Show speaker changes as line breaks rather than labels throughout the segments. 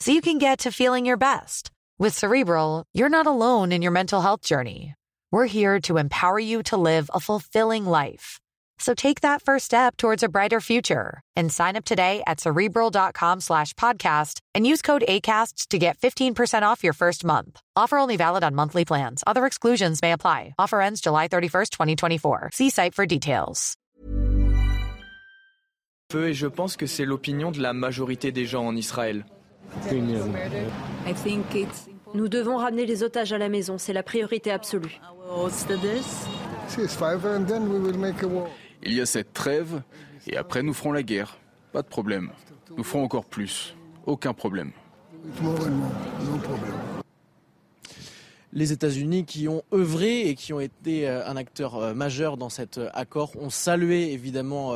so you can get to feeling your best. With Cerebral, you're not alone in your mental health journey. We're here to empower you to live a fulfilling life. So take that first step towards a brighter future and sign up today at cerebral.com slash podcast and use code ACasts to get 15% off your first month. Offer only valid on monthly plans. Other exclusions may apply. Offer ends July 31st, 2024. See site for details.
Peu Et je pense que c'est l'opinion de la majorité des gens en Israël.
Nous devons ramener les otages à la maison, c'est la priorité absolue.
Il y a cette trêve et après nous ferons la guerre. Pas de problème. Nous ferons encore plus. Aucun problème.
Les États-Unis qui ont œuvré et qui ont été euh, un acteur euh, majeur dans cet euh, accord ont salué évidemment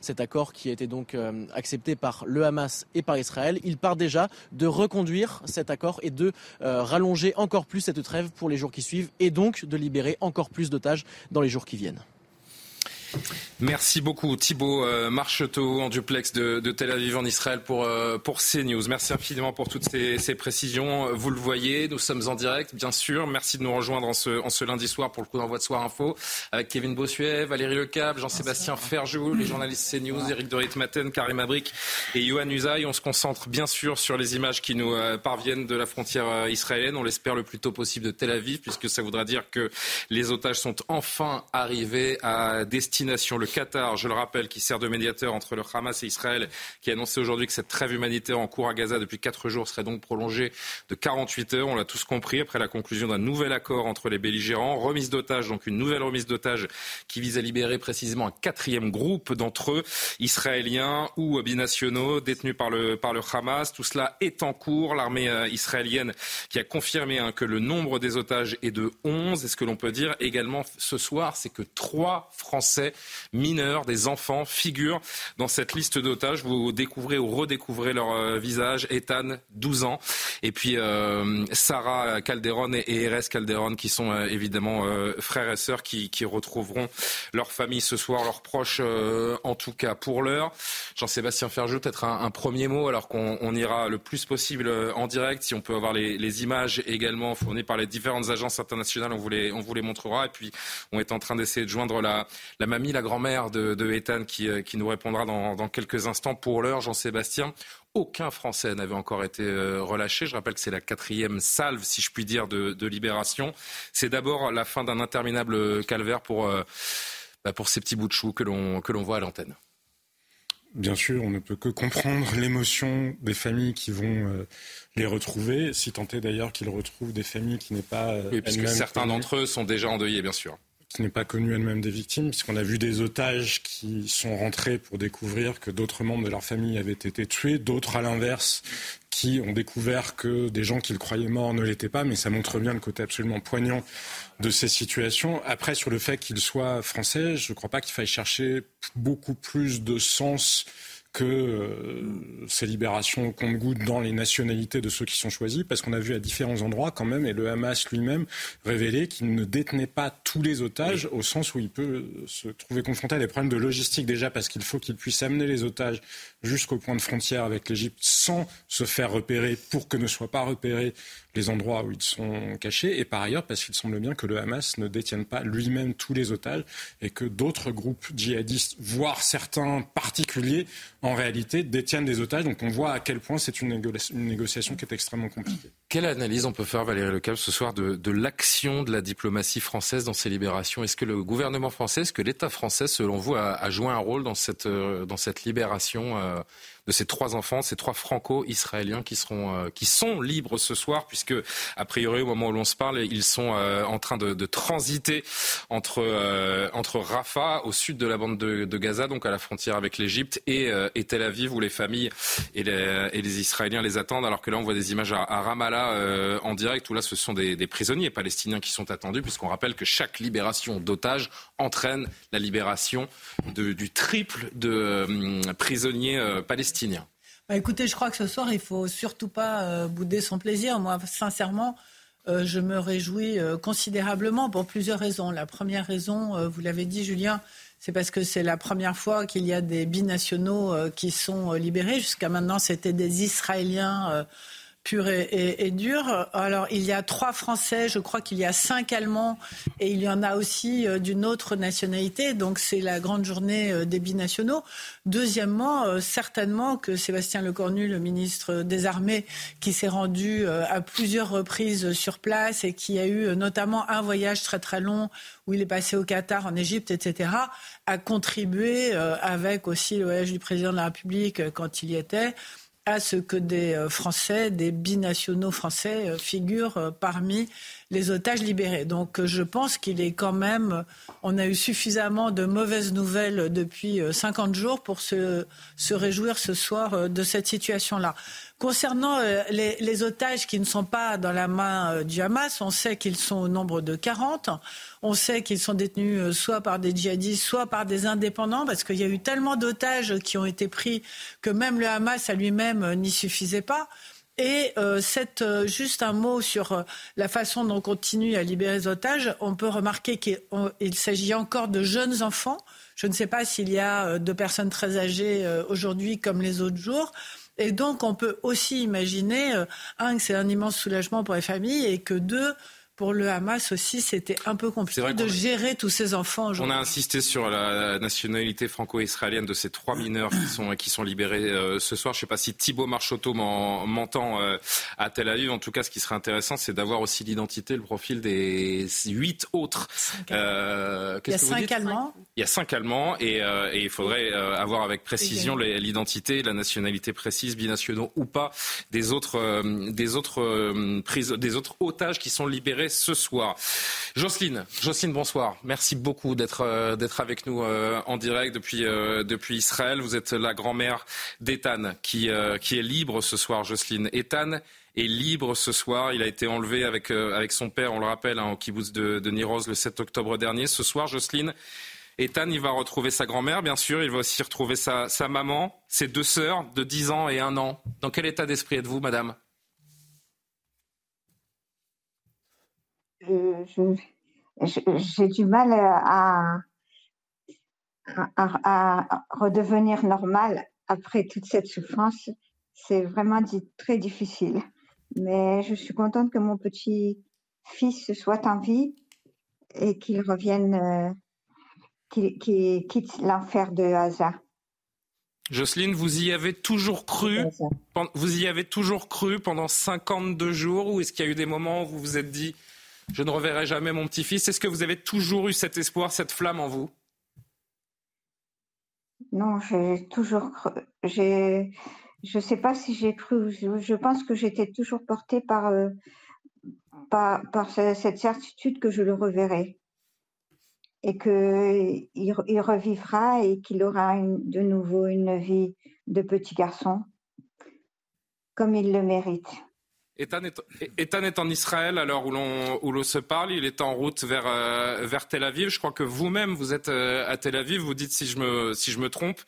cet accord qui a été donc accepté par le Hamas et par Israël. Il part déjà de reconduire cet accord et de rallonger encore plus cette trêve pour les jours qui suivent et donc de libérer encore plus d'otages dans les jours qui viennent.
Merci beaucoup Thibault euh, Marcheteau en duplex de, Tel Aviv en Israël pour, euh, pour CNews. Merci infiniment pour toutes ces, précisions. Vous le voyez, nous sommes en direct, bien sûr. Merci de nous rejoindre en ce, en ce lundi soir pour le coup d'envoi de Soir Info avec Kevin Bossuet, Valérie Lecable, Jean-Sébastien Ferjou, les journalistes CNews, Eric Dorit-Maten, Karim Abric et Johan Usaï. On se concentre bien sûr sur les images qui nous euh, parviennent de la frontière israélienne. On l'espère le plus tôt possible de Tel Aviv puisque ça voudra dire que les otages sont enfin arrivés à destination. Le Qatar, je le rappelle, qui sert de médiateur entre le Hamas et Israël, qui a annoncé aujourd'hui que cette trêve humanitaire en cours à Gaza depuis quatre jours serait donc prolongée de 48 heures. On l'a tous compris après la conclusion d'un nouvel accord entre les belligérants. Remise d'otages, donc une nouvelle remise d'otages qui vise à libérer précisément un quatrième groupe d'entre eux, israéliens ou binationaux, détenus par le, par le Hamas. Tout cela est en cours. L'armée euh, israélienne qui a confirmé hein, que le nombre des otages est de 11. Et ce que l'on peut dire également ce soir, c'est que trois Français mineurs, des enfants figurent dans cette liste d'otages. Vous découvrez ou redécouvrez leur euh, visage. Ethan, 12 ans, et puis euh, Sarah Calderon et, Eres Calderon, qui sont euh, évidemment frères et sœurs, qui, retrouveront leur famille ce soir, leurs proches en tout cas pour l'heure. Jean-Sébastien Ferjou, peut-être un, premier mot, alors qu'on ira le plus possible en direct, si on peut avoir les, images également fournies par les différentes agences internationales, on vous les, montrera. Et puis, on est en train d'essayer de joindre la mamie, la grand-mère de, de Ethan qui, euh, qui, nous répondra dans, dans quelques instants. Pour l'heure, Jean-Sébastien, aucun Français n'avait encore été euh, relâché. Je rappelle que c'est la quatrième salve, si je puis dire, de, de libération. C'est d'abord la fin d'un interminable calvaire pour, euh, bah, pour ces petits bouts de chou que l'on voit à l'antenne.
Bien sûr, on ne peut que comprendre l'émotion des familles qui vont les retrouver, si tant est d'ailleurs qu'ils retrouvent des familles qui n'est pas.
oui, puisque certains d'entre eux sont déjà endeuillés, bien sûr
qui n'est pas connue elle-même des victimes, puisqu'on a vu des otages qui sont rentrés pour découvrir que d'autres membres de leur famille avaient été tués, d'autres à l'inverse qui ont découvert que des gens qu'ils croyaient morts ne l'étaient pas, mais ça montre bien le côté absolument poignant de ces situations. Après, sur le fait qu'ils soient français, je ne crois pas qu'il faille chercher beaucoup plus de sens que euh, ces libérations comptent-gouttes dans les nationalités de ceux qui sont choisis, parce qu'on a vu à différents endroits quand même, et le Hamas lui-même révélé qu'il ne détenait pas tous les otages, au sens où il peut se trouver confronté à des problèmes de logistique déjà, parce qu'il faut qu'il puisse amener les otages jusqu'au point de frontière avec l'Égypte sans se faire repérer pour que ne soient pas repérés les endroits où ils sont cachés, et par ailleurs parce qu'il semble bien que le Hamas ne détienne pas lui-même tous les otages et que d'autres groupes djihadistes, voire certains particuliers, en réalité détiennent des otages. Donc on voit à quel point c'est une, négociation qui est extrêmement compliquée.
Quelle analyse on peut faire, Valérie Lecable, ce soir de, l'action de la diplomatie française dans ces libérations? Est-ce que le gouvernement français, est-ce que l'État français, selon vous, a, a, joué un rôle dans cette, euh, dans cette libération euh, de ces trois enfants, ces trois franco-israéliens qui seront, euh, qui sont libres ce soir, puisque a priori au moment où l'on se parle, ils sont euh, en train de, transiter entre euh, entre Rafah au sud de la bande de, Gaza, donc à la frontière avec l'Égypte, et, et, Tel Aviv où les familles et les, et les, Israéliens les attendent, alors que là on voit des images à, Ramallah en direct où là ce sont des, prisonniers palestiniens qui sont attendus, puisqu'on rappelle que chaque libération d'otages entraîne la libération du triple de prisonniers palestiniens
bah, écoutez, je crois que ce soir, il faut surtout pas euh, bouder son plaisir. Moi, sincèrement, euh, je me réjouis euh, considérablement pour plusieurs raisons. La première raison, vous l'avez dit, Julien, c'est parce que c'est la première fois qu'il y a des binationaux qui sont libérés. Jusqu'à maintenant, c'était des Israéliens pur et, et, dur. Alors, il y a trois Français, je crois qu'il y a cinq Allemands et il y en a aussi euh, d'une autre nationalité. Donc, c'est la grande journée euh, des binationaux. Deuxièmement, euh, certainement que Sébastien Lecornu, le ministre des Armées, qui s'est rendu à plusieurs reprises sur place et qui a eu notamment un voyage très très long où il est passé au Qatar, en Égypte, etc., a contribué avec aussi le voyage du président de la République quand il y était à ce que des euh, Français, des binationaux français euh, figurent euh, parmi les otages libérés. Donc je pense qu'il est quand même, on a eu suffisamment de mauvaises nouvelles depuis 50 jours pour se, se réjouir ce soir de cette situation-là. Concernant les, les, otages qui ne sont pas dans la main du Hamas, on sait qu'ils sont au nombre de 40. On sait qu'ils sont détenus euh, soit par des djihadistes, soit par des indépendants, parce qu'il y a eu tellement d'otages qui ont été pris que même le Hamas à lui-même euh, n'y suffisait pas. Et euh, juste un mot sur la façon dont on continue à libérer les otages. On peut remarquer qu'il s'agit encore de jeunes enfants. Je ne sais pas s'il y a de personnes très âgées aujourd'hui comme les autres jours. Et donc, on peut aussi imaginer, un, que c'est un immense soulagement pour les familles et que deux, pour le Hamas aussi, c'était un peu compliqué de gérer tous ces enfants.
On a insisté sur la nationalité franco-israélienne de ces trois mineurs qui sont, qui sont libérés euh, ce soir. Je ne sais pas si Thibault Marchotto m'entend euh, à Tel Aviv. En tout cas, ce qui serait intéressant, c'est d'avoir aussi l'identité, le profil des huit autres.
Euh, il y a cinq Allemands.
Il y a cinq Allemands et, et il faudrait avoir avec précision l'identité, la nationalité précise, binationaux ou pas, des autres, des autres, des autres otages qui sont libérés ce soir. Jocelyne, Jocelyne, bonsoir. Merci beaucoup d'être euh, d'être avec nous euh, en direct depuis euh, depuis Israël. Vous êtes la grand-mère d'Ethan qui qui est libre ce soir, Jocelyne. Ethan est libre ce soir. Il a été enlevé avec avec son père, on le rappelle, hein, au kibbutz de, de Niroz le 7 octobre dernier. Ce soir, Jocelyne. Ethan, il va retrouver sa grand-mère, bien sûr. Il va aussi retrouver sa, sa maman, ses deux sœurs de 10 ans et 1 an. Dans quel état d'esprit êtes-vous, madame?
J'ai du mal à, à, redevenir normal après toute cette souffrance. C'est vraiment très difficile. Mais je suis contente que mon petit fils soit en vie et qu'il revienne, euh, qu'il quitte l'enfer de Gaza.
Jocelyne, vous y avez toujours cru Vous y avez toujours cru pendant 52 jours ou est-ce qu'il y a eu des moments où vous vous êtes dit je ne reverrai jamais mon petit-fils. Est-ce que vous avez toujours eu cet espoir, cette flamme en vous?
Non, j'ai toujours cru. Je ne sais pas si j'ai cru. Je, pense que j'étais toujours portée par, euh, cette certitude que je le reverrai et qu'il il revivra et qu'il aura de nouveau une vie de petit garçon comme il le mérite.
Ethan est, en Israël à l'heure où l'on se parle. Il est en route vers, euh, vers Tel Aviv. Je crois que vous-même, vous êtes euh, à Tel Aviv. Vous dites si je me, si je me trompe.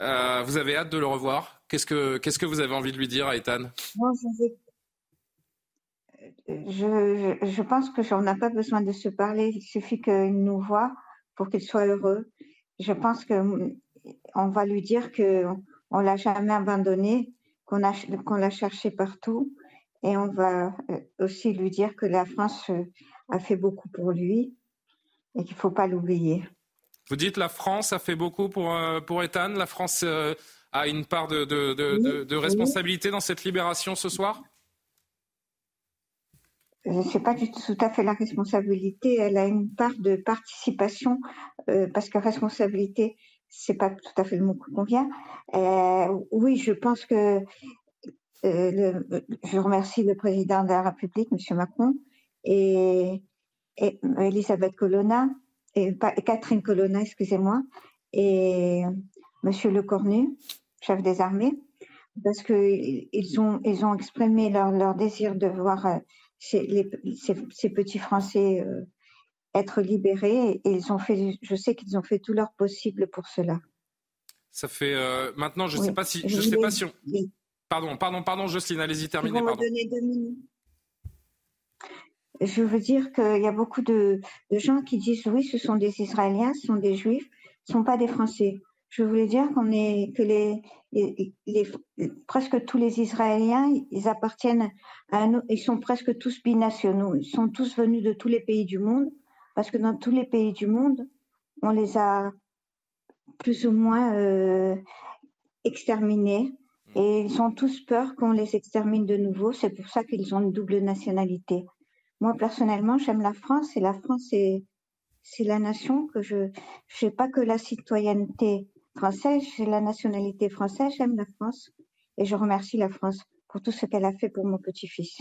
Euh, vous avez hâte de le revoir. Qu'est-ce que, qu'est-ce que vous avez envie de lui dire à Ethan
je, je, pense que on n'a pas besoin de se parler. Il suffit qu'il nous voit pour qu'il soit heureux. Je pense qu'on va lui dire qu'on l'a jamais abandonné, qu'on qu'on l'a cherché partout et on va euh, aussi lui dire que la France euh, a fait beaucoup pour lui et qu'il ne faut pas l'oublier.
Vous dites la France a fait beaucoup pour, euh, pour Ethan La France a une part de, de, de, responsabilité dans cette libération ce soir?
N'est pas du tout, à fait la responsabilité. Elle a une part de participation euh, parce que responsabilité, c'est pas tout à fait le mot qui convient. Euh, oui, je pense que euh, je remercie le président de la République, M. Macron, et, Elisabeth Colonna, et, Catherine Colonna, excusez-moi, et M. Le Cornu, chef des armées, parce qu'ils ont, ils ont exprimé leur, leur désir de voir euh, ces, petits Français euh, être libérés, et ils ont fait, je sais qu'ils ont fait tout leur possible pour cela.
Ça fait maintenant, je ne sais pas si, je sais pas si on... Pardon, pardon, pardon, Jocelyne, allez-y, terminez. Pardon.
Je veux dire qu'il y a beaucoup de, gens qui disent oui, ce sont des Israéliens, ce sont des Juifs, ce ne sont pas des Français. Je voulais dire qu'on est que les, presque tous les Israéliens, ils appartiennent à un, ils sont presque tous binationaux. Ils sont tous venus de tous les pays du monde, parce que dans tous les pays du monde, on les a plus ou moins euh, exterminés et ils ont tous peur qu'on les extermine de nouveau. C'est pour ça qu'ils ont une double nationalité. Moi, personnellement, j'aime la France et la France, c'est, la nation que je, je n'ai pas que la citoyenneté française, j'ai la nationalité française, j'aime la France et je remercie la France pour tout ce qu'elle a fait pour mon petit-fils.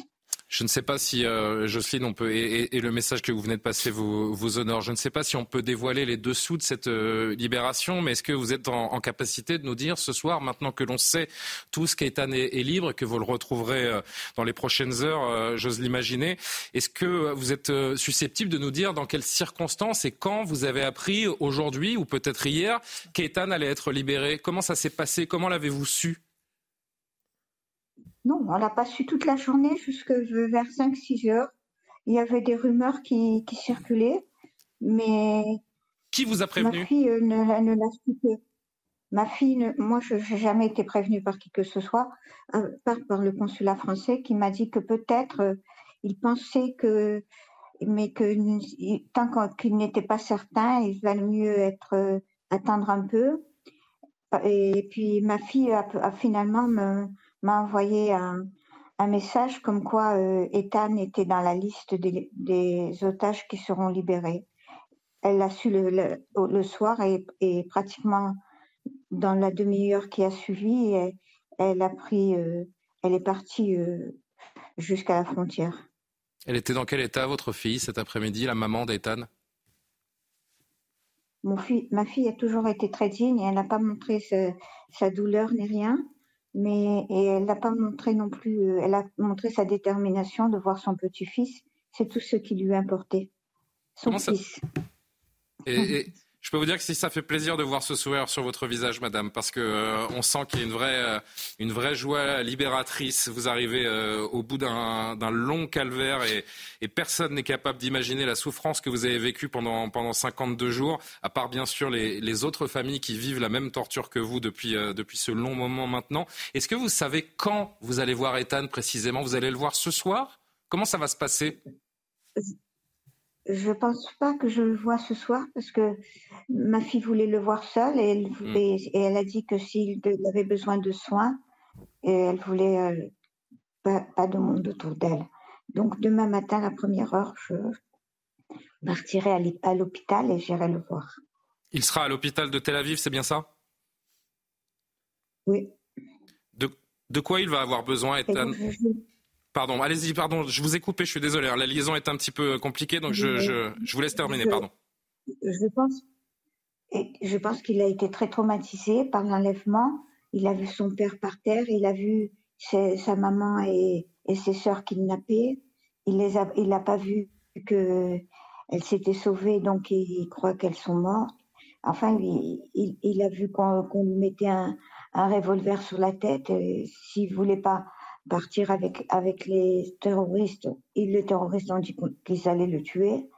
Je ne sais pas si, euh, Jocelyne, on peut, et, le message que vous venez de passer vous, honore, je ne sais pas si on peut dévoiler les dessous de cette euh, libération, mais est-ce que vous êtes en, capacité de nous dire ce soir, maintenant que l'on sait tout ce qu'Ethan est, est, libre, que vous le retrouverez euh, dans les prochaines heures, j'ose l'imaginer, est-ce que vous êtes susceptible de nous dire dans quelles circonstances et quand vous avez appris aujourd'hui, ou peut-être hier, qu'Ethan allait être libéré? Comment ça s'est passé? Comment l'avez-vous su?
Non, on l'a pas su toute la journée, jusque vers 5-6 heures. Il y avait des rumeurs qui, circulaient, mais.
Qui vous a prévenu?
Ma fille euh, ne, l'a su Ma fille, moi, je n'ai jamais été prévenue par qui que ce soit, euh, par, par le consulat français, qui m'a dit que peut-être euh, il pensait que, mais que tant qu'il n'était pas certain, il valait mieux être attendre un peu. Et puis ma fille a, a finalement me, m'a envoyé un, message comme quoi euh, Ethan était dans la liste des, otages qui seront libérés. Elle l'a su le, soir et, pratiquement dans la demi-heure qui a suivi, elle, a pris, euh, elle est partie euh, jusqu'à la frontière.
Elle était dans quel état, votre fille, cet après-midi, la maman d'Ethan?
Ma fille a toujours été très digne et elle n'a pas montré sa douleur ni rien mais et elle n'a pas montré non plus, euh, elle a montré sa détermination de voir son petit-fils. C'est tout ce qui lui importait. Son fils.
et, je peux vous dire que si ça fait plaisir de voir ce sourire sur votre visage, madame, parce que euh, on sent qu'il y a une vraie, euh, une vraie joie libératrice. Vous arrivez euh, au bout d'un long calvaire et, personne n'est capable d'imaginer la souffrance que vous avez vécue pendant, pendant 52 jours, à part bien sûr les, les, autres familles qui vivent la même torture que vous depuis, depuis ce long moment maintenant. Est-ce que vous savez quand vous allez voir Ethan précisément? Vous allez le voir ce soir? Comment ça va se passer?
Je pense pas que je le vois ce soir parce que ma fille voulait le voir seule et elle, mm. et, elle a dit que s'il avait besoin de soins, et elle voulait euh, pas, de monde autour d'elle. Donc demain matin, à la première heure, je partirai à l'hôpital et j'irai le voir.
Il sera à l'hôpital de Tel Aviv, c'est bien ça?
Oui.
De, de, quoi il va avoir besoin, Ethan? Pardon, allez-y, pardon, je vous ai coupé, je suis désolé. Hein. La liaison est un petit peu compliquée, donc je, je, vous laisse terminer, pardon.
Je pense, je pense qu'il a été très traumatisé par l'enlèvement. Il a vu son père par terre, il a vu sa maman et, ses sœurs kidnappées. Il les a, il n'a pas vu qu'elles s'étaient sauvées, donc il croit qu'elles sont mortes. Enfin, il, il, a vu qu'on lui mettait un, un, revolver sur la tête. S'il voulait pas partir avec, avec les terroristes. Et les terroristes ont dit qu'ils allaient le tuer.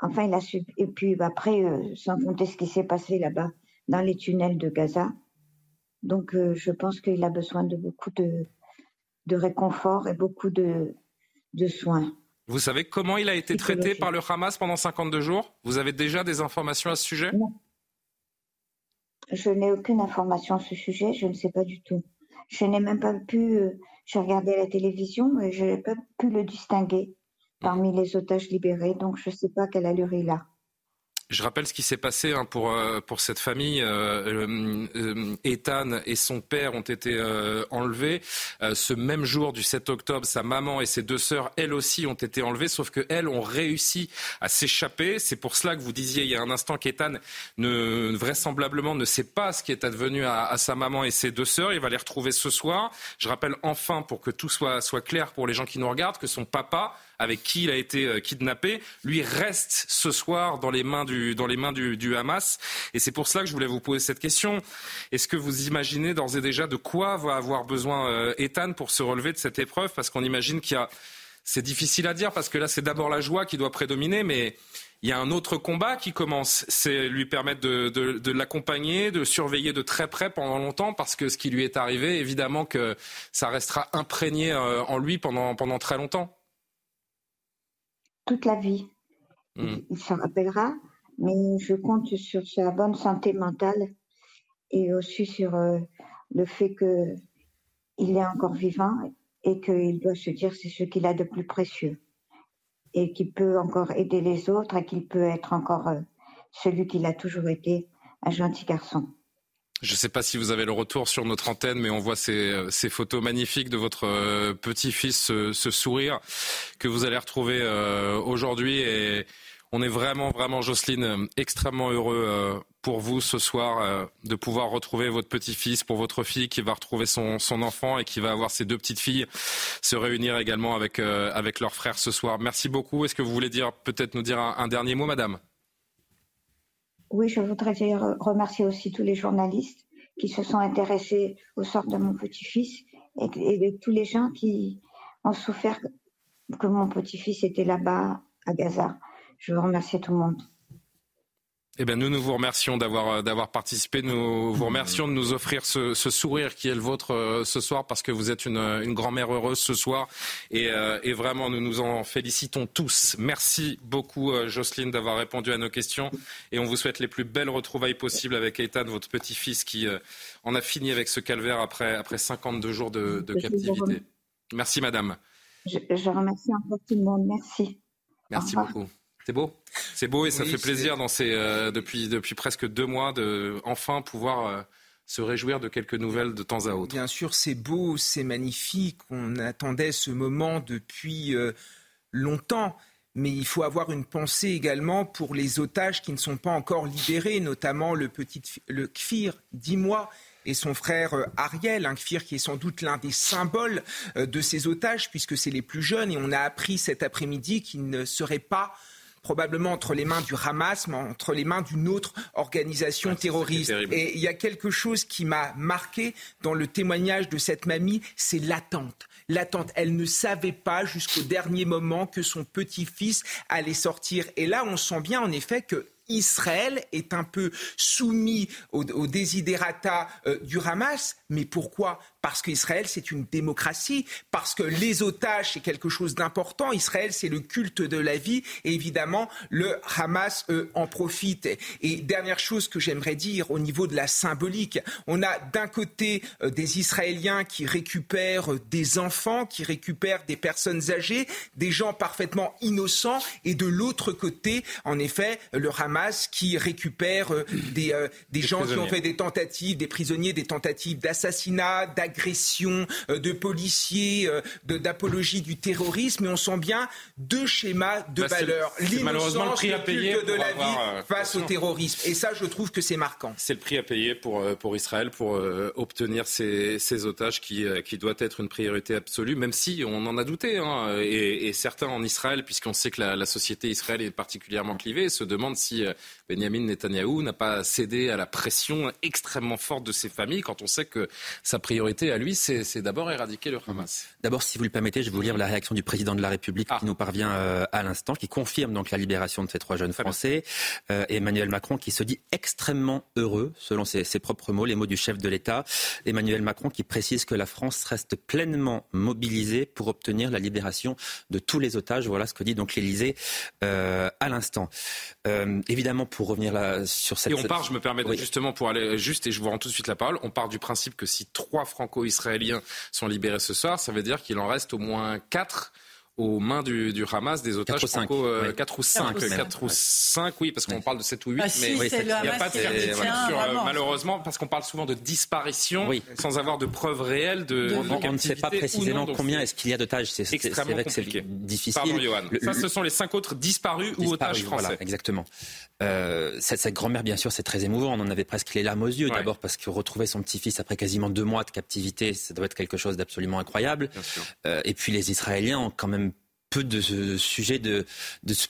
Enfin, il a su. Et puis après, euh, sans compter ce qui s'est passé là-bas, dans les tunnels de Gaza. Donc, euh, je pense qu'il a besoin de beaucoup de, de réconfort et beaucoup de, de soins.
Vous savez comment il a été traité par le Hamas pendant 52 jours? Vous avez déjà des informations à ce sujet?
Non. Je n'ai aucune information à ce sujet, je ne sais pas du tout. Je n'ai même pas pu euh, j'ai regardé la télévision et je n'ai pas pu le distinguer. parmi les otages libérés. Donc je ne sais pas quelle allure il a.
Je rappelle ce qui s'est passé hein, pour, euh, pour cette famille. Euh, euh, Ethan et son père ont été enlevés. ce même jour du 7 octobre, sa maman et ses deux sœurs, elles aussi, ont été enlevées, sauf qu'elles ont réussi à s'échapper. C'est pour cela que vous disiez il y a un instant qu'Ethan, ne, vraisemblablement, ne sait pas ce qui est advenu à, sa maman et ses deux sœurs. Il va les retrouver ce soir. Je rappelle enfin, pour que tout soit clair pour les gens qui nous regardent, que son papa avec qui il a été euh, kidnappé, lui reste ce soir dans les mains du, dans les mains du, Hamas. Et c'est pour cela que je voulais vous poser cette question. Est-ce que vous imaginez d'ores et déjà de quoi va avoir besoin euh, Ethan pour se relever de cette épreuve? Parce qu'on imagine qu'il y a... C'est difficile à dire parce que là, c'est d'abord la joie qui doit prédominer, mais il y a un autre combat qui commence. C'est lui permettre de, de, de l'accompagner, de surveiller de très près pendant longtemps, parce que ce qui lui est arrivé, évidemment que ça restera imprégné euh, en lui pendant, pendant très longtemps
toute la vie. Hmm. Il s'en rappellera, mais je compte sur sa bonne santé mentale et aussi sur euh, le fait qu'il est encore vivant et qu'il doit se dire c'est ce qu'il a de plus précieux et qu'il peut encore aider les autres et qu'il peut être encore euh, celui qu'il a toujours été, un gentil garçon.
Je ne sais pas si vous avez le retour sur notre antenne, mais on voit ces, euh, photos magnifiques de votre euh, petit-fils, ce, sourire que vous allez retrouver euh, aujourd'hui. Et on est vraiment, vraiment, Jocelyne, extrêmement heureux pour vous ce soir de pouvoir retrouver votre petit-fils, pour votre fille qui va retrouver son, enfant et qui va avoir ses deux petites filles se réunir également avec, avec leur frère ce soir. Merci beaucoup. Est-ce que vous voulez dire peut-être nous dire un dernier mot, madame?
Oui, je voudrais remercier aussi tous les journalistes qui se sont intéressés au sort de mon petit-fils et, de tous les gens qui ont souffert que mon petit-fils était là-bas à Gaza. Je veux remercier tout le monde.
Eh bien, nous, nous vous remercions d'avoir euh, d'avoir participé. Nous vous remercions de nous offrir ce, ce sourire qui est le vôtre euh, ce soir parce que vous êtes une, une grand-mère heureuse ce soir et, euh, et, vraiment nous nous en félicitons tous. Merci beaucoup Jocelyne d'avoir répondu à nos questions et on vous souhaite les plus belles retrouvailles possibles avec Ethan, votre petit-fils qui en a fini avec ce calvaire après après 52 jours de, de captivité. Merci Madame.
Je, je remercie encore tout le monde. Merci.
Merci beaucoup. C'est beau. C'est beau et ça fait plaisir dans ces, euh, depuis, depuis presque deux mois de enfin pouvoir euh, se réjouir de quelques nouvelles de temps à autre.
Bien sûr, c'est beau, c'est magnifique. On attendait ce moment depuis euh, longtemps. Mais il faut avoir une pensée également pour les otages qui ne sont pas encore libérés, notamment le petit le Kfir, dix mois, et son frère Ariel, un Kfir qui est sans doute l'un des symboles de ces otages, puisque c'est les plus jeunes. Et on a appris cet après-midi qu'ils ne seraient pas probablement entre les mains du Hamas, mais entre les mains d'une autre organisation terroriste. Et il y a quelque chose qui m'a marqué dans le témoignage de cette mamie, c'est l'attente. L'attente, elle ne savait pas jusqu'au dernier moment que son petit-fils allait sortir. Et là, on sent bien en effet que Israël est un peu soumis au, au euh, du Hamas. Mais pourquoi? Parce qu'Israël, c'est une démocratie, parce que les otages, c'est quelque chose d'important. Israël, c'est le culte de la vie, et évidemment, le Hamas euh, en profite. Et dernière chose que j'aimerais dire au niveau de la symbolique, on a d'un côté euh, des Israéliens qui récupèrent des enfants, qui récupèrent des personnes âgées, des gens parfaitement innocents, et de l'autre côté, en effet, le Hamas qui récupère euh, des, des, gens qui ont fait des tentatives, des prisonniers, des tentatives d'assassinat, d'agression euh, de policiers, euh, d'apologie du terrorisme, et on sent bien deux schémas de bah, valeurs.
L'innocence le
de la vie euh, face au terrorisme. Et ça, je trouve que c'est marquant.
C'est le prix à payer pour, pour Israël pour obtenir ces, ces otages qui, qui doit être une priorité absolue, même si on en a douté. Hein, et, certains en Israël, puisqu'on sait que la, la, société israélienne est particulièrement clivée, se demandent si Benjamin Netanyahou n'a pas cédé à la pression extrêmement forte de ses familles quand on sait que sa priorité à lui, c'est d'abord éradiquer le Hamas.
D'abord, si vous le permettez, je vais vous lire la réaction du président de la République qui ah. nous parvient euh, à l'instant, qui confirme donc la libération de ces trois jeunes Français. Euh, Emmanuel Macron qui se dit extrêmement heureux, selon ses, propres mots, les mots du chef de l'État. Emmanuel Macron qui précise que la France reste pleinement mobilisée pour obtenir la libération de tous les otages. Voilà ce que dit donc l'Élysée euh, à l'instant. Évidemment, pour revenir là sur cette.
Et on part, je me permets justement pour aller juste, et je vous rends tout de suite la parole, on part du principe que si trois franco-israéliens sont libérés ce soir, ça veut dire qu'il en reste au moins quatre aux mains du, du Hamas des otages 4 ou 5, euh, 4 ou 5, 4, ou 5, oui, parce qu'on parle de 7 ou 8,
ah,
mais
il n'y a pas de
sur, malheureusement, parce qu'on parle souvent de disparition sans avoir de preuves réelles de,
de on, ne sait pas précisément combien est-ce qu'il y a d'otages.
C'est extrêmement compliqué.
difficile.
Pardon, Johan. Le, Ça, ce sont les 5 autres disparus, ou otages français. Voilà,
exactement. Euh, cette, cette grand-mère, bien sûr, c'est très émouvant. On en avait presque les larmes aux yeux. D'abord parce que retrouver son petit-fils après quasiment deux mois de captivité, ça doit être quelque chose d'absolument incroyable. Euh, et puis les Israéliens ont quand même peu de sujets de,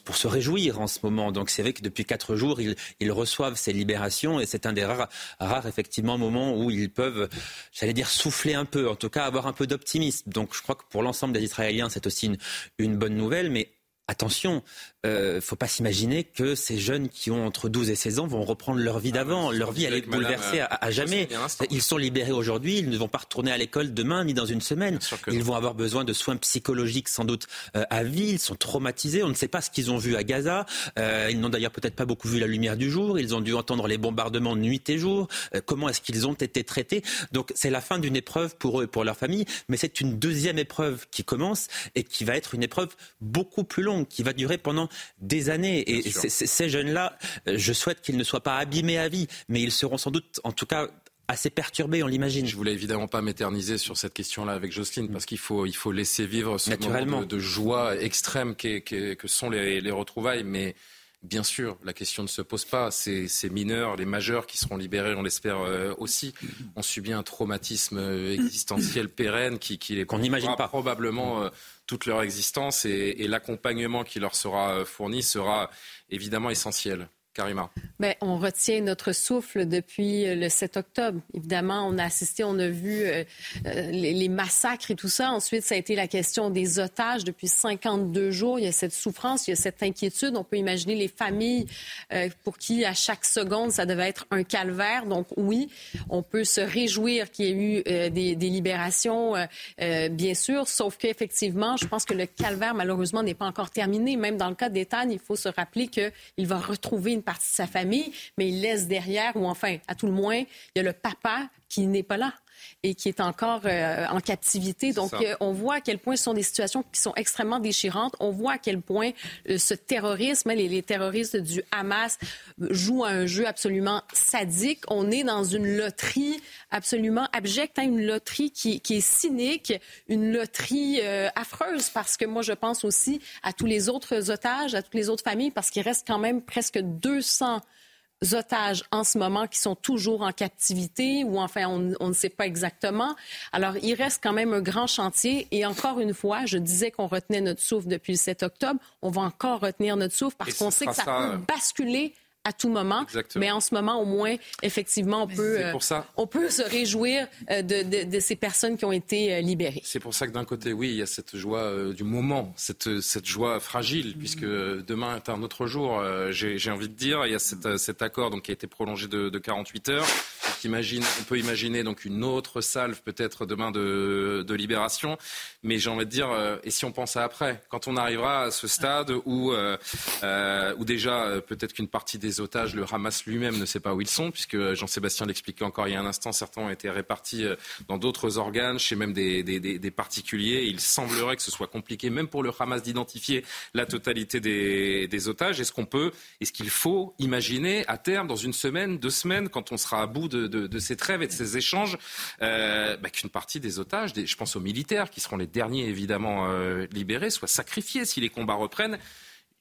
pour se réjouir en ce moment. Donc c'est vrai que depuis quatre jours, ils, reçoivent ces libérations et c'est un des rares, rares effectivement moments où ils peuvent, j'allais dire, souffler un peu, en tout cas avoir un peu d'optimisme. Donc je crois que pour l'ensemble des Israéliens, c'est aussi une bonne nouvelle, mais Attention, ne euh, faut pas s'imaginer que ces jeunes qui ont entre 12 et 16 ans vont reprendre leur vie ah, d'avant. leur vie, elle est bouleversée à, à, jamais. Ils sont libérés aujourd'hui, ils ne vont pas retourner à l'école demain ni dans une semaine. Ils vont avoir besoin de soins psychologiques sans doute euh, à vie. Ils sont traumatisés. On ne sait pas ce qu'ils ont vu à Gaza. Euh, ils n'ont d'ailleurs peut-être pas beaucoup vu la lumière du jour. Ils ont dû entendre les bombardements nuit et jour. comment est-ce qu'ils ont été traités? Donc c'est la fin d'une épreuve pour eux et pour leur famille, mais c'est une deuxième épreuve qui commence et qui va être une épreuve beaucoup plus longue qui va durer pendant des années. Et ces jeunes-là, euh, je souhaite qu'ils ne soient pas abîmés à vie, mais ils seront sans doute, en tout cas, assez perturbés, on l'imagine.
Je voulais évidemment pas m'éterniser sur cette question-là avec Jocelyne, parce qu'il faut, il faut laisser vivre ce moment de, joie extrême que sont les, les retrouvailles, mais Bien sûr, la question ne se pose pas. Ces, mineurs, les majeurs qui seront libérés, on l'espère euh, aussi, ont subi un traumatisme euh, existentiel pérenne qui, qui les
qu'on n'imagine pas
probablement toute leur existence et, l'accompagnement qui leur sera euh, fourni sera évidemment essentiel. Karima.
Bien, on retient notre souffle depuis euh, le 7 octobre. Évidemment, on a assisté, on a vu euh, euh, les, massacres et tout ça. Ensuite, ça a été la question des otages. Depuis 52 jours, il y a cette souffrance, il y a cette inquiétude. On peut imaginer les familles pour qui, à chaque seconde, ça devait être un calvaire. Donc, oui, on peut se réjouir qu'il y ait eu des, libérations, bien sûr, sauf qu'effectivement, je pense que le calvaire, malheureusement, n'est pas encore terminé. Même dans le cas d'Ethan, il faut se rappeler qu'il va retrouver une partie de sa famille, mais il laisse derrière, ou enfin, à tout le moins, il y a le papa qui n'est pas là et qui est encore euh, en captivité. Donc, euh, on voit à quel point ce sont des situations qui sont extrêmement déchirantes. On voit à quel point euh, ce terrorisme, les, les, terroristes du Hamas jouent un jeu absolument sadique. On est dans une loterie absolument abjecte, hein, une loterie qui, qui, est cynique, une loterie affreuse, parce que moi, je pense aussi à tous les autres otages, à toutes les autres familles, parce qu'il reste quand même presque 200 otages en ce moment qui sont toujours en captivité ou enfin on, ne sait pas exactement. Alors il reste quand même un grand chantier et encore une fois, je disais qu'on retenait notre souffle depuis le 7 octobre, on va encore retenir notre souffle parce qu'on sait que ça, peut basculer à tout moment. Mais en ce moment, au moins, effectivement, on peut, euh, on peut se réjouir euh, de, de, ces personnes qui ont été euh, libérées.
C'est pour ça que d'un côté, oui, il y a cette joie du moment, cette, cette joie fragile, puisque demain est un autre jour, j'ai envie de dire. Il y a cet, cet accord donc, qui a été prolongé de, de 48 heures. Imagine, on peut imaginer donc une autre salve peut-être demain de, de libération. Mais j'ai envie de dire, et si on pense à après, quand on arrivera à ce stade où, où déjà peut-être qu'une partie des otages, le Hamas lui-même ne sait pas où ils sont, puisque Jean-Sébastien l'expliquait encore il y a un instant, certains ont été répartis euh, dans d'autres organes, chez même des, particuliers. Il semblerait que ce soit compliqué, même pour le Hamas, d'identifier la totalité des, otages. Est-ce qu'on peut, est-ce qu'il faut imaginer à terme, dans une semaine, deux semaines, quand on sera à bout de, ces trêves et de ces échanges, euh, bah, qu'une partie des otages, je pense aux militaires, qui seront les derniers évidemment euh, libérés, soient sacrifiés si les combats reprennent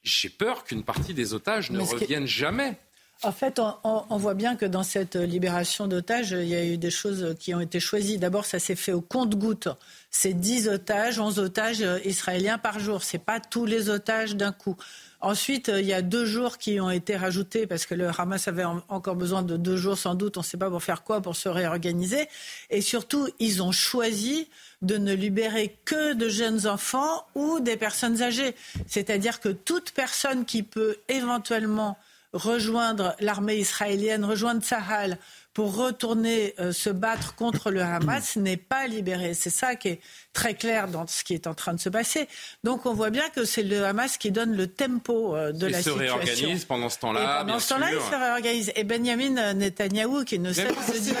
j'ai peur qu'une partie des otages ne reviennent jamais.
En fait, on, voit bien que dans cette libération d'otages, il y a eu des choses qui ont été choisies. D'abord, ça s'est fait au compte-gouttes. C'est 10 otages, 11 otages israéliens par jour. Ce n'est pas tous les otages d'un coup. Ensuite, il y a deux jours qui ont été rajoutés parce que le Hamas avait encore besoin de deux jours sans doute. On ne sait pas pour faire quoi, pour se réorganiser. Et surtout, ils ont choisi de ne libérer que de jeunes enfants ou des personnes âgées. C'est-à-dire que toute personne qui peut éventuellement rejoindre l'armée israélienne, rejoindre Sahel pour retourner euh, se battre contre le Hamas n'est pas libéré. C'est ça qui est très clair dans ce qui est en train de se passer. Donc on voit bien que c'est le Hamas qui donne le tempo euh, de la situation.
Il se réorganise pendant ce temps-là.
pendant ce temps-là, il se réorganise. Et Benjamin Netanyahou, qui ne cesse de dire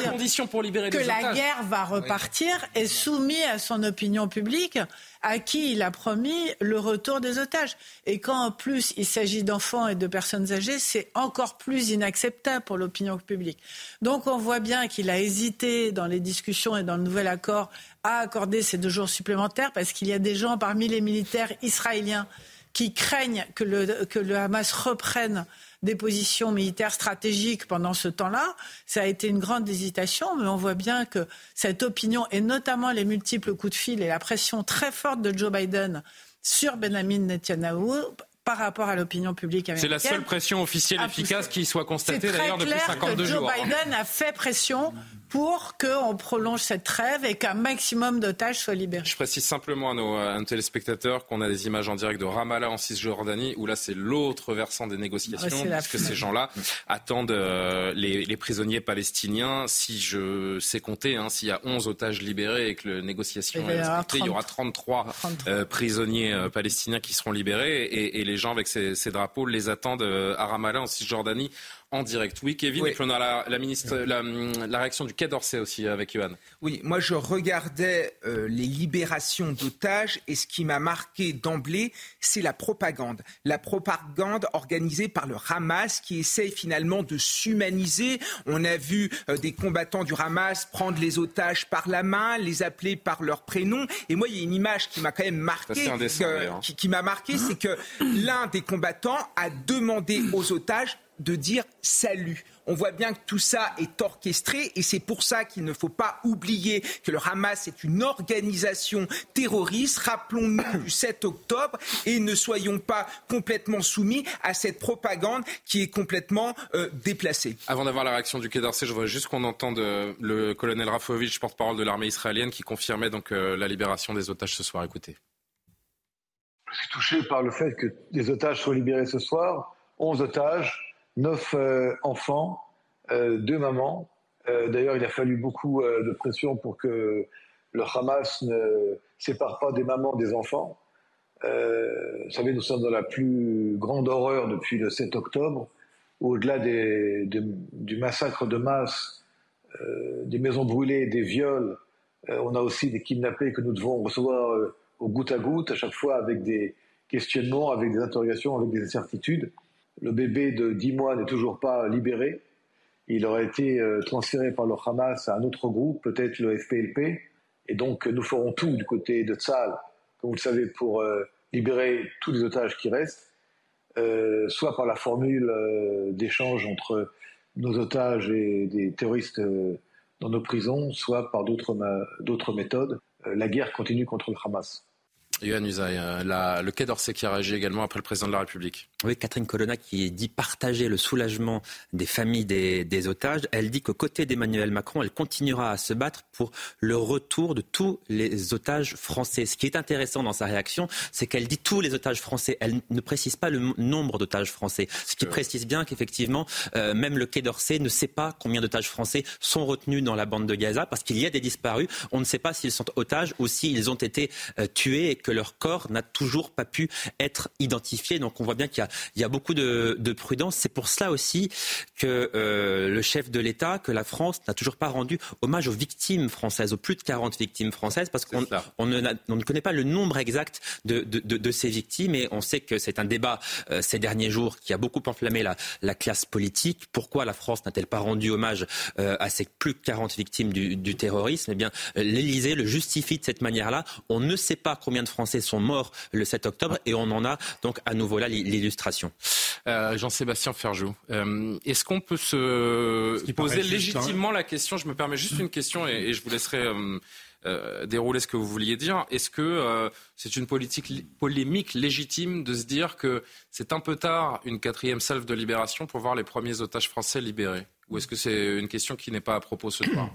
que la guerre va repartir, est soumis à son opinion publique à qui il a promis le retour des otages. Et quand en plus il s'agit d'enfants et de personnes âgées, c'est encore plus inacceptable pour l'opinion publique. Donc on voit bien qu'il a hésité dans les discussions et dans le nouvel accord à accorder ces deux jours supplémentaires parce qu'il y a des gens parmi les militaires israéliens qui craignent que le, que le Hamas reprenne des positions militaires stratégiques pendant ce temps-là. Ça a été une grande hésitation, mais on voit bien que cette opinion, et notamment les multiples coups de fil et la pression très forte de Joe Biden sur Benjamin Netanyahu, par rapport à l'opinion publique américaine.
C'est la seule pression officielle efficace qui soit constatée d'ailleurs depuis 52
jours.
Joe
Biden a fait pression pour qu'on prolonge cette trêve et qu'un maximum d'otages soient libérés.
Je précise simplement à nos, téléspectateurs qu'on a des images en direct de Ramallah en Cisjordanie, où là c'est l'autre versant des négociations, parce que ces gens-là attendent euh, les, prisonniers palestiniens. Si je sais compter, hein, s'il y a 11 otages libérés et que la négociation est respectée, il y aura 33, euh, prisonniers euh, palestiniens qui seront libérés, et, les gens avec ces, ces drapeaux les attendent à Ramallah en Cisjordanie en direct. Oui, Kevin, et puis on a la, ministre, la, réaction du Quai d'Orsay aussi avec Johan.
Oui, moi je regardais euh, les libérations d'otages et ce qui m'a marqué d'emblée, c'est la propagande. La propagande organisée par le Hamas qui essaye finalement de s'humaniser. On a vu euh, des combattants du Hamas prendre les otages par la main, les appeler par leur prénom. Et moi, il y a une image qui m'a quand même marqué, qui, qui m'a marqué, c'est que l'un des combattants a demandé aux otages de dire salut. On voit bien que tout ça est orchestré et c'est pour ça qu'il ne faut pas oublier que le Hamas est une organisation terroriste. Rappelons-nous du 7 octobre et ne soyons pas complètement soumis à cette propagande qui est complètement euh, déplacée.
Avant d'avoir la réaction du Quai d'Orsay, je voudrais juste qu'on entende euh, le colonel Rafovitch, porte-parole de l'armée israélienne, qui confirmait donc euh, la libération des otages ce soir. Écoutez.
Je suis touché par le fait que des otages soient libérés ce soir. 11 otages neuf euh, enfants, euh, deux mamans. Euh, d'ailleurs, il a fallu beaucoup de pression pour que le Hamas ne sépare pas des mamans des enfants. vous savez, nous sommes dans la plus grande horreur depuis le 7 octobre. Au-delà du massacre de masse, des maisons brûlées, des viols, on a aussi des kidnappés que nous devons recevoir au goutte à goutte, à chaque fois avec des questionnements, avec des interrogations, avec des incertitudes. Le bébé de 10 mois n'est toujours pas libéré. Il aurait été euh, transféré par le Hamas à un autre groupe, peut-être le FPLP. Et donc, nous ferons tout du côté de Tzal, comme vous le savez, pour euh, libérer tous les otages qui restent, euh, soit par la formule d'échange entre nos otages et des terroristes dans nos prisons, soit par d'autres méthodes. la guerre continue contre le Hamas.
Yohann Usaï, euh, le Quai d'Orsay qui a réagi également après le président de la République.
Oui, Catherine Colonna qui dit partager le soulagement des familles des, otages. Elle dit qu'aux côtés d'Emmanuel Macron, elle continuera à se battre pour le retour de tous les otages français. Ce qui est intéressant dans sa réaction, c'est qu'elle dit tous les otages français. Elle ne précise pas le nombre d'otages français. Ce qui précise bien qu'effectivement, euh, même le Quai d'Orsay ne sait pas combien d'otages français sont retenus dans la bande de Gaza parce qu'il y a des disparus. On ne sait pas s'ils sont otages ou s'ils ont été euh, tués et que leur corps n'a toujours pas pu être identifié. Donc on voit bien qu'il y, a beaucoup de, prudence. C'est pour cela aussi que euh, le chef de l'État, que la France n'a toujours pas rendu hommage aux victimes françaises, aux plus de 40 victimes françaises, parce qu'on ne, connaît pas le nombre exact de, ces victimes et on sait que c'est un débat euh, ces derniers jours qui a beaucoup enflammé la, classe politique. Pourquoi la France n'a-t-elle pas rendu hommage euh, à ces plus de 40 victimes du, du terrorisme? Eh bien, l'Élysée le justifie de cette manière-là. On ne sait pas combien de Français sont morts le 7 octobre et on en a donc à nouveau là l'illustration.
Euh, Jean-Sébastien Ferjou, euh, est-ce qu'on peut se poser hein. légitimement la question Je me permets juste une question et, je vous laisserai euh, dérouler ce que vous vouliez dire. Est-ce que c'est une politique polémique légitime de se dire que c'est un peu tard une quatrième salve de libération pour voir les premiers otages français libérés? Ou est-ce que c'est une question qui n'est pas à propos ce soir?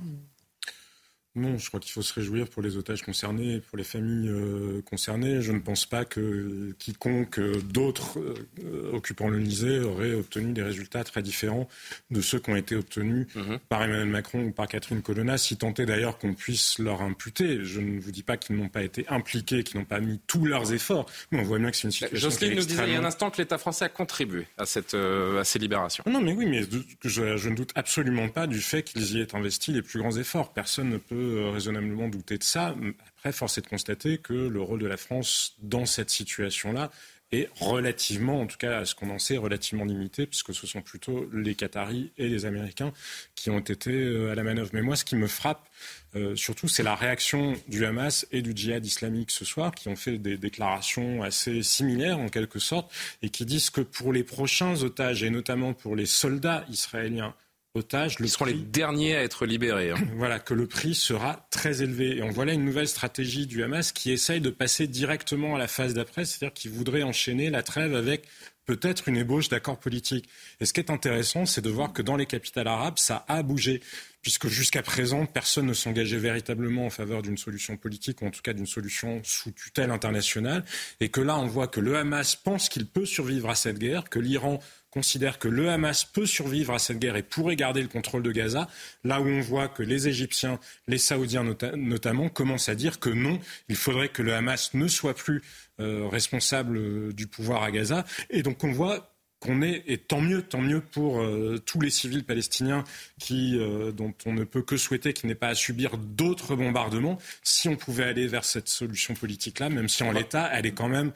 Non, je crois qu'il faut se réjouir pour les otages concernés, pour les familles euh, concernées. Je ne pense pas que quiconque euh, d'autres euh, occupant l'Elysée aurait obtenu des résultats très différents de ceux qui ont été obtenus mhm. par Emmanuel Macron ou par Catherine Colonna, si tant est d'ailleurs qu'on puisse leur imputer. Je ne vous dis pas qu'ils n'ont pas été impliqués, qu'ils n'ont pas mis tous leurs efforts, mais on voit bien que c'est une situation.
Jocelyne
nous
disait il y a un instant que l'État français a contribué à, cette, à ces libérations.
Non, mais oui, mais je, je ne doute absolument pas du fait qu'ils y aient investi les plus grands efforts. Personne ne peut euh, raisonnablement douter de ça. Après, force est de constater que le rôle de la France dans cette situation-là est relativement, en tout cas à ce qu'on en sait, relativement limité, puisque ce sont plutôt les Qataris et les Américains qui ont été euh, à la manœuvre. Mais moi, ce qui me frappe euh, surtout, c'est la réaction du Hamas et du djihad islamique ce soir, qui ont fait des déclarations assez similaires en quelque sorte, et qui disent que pour les prochains otages, et notamment pour les soldats israéliens otages.
Ils seront les derniers à être libérés. Hein.
Voilà, que le prix sera très élevé. Et on voit là une nouvelle stratégie du Hamas qui essaye de passer directement à la phase d'après, c'est-à-dire qu'il voudrait enchaîner la trêve avec peut-être une ébauche d'accord politique. Et ce qui est intéressant, c'est de voir que dans les capitales arabes, ça a bougé, puisque jusqu'à présent, personne ne s'engageait véritablement en faveur d'une solution politique, ou en tout cas d'une solution sous tutelle internationale, et que là, on voit que le Hamas pense qu'il peut survivre à cette guerre, que l'Iran considère que le Hamas peut survivre à cette guerre et pourrait garder le contrôle de Gaza, là où on voit que les Égyptiens, les Saoudiens notamment, commencent à dire que non, il faudrait que le Hamas ne soit plus euh, responsable euh, du pouvoir à Gaza. Et donc on voit qu'on est, et tant mieux, tant mieux pour euh, tous les civils palestiniens qui, dont on ne peut que souhaiter qu'ils n'aient pas à subir d'autres bombardements, si on pouvait aller vers cette solution politique-là, même si en l'état, elle est quand même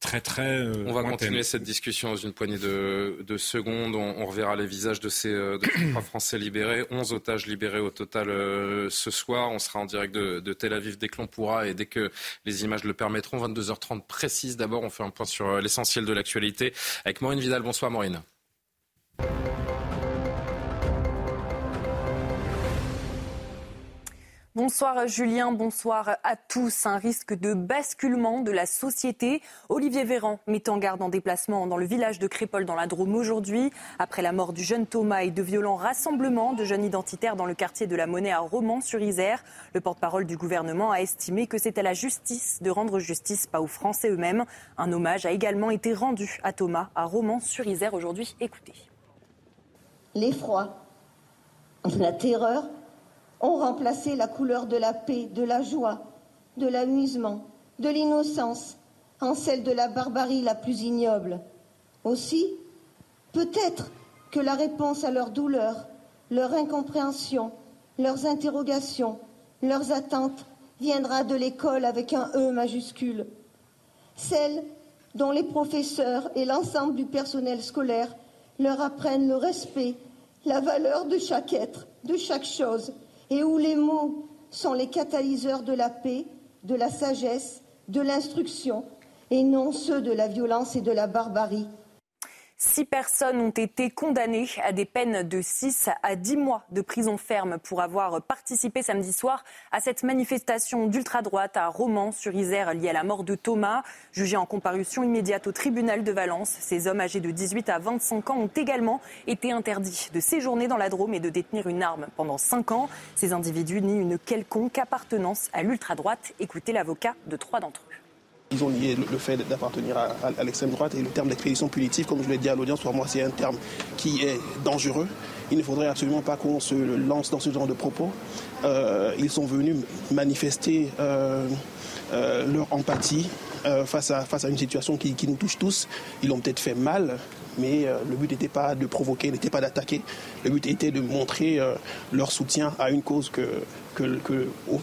très très.
Euh, on va continuer cette discussion dans une poignée de, secondes. On, reverra les visages de ces, euh, trois Français libérés, 11 otages libérés au total euh, ce soir. On sera en direct de, Tel Aviv dès que l'on pourra et dès que les images le permettront. 22h30 précise. D'abord, on fait un point sur l'essentiel de l'actualité avec Maureen Vidal. Bonsoir Maureen.
Bonsoir Julien, bonsoir à tous. Un risque de basculement de la société. Olivier Véran met en garde en déplacement dans le village de Crépol dans la Drôme aujourd'hui. Après la mort du jeune Thomas et de violents rassemblements de jeunes identitaires dans le quartier de la Monnaie à Romans-sur-Isère, le porte-parole du gouvernement a estimé que c'est à la justice de rendre justice, pas aux Français eux-mêmes. Un hommage a également été rendu à Thomas à Romans-sur-Isère aujourd'hui. Écoutez.
L'effroi, la terreur ont remplacé la couleur de la paix, de la joie, de l'amusement, de l'innocence en celle de la barbarie la plus ignoble. Aussi, peut-être que la réponse à leurs douleurs, leur incompréhension, leurs interrogations, leurs attentes viendra de l'école avec un E majuscule. Celle dont les professeurs et l'ensemble du personnel scolaire leur apprennent le respect, la valeur de chaque être, de chaque chose, et où les mots sont les catalyseurs de la paix, de la sagesse, de l'instruction, et non ceux de la violence et de la barbarie.
Six personnes ont été condamnées à des peines de 6 à 10 mois de prison ferme pour avoir participé samedi soir à cette manifestation d'ultra-droite à Romans-sur-Isère liée à la mort de Thomas. Jugés en comparution immédiate au tribunal de Valence, ces hommes âgés de 18 à 25 ans ont également été interdits de séjourner dans la Drôme et de détenir une arme pendant 5 ans. Ces individus nient une quelconque appartenance à l'ultra-droite. Écoutez l'avocat de trois d'entre eux.
Ils ont lié le fait d'appartenir à, l'extrême droite et le terme d'expédition punitive, comme je l'ai dit à l'audience, pour moi c'est un terme qui est dangereux. Il ne faudrait absolument pas qu'on se lance dans ce genre de propos. Euh, ils sont venus manifester euh, euh, leur empathie face, à, une situation qui, nous touche tous. Ils l'ont peut-être fait mal, mais le but n'était pas de provoquer, n'était pas d'attaquer. Le but était de montrer leur soutien à une cause que,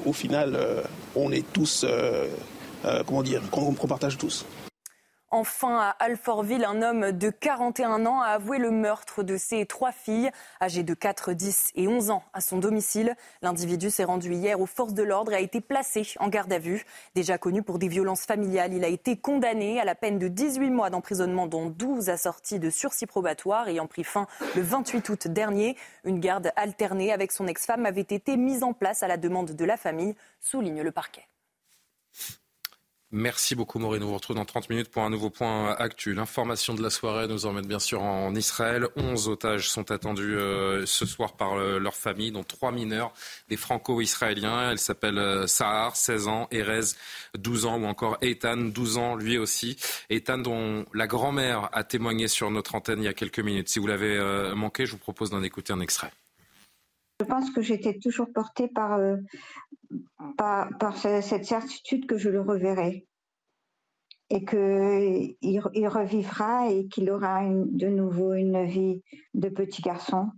au, final, on est tous comment dire, qu'on partage tous.
Enfin, à Alfortville, un homme de 41 ans a avoué le meurtre de ses trois filles, âgées de 4, 10 et 11 ans, à son domicile. L'individu s'est rendu hier aux forces de l'ordre et a été placé en garde à vue. Déjà connu pour des violences familiales, il a été condamné à la peine de 18 mois d'emprisonnement, dont 12 assortis de sursis probatoire, ayant pris fin le 28 août dernier. Une garde alternée avec son ex-femme avait été mise en place à la demande de la famille, souligne le parquet.
Merci beaucoup Maureen. Nous vous retrouve dans 30 minutes pour un nouveau point actuel. L'information de la soirée nous emmène bien sûr en Israël. 11 otages sont attendus euh, ce soir par euh, leur famille, dont trois mineurs, des franco-israéliens. Elle s'appelle euh, Sahar, 16 ans, Erez, 12 ans, ou encore Eitan, 12 ans, lui aussi. Eitan, dont la grand-mère a témoigné sur notre antenne il y a quelques minutes. Si vous l'avez manqué, je vous propose d'en écouter un extrait.
Je pense que j'étais toujours portée par, par, cette certitude que je le reverrai. Et qu'il il revivra et qu'il aura de nouveau une vie de petit garçon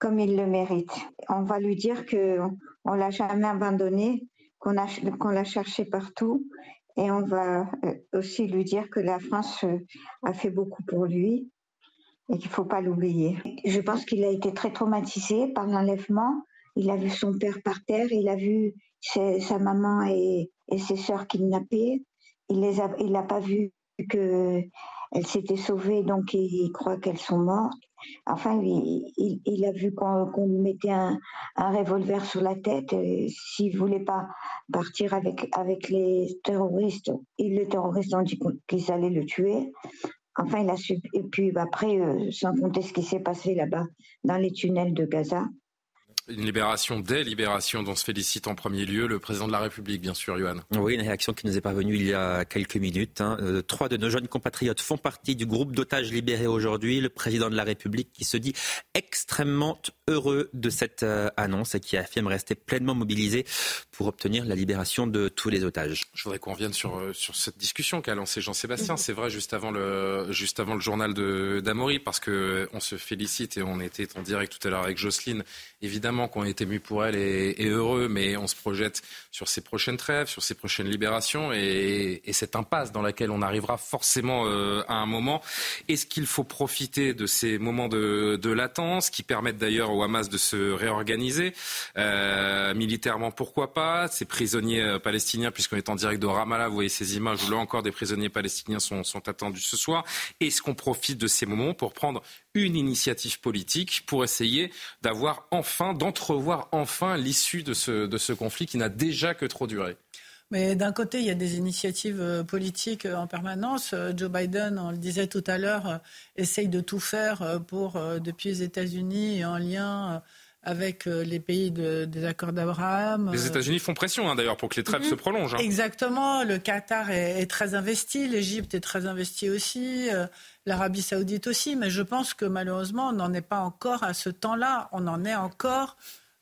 comme il le mérite. On va lui dire qu'on ne l'a jamais abandonné, qu'on l'a cherché partout. Et on va euh, aussi lui dire que la France euh, a fait beaucoup pour lui et qu'il ne faut pas l'oublier. Je pense qu'il a été très traumatisé par l'enlèvement il a vu son père par terre, il a vu sa maman et, ses sœurs kidnappées. Il il n'a pas vu que elles s'étaient sauvées, donc il croit qu'elles sont mortes. Enfin, il, a vu qu'on lui mettait un, revolver sur la tête. S'il voulait pas partir avec, les terroristes, les terroristes ont dit qu'ils allaient le tuer. Enfin, il a su. Et puis après, euh, sans compter ce qui s'est passé là-bas dans les tunnels de Gaza,
une libération, des libérations dont se félicite en premier lieu le président de la République, bien sûr, Johan.
Oui, une réaction qui nous est parvenue il y a quelques minutes. Hein. Euh, trois de nos jeunes compatriotes font partie du groupe d'otages libérés aujourd'hui. Le président de la République qui se dit extrêmement heureux de cette euh, annonce et qui affirme rester pleinement mobilisé pour obtenir la libération de tous les otages.
Je voudrais qu'on revienne sur, euh, sur cette discussion qu'a lancée Jean-Sébastien. C'est vrai, juste avant le, juste avant le journal d'Amaury, parce qu'on se félicite et on était en direct tout à l'heure avec Jocelyne évidemment qu'on est ému pour elle et, heureux, mais on se projette sur ses prochaines trêves, sur ses prochaines libérations et, cette impasse dans laquelle on arrivera forcément euh, à un moment. Est-ce qu'il faut profiter de ces moments de, latence qui permettent d'ailleurs au Hamas de se réorganiser? Euh, militairement Pourquoi pas? Ces prisonniers euh, palestiniens, puisqu'on est en direct de Ramallah, vous voyez ces images où là encore des prisonniers palestiniens sont, sont attendus ce soir. Est-ce qu'on profite de ces moments pour prendre une initiative politique pour essayer d'avoir enfin, d'entrevoir enfin l'issue de ce, conflit qui n'a déjà que trop duré.
Mais d'un côté, il y a des initiatives euh, politiques euh, en permanence. Euh, Joe Biden, on le disait tout à l'heure, essaye de tout faire pour, depuis les États-Unis, en lien avec les pays des accords d'Abraham.
Les États-Unis font pression hein, d'ailleurs pour que les trêves se mhm. prolongent. Hein.
Exactement. Le Qatar est, est très investi, l'Égypte est très investie aussi l'Arabie saoudite aussi, mais je pense que malheureusement, on n'en est pas encore à ce temps-là. On en est encore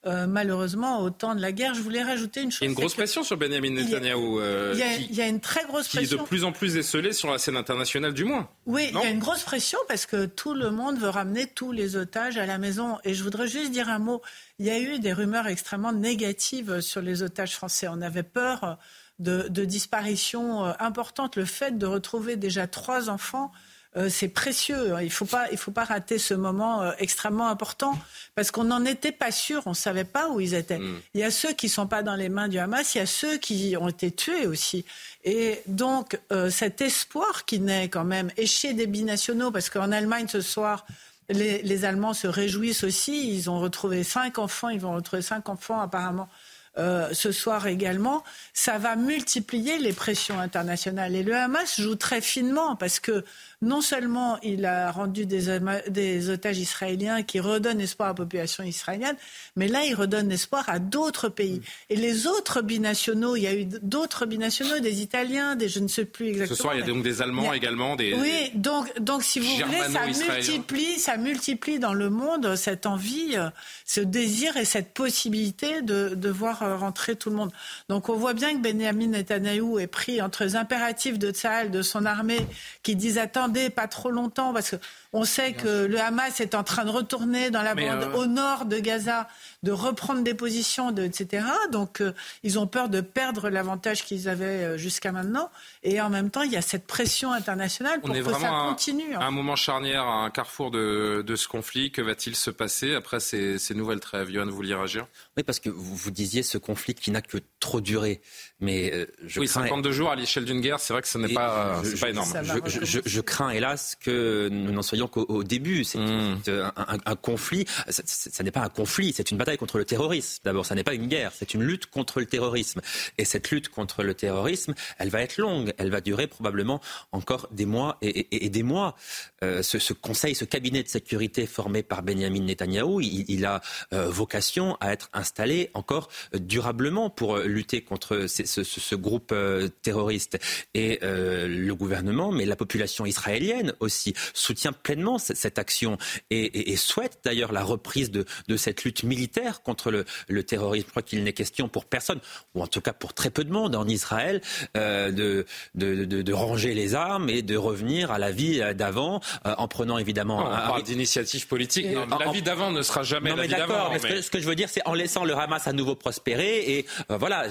euh, malheureusement au temps de la guerre. Je voulais rajouter une chose.
Il y a une grosse pression sur Benjamin Netanyahu.
Euh, il, y a, une très grosse pression.
Qui est de plus en plus esselée sur la scène internationale, du moins.
Oui, il y a une grosse pression parce que tout le monde veut ramener tous les otages à la maison. Et je voudrais juste dire un mot. Il y a eu des rumeurs extrêmement négatives sur les otages français. On avait peur de, de disparitions euh, importantes. Le fait de retrouver déjà trois enfants euh, c'est précieux. Il ne faut, pas, faut pas rater ce moment euh, extrêmement important parce qu'on n'en était pas sûr, on ne savait pas où ils étaient. Mm. Il y a ceux qui ne sont pas dans les mains du Hamas, il y a ceux qui ont été tués aussi. Et donc euh, cet espoir qui naît quand même, et chez des binationaux, parce qu'en Allemagne ce soir, les, les, Allemands se réjouissent aussi, ils ont retrouvé cinq enfants, ils vont retrouver cinq enfants apparemment euh, ce soir également, ça va multiplier les pressions internationales. Et le Hamas joue très finement parce que non seulement il a rendu des, otages israéliens qui redonnent espoir à la population israélienne, mais là il redonne espoir à d'autres pays. Et les autres binationaux, il y a eu d'autres binationaux, des Italiens, des je ne sais plus exactement.
Ce soir, il y a donc des Allemands également, des.
Oui, donc, donc si vous voulez, ça multiplie, ça multiplie dans le monde cette envie, ce désir et cette possibilité de, de voir euh, rentrer tout le monde. Donc on voit bien que Benjamin Netanyahu est pris entre les impératifs de Tsahal, de son armée, qui disent pas trop longtemps, parce qu'on sait que le Hamas est en train de retourner dans la bande euh, au nord de Gaza de reprendre des positions, de, etc. Donc euh, ils ont peur de perdre l'avantage qu'ils avaient euh, jusqu'à maintenant. Et en même temps, il y a cette pression internationale pour que ça continue.
Un, un moment charnière, un carrefour de, de ce conflit. Que va-t-il se passer après ces, ces nouvelles trêves Yohann, vous vouliez réagir
Oui, parce que vous, vous disiez ce conflit qui n'a que trop duré. Mais euh, je
oui, 52 jours à l'échelle d'une guerre, c'est vrai que ce n'est pas, pas énorme.
Je, je, crains hélas que nous n'en soyons qu'au début. C'est hmm. un, un, conflit. Ça, ça n'est pas un conflit, c'est une bataille contre le terrorisme. D'abord, ça n'est pas une guerre, c'est une lutte contre le terrorisme. Et cette lutte contre le terrorisme, elle va être longue, elle va durer probablement encore des mois et, des mois. Euh, ce, conseil, ce cabinet de sécurité formé par Benjamin Netanyahou, il, a euh, vocation à être installé encore durablement pour lutter contre ce, groupe terroriste. Et le gouvernement, mais la population israélienne aussi, soutient pleinement cette action et, souhaite d'ailleurs la reprise de, cette lutte militaire contre le, terrorisme. Je crois qu'il n'est question pour personne, ou en tout cas pour très peu de monde en Israël, euh, de, de, ranger les armes et de revenir à la vie d'avant, euh, en prenant évidemment...
on parle d'initiative politique. la vie d'avant ne sera jamais la vie d'avant.
Mais... Ce, que, je veux dire, c'est en laissant le Hamas à nouveau prospérer, et euh, voilà,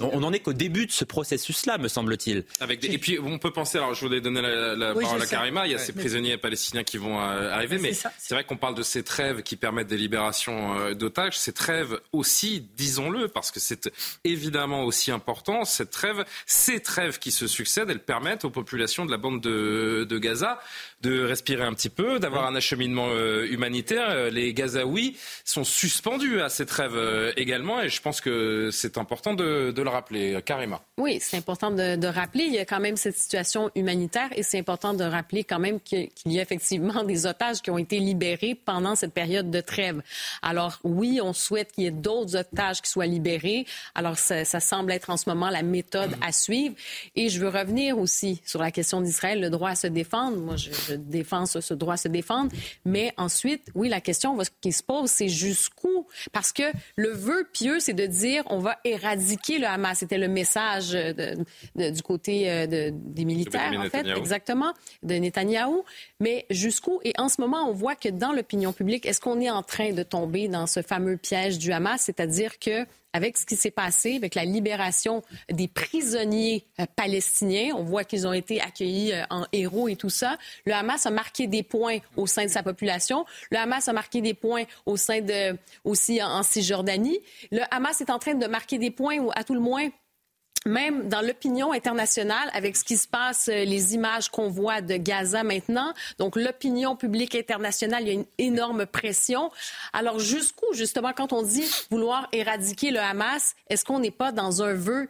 on n'en est qu'au début de ce processus-là, me semble-t-il.
Et puis on peut penser, alors je voulais donner la, parole à Karima, il y a ces prisonniers palestiniens qui vont arriver, mais c'est vrai qu'on parle de ces trêves qui permettent des libérations euh, d'otages. Ces trêves aussi, disons-le, parce que c'est évidemment aussi important, cette trêve, ces trêves qui se succèdent, elles permettent aux populations de la bande de, de Gaza de respirer un petit peu, d'avoir un acheminement euh, humanitaire. Euh, les Gazaouis sont suspendus à ces trêves également, et je pense que c'est important de, de, le rappeler. Karima.
Oui, c'est important de, de, rappeler. Il y a quand même cette situation humanitaire, et c'est important de rappeler quand même qu'il y a effectivement des otages qui ont été libérés pendant cette période de trêve. Alors oui, on souhaite qu'il y ait d'autres otages qui soient libérés. Alors ça, semble être en ce moment la méthode à suivre. Et je veux revenir aussi sur la question d'Israël, le droit à se défendre. Moi, je, défends ce, droit à se défendre. Mais ensuite, oui, la question qui se pose, c'est jusqu'où? Parce que le vœu pieux, c'est de dire on va éradiquer le Hamas. C'était le message du côté euh, des militaires, en fait, exactement, de Netanyahou. Mais jusqu'où? Et en ce moment, on voit que dans l'opinion publique, est-ce qu'on est en train de tomber dans ce fameux piège du Hamas, c'est-à-dire que avec ce qui s'est passé, avec la libération des prisonniers euh, palestiniens, on voit qu'ils ont été accueillis euh, en héros et tout ça. Le Hamas a marqué des points au sein de sa population. Le Hamas a marqué des points au sein de aussi en, Cisjordanie. Le Hamas est en train de marquer des points, ou à tout le moins même dans l'opinion internationale, avec ce qui se passe, euh, les images qu'on voit de Gaza maintenant, donc l'opinion publique internationale, il y a une énorme pression. Alors jusqu'où, justement, quand on dit vouloir éradiquer le Hamas, est-ce qu'on n'est pas dans un vœu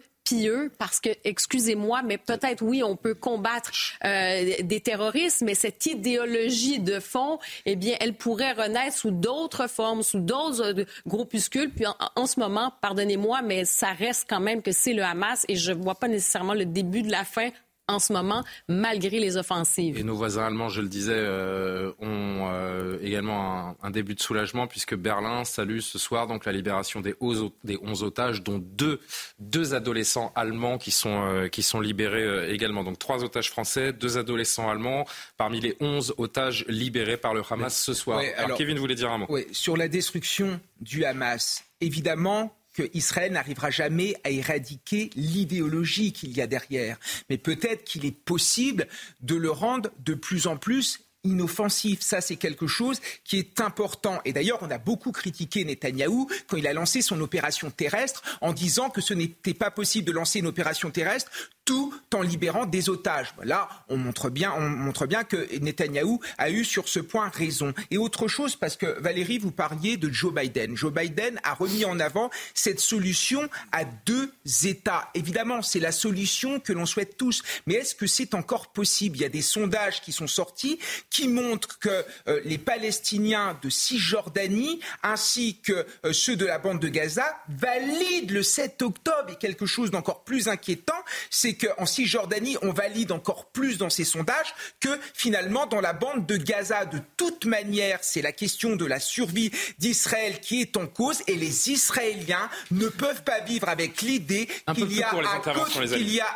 parce que, excusez-moi, mais peut-être oui, on peut combattre euh, des terroristes, mais cette idéologie de fond, eh bien, elle pourrait renaître sous d'autres formes, sous d'autres euh, groupuscules. Puis en, ce moment, pardonnez-moi, mais ça reste quand même que c'est le Hamas et je ne vois pas nécessairement le début de la fin en ce moment, malgré les offensives.
Et nos voisins allemands, je le disais, euh, ont euh, également un, début de soulagement puisque Berlin salue ce soir donc la libération des 11, des 11 otages, dont deux, deux adolescents allemands qui sont, euh, qui sont libérés également. Donc trois otages français, deux adolescents allemands parmi les 11 otages libérés par le Hamas ce soir. alors, Kevin voulait dire un mot.
Sur la destruction du Hamas, évidemment, qu'Israël n'arrivera jamais à éradiquer l'idéologie qu'il y a derrière. Mais peut-être qu'il est possible de le rendre de plus en plus inoffensif. Ça, c'est quelque chose qui est important. Et d'ailleurs, on a beaucoup critiqué Netanyahou quand il a lancé son opération terrestre en disant que ce n'était pas possible de lancer une opération terrestre tout en libérant des otages. Là, on montre bien, on montre bien que Netanyahou a eu sur ce point raison. Et autre chose, parce que Valérie, vous parliez de Joe Biden. Joe Biden a remis en avant cette solution à deux États. Évidemment, c'est la solution que l'on souhaite tous. Mais est-ce que c'est encore possible? Il y a des sondages qui sont sortis qui montrent que euh, les Palestiniens de Cisjordanie ainsi que euh, ceux de la bande de Gaza valident le 7 octobre. Et quelque chose d'encore plus inquiétant, c'est qu'en Cisjordanie, on valide encore plus dans ces sondages que finalement dans la bande de Gaza. De toute manière, c'est la question de la survie d'Israël qui est en cause et les Israéliens ne peuvent pas vivre avec l'idée qu'il y, a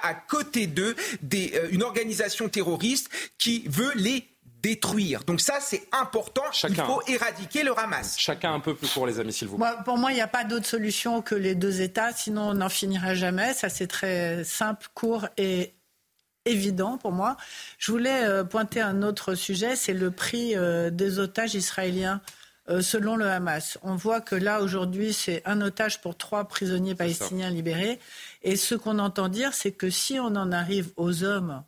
à côté d'eux euh, une organisation terroriste qui veut les détruire. Donc ça, c'est important. Il faut éradiquer le Hamas.
Chacun un peu plus pour les amis, s'il vous plaît.
pour moi, il n'y a pas d'autre solution que les deux États, sinon on n'en finira jamais. Ça, c'est très simple, court et évident pour moi. Je voulais euh, pointer un autre sujet, c'est le prix euh, des otages israéliens. Euh, selon le Hamas. On voit que là, aujourd'hui, c'est un otage pour trois prisonniers palestiniens libérés. Et ce qu'on entend dire, c'est que si on en arrive aux hommes,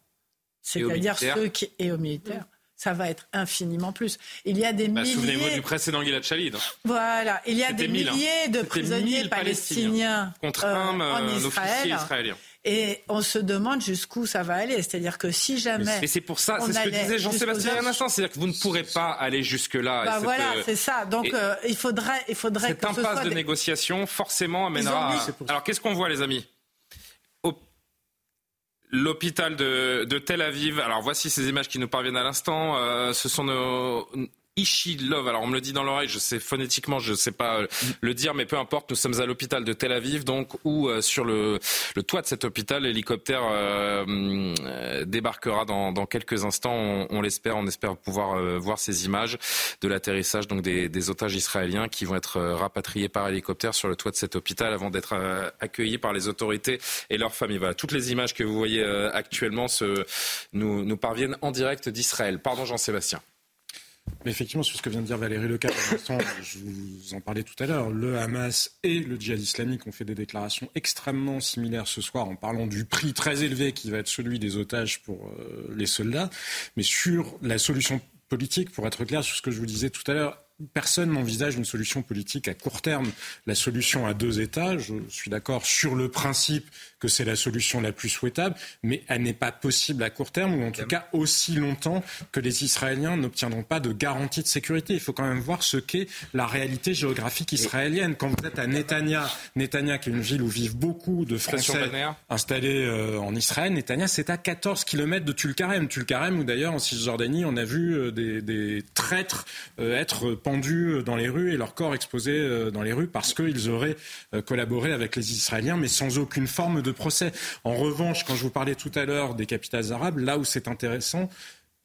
c'est-à-dire ceux qui, et aux militaires, ça va être infiniment plus. Il y a des bah, milliers.
Souvenez-vous du précédent Gilad Shalit. Hein.
Voilà, il y a des hein. milliers de prisonniers palestiniens,
contre un, euh, en Israël. israélien.
Et on se demande jusqu'où ça va aller. C'est-à-dire que si jamais.
Mais c'est pour ça, c'est ce que disait Jean-Sébastien un instant. C'est-à-dire que vous ne pourrez pas aller jusque-là.
Bah voilà, c'est ça. Donc euh, il faudrait, il faudrait
cette impasse de négociation forcément amènera. Alors qu'est-ce qu'on voit, les amis? L'hôpital de, Tel Aviv. Alors voici ces images qui nous parviennent à l'instant. Euh, ce sont nos, Love, Alors on me le dit dans l'oreille, je sais phonétiquement, je ne sais pas euh, le dire, mais peu importe. Nous sommes à l'hôpital de Tel Aviv, donc où euh, sur le, le, toit de cet hôpital, l'hélicoptère euh, débarquera dans, dans, quelques instants. On, on l'espère, on espère pouvoir voir ces images de l'atterrissage donc des, des, otages israéliens qui vont être rapatriés par hélicoptère sur le toit de cet hôpital avant d'être accueillis par les autorités et leurs familles. Voilà, toutes les images que vous voyez actuellement nous, nous parviennent en direct d'Israël. Pardon, Jean-Sébastien.
Effectivement, sur ce que vient de dire Valérie Lecas, je vous en parlais tout à l'heure, le Hamas et le djihad islamique ont fait des déclarations extrêmement similaires ce soir en parlant du prix très élevé qui va être celui des otages pour euh, les soldats. Mais sur la solution politique, pour être clair sur ce que je vous disais tout à l'heure, Personne n'envisage une solution politique à court terme. La solution à deux États, je suis d'accord sur le principe que c'est la solution la plus souhaitable, mais elle n'est pas possible à court terme, ou en tout cas aussi longtemps que les Israéliens n'obtiendront pas de garantie de sécurité. Il faut quand même voir ce qu'est la réalité géographique israélienne. Quand vous êtes à Netanya, Netanya qui est une ville où vivent beaucoup de Français installés euh, en Israël, Netanya c'est à 14 km de Tulkarem. Tulkarem où d'ailleurs en Cisjordanie on a vu euh, des, des, traîtres euh, être pendus dans les rues et leur corps exposés dans les rues parce qu'ils auraient collaboré avec les Israéliens mais sans aucune forme de procès. En revanche, quand je vous parlais tout à l'heure des capitales arabes, là où c'est intéressant,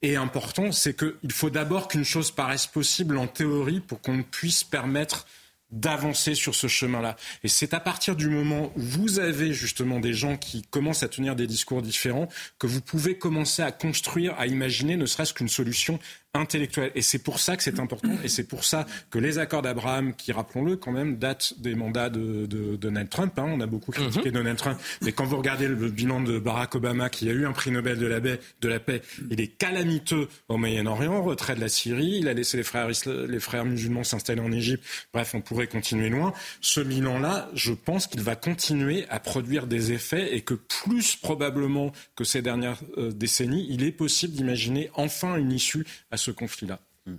et important, c'est qu'il faut d'abord qu'une chose paraisse possible en théorie pour qu'on puisse permettre d'avancer sur ce chemin-là. Et c'est à partir du moment où vous avez justement des gens qui commencent à tenir des discours différents que vous pouvez commencer à construire, à imaginer ne serait-ce qu'une solution intellectuelle. Et c'est pour ça que c'est important, et c'est pour ça que les accords d'Abraham, qui, rappelons-le, quand même, datent des mandats de, Donald Trump, hein, on a beaucoup critiqué mhm. Donald Trump, mais quand vous regardez le bilan de Barack Obama, qui a eu un prix Nobel de la, paix, de la paix il est calamiteux au Moyen-Orient, retrait de la Syrie, il a laissé les frères, les frères musulmans s'installer en Égypte, bref, on pourrait continuer loin. Ce bilan-là, je pense qu'il va continuer à produire des effets et que plus probablement que ces dernières euh, décennies, il est possible d'imaginer enfin une issue à ce conflit-là.
Hmm.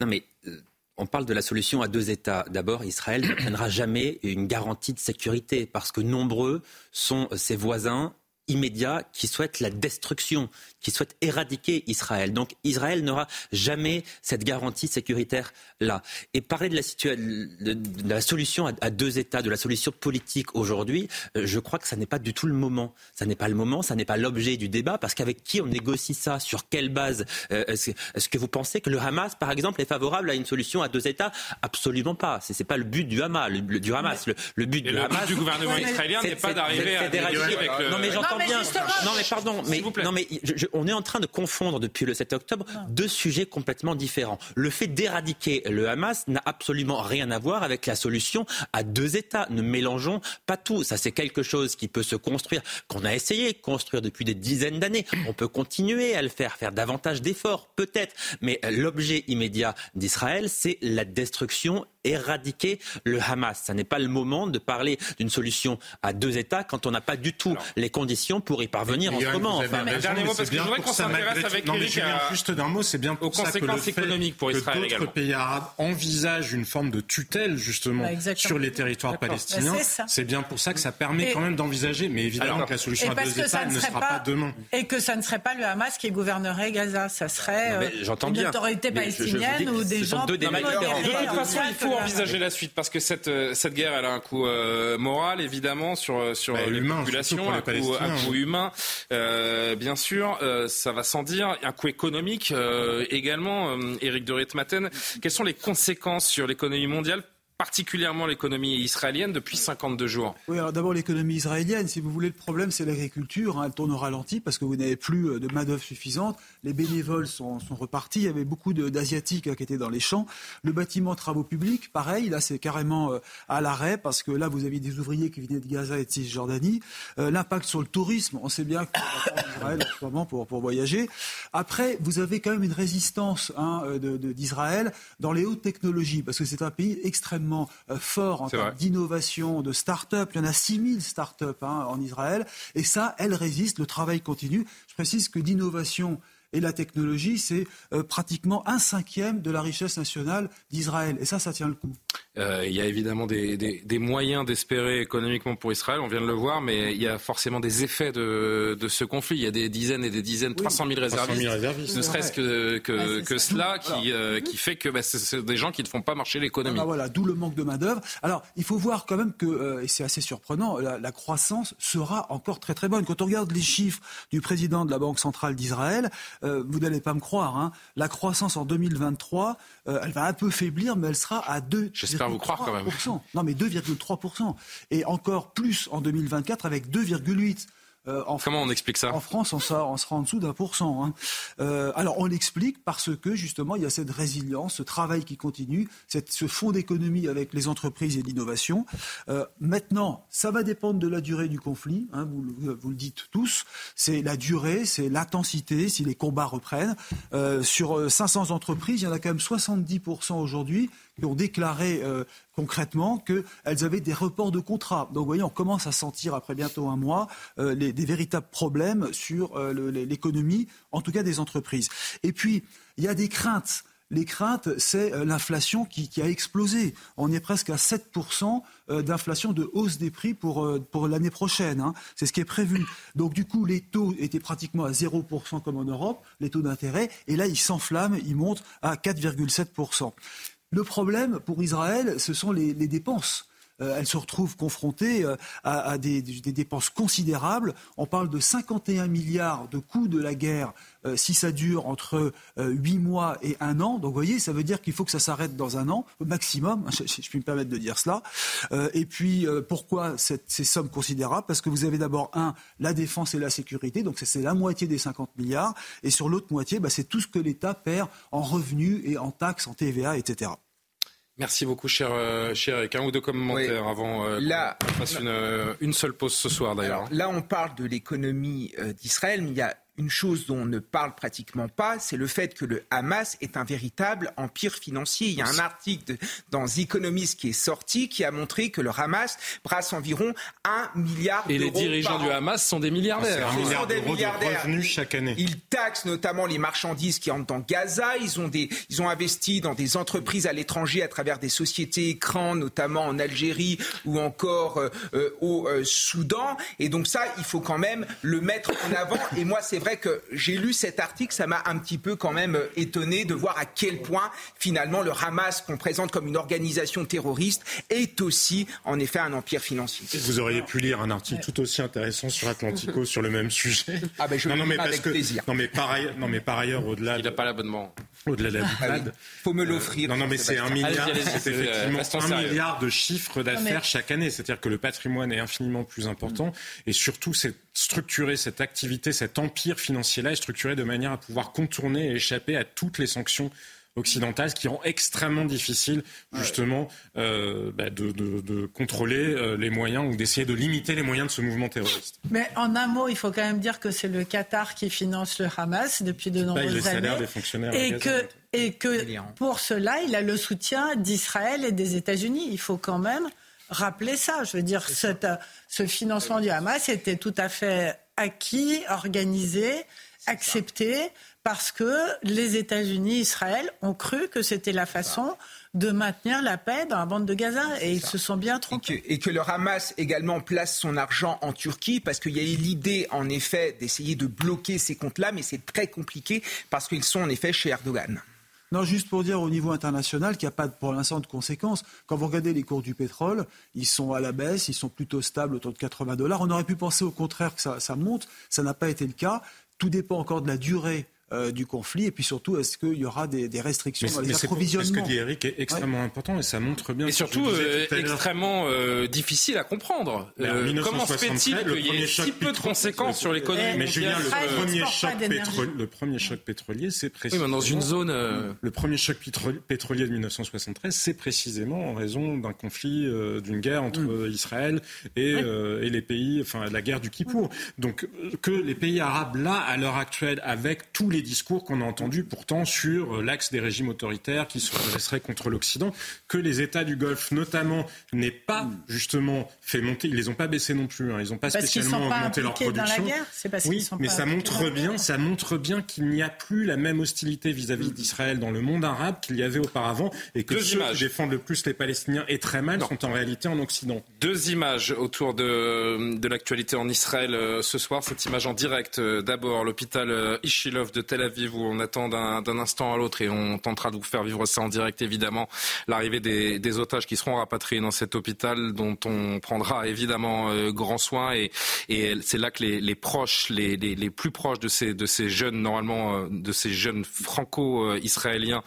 Non, mais euh, on parle de la solution à deux États. D'abord, Israël n'obtiendra jamais une garantie de sécurité parce que nombreux sont ses voisins immédiats qui souhaitent la destruction qui souhaitent éradiquer Israël. Donc Israël n'aura jamais cette garantie sécuritaire là. Et parler de la, de, la solution à, deux États, de la solution politique aujourd'hui, euh, je crois que ça n'est pas du tout le moment. Ça n'est pas le moment, ça n'est pas l'objet du débat, parce qu'avec qui on négocie ça? Sur quelle base? Euh, Est-ce que vous pensez que le Hamas, par exemple, est favorable à une solution à deux États? Absolument pas. C'est n'est pas le but du Hamas. Le, du Hamas. Le, but,
du,
Hamas,
du gouvernement israélien n'est pas d'arriver à avec le...
Non mais j'entends bien. Non mais pardon. Mais non mais je, on est en train de confondre depuis le 7 octobre deux sujets complètement différents. Le fait d'éradiquer le Hamas n'a absolument rien à voir avec la solution à deux États. Ne mélangeons pas tout. Ça, c'est quelque chose qui peut se construire, qu'on a essayé de construire depuis des dizaines d'années. On peut continuer à le faire, faire davantage d'efforts, peut-être. Mais l'objet immédiat d'Israël, c'est la destruction éradiquer le Hamas. Ce n'est pas le moment de parler d'une solution à deux États quand on n'a pas du tout les conditions pour y parvenir en ce moment.
Enfin, dernier mot, parce que je voudrais qu'on s'intéresse avec Eric
juste d'un mot, c'est bien pour ça que le fait
pour Israël
que d'autres pays arabes envisagent une forme de tutelle justement bah, sur les territoires palestiniens. Bah, c'est bien pour ça que ça permet quand même d'envisager, mais évidemment que la solution à deux États ne sera pas demain.
Et que ça ne serait pas le Hamas qui gouvernerait Gaza, ça serait euh, une autorité palestinienne ou des gens. De toute
façon, il faut envisager la suite? Parce que cette, euh, cette guerre, elle a un coût euh, moral, évidemment, sur, euh, sur bah, les populations, un, coût, un coût, humain, bien sûr, ça va sans dire, un coût économique également. Éric de Ritmaten, quelles sont les conséquences sur l'économie mondiale particulièrement l'économie israélienne depuis 52 jours?
Oui, alors d'abord l'économie israélienne, si vous voulez, le problème c'est l'agriculture, hein, elle tourne au ralenti parce que vous n'avez plus de main-d'œuvre suffisante, les bénévoles sont, sont, repartis, il y avait beaucoup d'Asiatiques qui étaient dans les champs, le bâtiment travaux publics, pareil, là c'est carrément euh, à l'arrêt parce que là vous avez des ouvriers qui venaient de Gaza et de Cisjordanie, euh, l'impact sur le tourisme, on sait bien qu'Israël en ce moment pour, pour voyager. Après, vous avez quand même une résistance hein, d'Israël dans les hautes technologies parce que c'est un pays extrêmement euh, fort en termes d'innovation, de start-up. Il y en a 6000 start-up hein, en Israël. Et ça, elle résiste, le travail continue. Je précise que d'innovation et la technologie, c'est euh, pratiquement un cinquième de la richesse nationale d'Israël. Et ça, ça tient le coup.
Euh, il y a évidemment des, des, des moyens d'espérer économiquement pour Israël, on vient de le voir, mais il y a forcément des effets de, de ce conflit. Il y a des dizaines et des dizaines, 300 000 réservistes, ne serait-ce que, que, que cela qui, euh, qui fait que bah, c'est des gens qui ne font pas marcher l'économie.
Ah, voilà, d'où le manque de main-d'œuvre. Alors, il faut voir quand même que, et c'est assez surprenant, la, la, croissance sera encore très très bonne. Quand on regarde les chiffres du président de la Banque centrale d'Israël, euh, vous n'allez pas me croire, hein, la croissance en 2023, euh, elle va un peu faiblir, mais elle sera à 2.
J'espère vous croire quand même.
Non, mais 2,3%. Et encore plus en 2024 avec 2,8%.
Euh, Comment on explique ça
En France, on sera, on sera en dessous d'un pour cent. Hein. Euh, alors, on l'explique parce que, justement, il y a cette résilience, ce travail qui continue, cette, ce fonds d'économie avec les entreprises et l'innovation. Euh, maintenant, ça va dépendre de la durée du conflit, hein, vous, vous, le dites tous. C'est la durée, c'est l'intensité, si les combats reprennent. Sur 500 entreprises, il y en a quand même 70% aujourd'hui qui ont déclaré euh, concrètement qu'elles avaient des reports de contrats. Donc vous voyez, on commence à sentir après bientôt un mois euh, des véritables problèmes sur euh, l'économie, en tout cas des entreprises. Et puis, il y a des craintes. Les craintes, c'est l'inflation qui, a explosé. On est presque à 7% euh, d'inflation de hausse des prix pour, pour l'année prochaine. Hein. C'est ce qui est prévu. Donc du coup, les taux étaient pratiquement à 0% comme en Europe, les taux d'intérêt, et là, ils s'enflamment, ils montent à 4,7%. Le problème pour Israël, ce sont les, dépenses. Euh, elle se retrouve confrontée euh, à, des, dépenses considérables. On parle de 51 milliards de coûts de la guerre euh, si ça dure entre euh, 8 mois et un an. Donc vous voyez, ça veut dire qu'il faut que ça s'arrête dans un an, au maximum, je, je, puis me permettre de dire cela. Et puis, pourquoi ces sommes considérables? Parce que vous avez d'abord, un, la défense et la sécurité, donc c'est la moitié des 50 milliards, et sur l'autre moitié, bah, c'est tout ce que l'État perd en revenus et en taxes, en TVA, etc.
Merci beaucoup, cher, euh, cher Eric. Un ou deux commentaires oui. avant euh, là, qu'on fasse une, euh, une, seule pause ce soir, d'ailleurs.
Là, on parle de l'économie euh, d'Israël, mais il y a une chose dont on ne parle pratiquement pas, c'est le fait que le Hamas est un véritable empire financier. Il y a un article de, dans The Economist qui est sorti qui a montré que le Hamas brasse environ un milliard d'euros.
Et les dirigeants du Hamas sont des milliardaires.
Un milliard d'euros de revenus chaque année.
Ils taxent notamment les marchandises qui entrent dans Gaza. Ils ont, des, ils ont investi dans des entreprises à l'étranger à travers des sociétés écrans, notamment en Algérie ou encore euh, euh, au euh, Soudan. Et donc ça, il faut quand même le mettre en avant. Et moi, c'est vrai que j'ai lu cet article, ça m'a un petit peu quand même étonné de voir à quel point finalement le Hamas, qu'on présente comme une organisation terroriste, est aussi en effet un empire financier.
Vous auriez pu lire un article tout aussi intéressant sur Atlantico sur le même sujet.
Ah ben je non, non, mais avec
que,
plaisir.
Non mais par ailleurs, non mais par ailleurs au-delà.
Il n'a pas l'abonnement.
Au-delà de la
ah, oui. faut me l'offrir.
Euh, non non mais c'est un milliard, c'est effectivement un
sérieux.
milliard de chiffres d'affaires mais... chaque année. C'est-à-dire que le patrimoine est infiniment plus important et surtout c'est structurer cette activité, cet empire financier-là est structuré de manière à pouvoir contourner et échapper à toutes les sanctions occidentales, ce qui rend extrêmement difficile justement euh, bah, de, de, de, contrôler euh, les moyens ou d'essayer de limiter les moyens de ce mouvement terroriste.
Mais en un mot, il faut quand même dire que c'est le Qatar qui finance le Hamas depuis de nombreuses
les
années.
Des fonctionnaires
et que, et que pour cela, il a le soutien d'Israël et des États-Unis. Il faut quand même rappeler ça. Je veux dire, cette, ce financement du Hamas était tout à fait acquis, organisé, accepté parce que les États-Unis, Israël ont cru que c'était la façon de maintenir la paix dans la bande de Gaza et ils se sont bien trompés.
Et que, et que, le Hamas également place son argent en Turquie parce qu'il y a eu l'idée en effet d'essayer de bloquer ces comptes-là, mais c'est très compliqué parce qu'ils sont en effet chez Erdogan.
Non, juste pour dire au niveau international qu'il n'y a pas pour l'instant de conséquences. Quand vous regardez les cours du pétrole, ils sont à la baisse, ils sont plutôt stables autour de 80 dollars. On aurait pu penser au contraire que ça, ça monte, ça n'a pas été le cas. Tout dépend encore de la durée euh, du conflit Et puis surtout, est-ce qu'il y aura des, restrictions dans les approvisionnements
Ce que dit Eric est extrêmement important et ça montre bien.
Et surtout euh, extrêmement euh, difficile à comprendre. comment se fait-il qu'il y ait si peu de conséquences sur l'économie
Mais Julien, le premier, choc le premier choc pétrolier, c'est précisément.
Oui, dans une zone.
Le premier choc pétrolier de 1973, c'est précisément en raison d'un conflit, d'une guerre entre mm. Israël et, et, les pays, enfin la guerre du Kippour. Donc que les pays arabes là, à l'heure actuelle, avec tous les discours qu'on a entendus pourtant sur l'axe des régimes autoritaires qui se redresseraient contre l'Occident, que les États du Golfe, notamment, n'aient pas justement fait monter, ils les ont pas baissés non plus, hein, ils n'ont pas spécialement augmenté leur production. oui, mais ça montre bien, ça montre bien qu'il n'y a plus la même hostilité vis-à-vis d'Israël dans le monde arabe qu'il y avait auparavant, et que ceux qui défendent le plus les Palestiniens et très mal sont en réalité en Occident.
Deux images autour de, de l'actualité en Israël euh, ce soir. Cette image en direct, euh, d'abord l'hôpital euh, Ishilov de Tel Aviv où on attend d'un instant à l'autre et on tentera de vous faire vivre ça en direct évidemment. L'arrivée des, otages qui seront rapatriés dans cet hôpital dont on prendra évidemment grand soin et, c'est là que les, proches, les, plus proches de ces, jeunes normalement, de ces jeunes franco-israéliens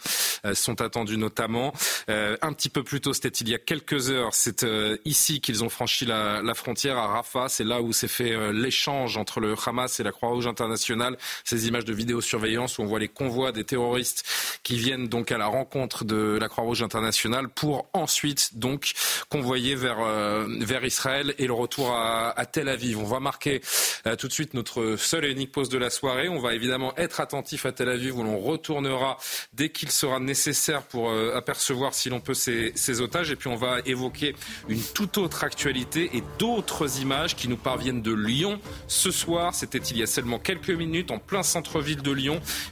sont attendus notamment. un petit peu plus tôt, c'était il y a quelques heures, c'est ici qu'ils ont franchi la, la frontière à Rafah. C'est là où s'est fait l'échange entre le Hamas et la Croix-Rouge internationale. Ces images de vidéosurveillance où on voit les convois des terroristes qui viennent donc à la rencontre de la Croix-Rouge internationale pour ensuite donc convoyer vers, euh, vers Israël et le retour à, à Tel Aviv. On va marquer euh, tout de suite notre seule et unique pause de la soirée. On va évidemment être attentif à Tel Aviv où l'on retournera dès qu'il sera nécessaire pour euh, apercevoir si l'on peut ces, ces otages. Et puis on va évoquer une toute autre actualité et d'autres images qui nous parviennent de Lyon ce soir. C'était il y a seulement quelques minutes en plein centre-ville de Lyon.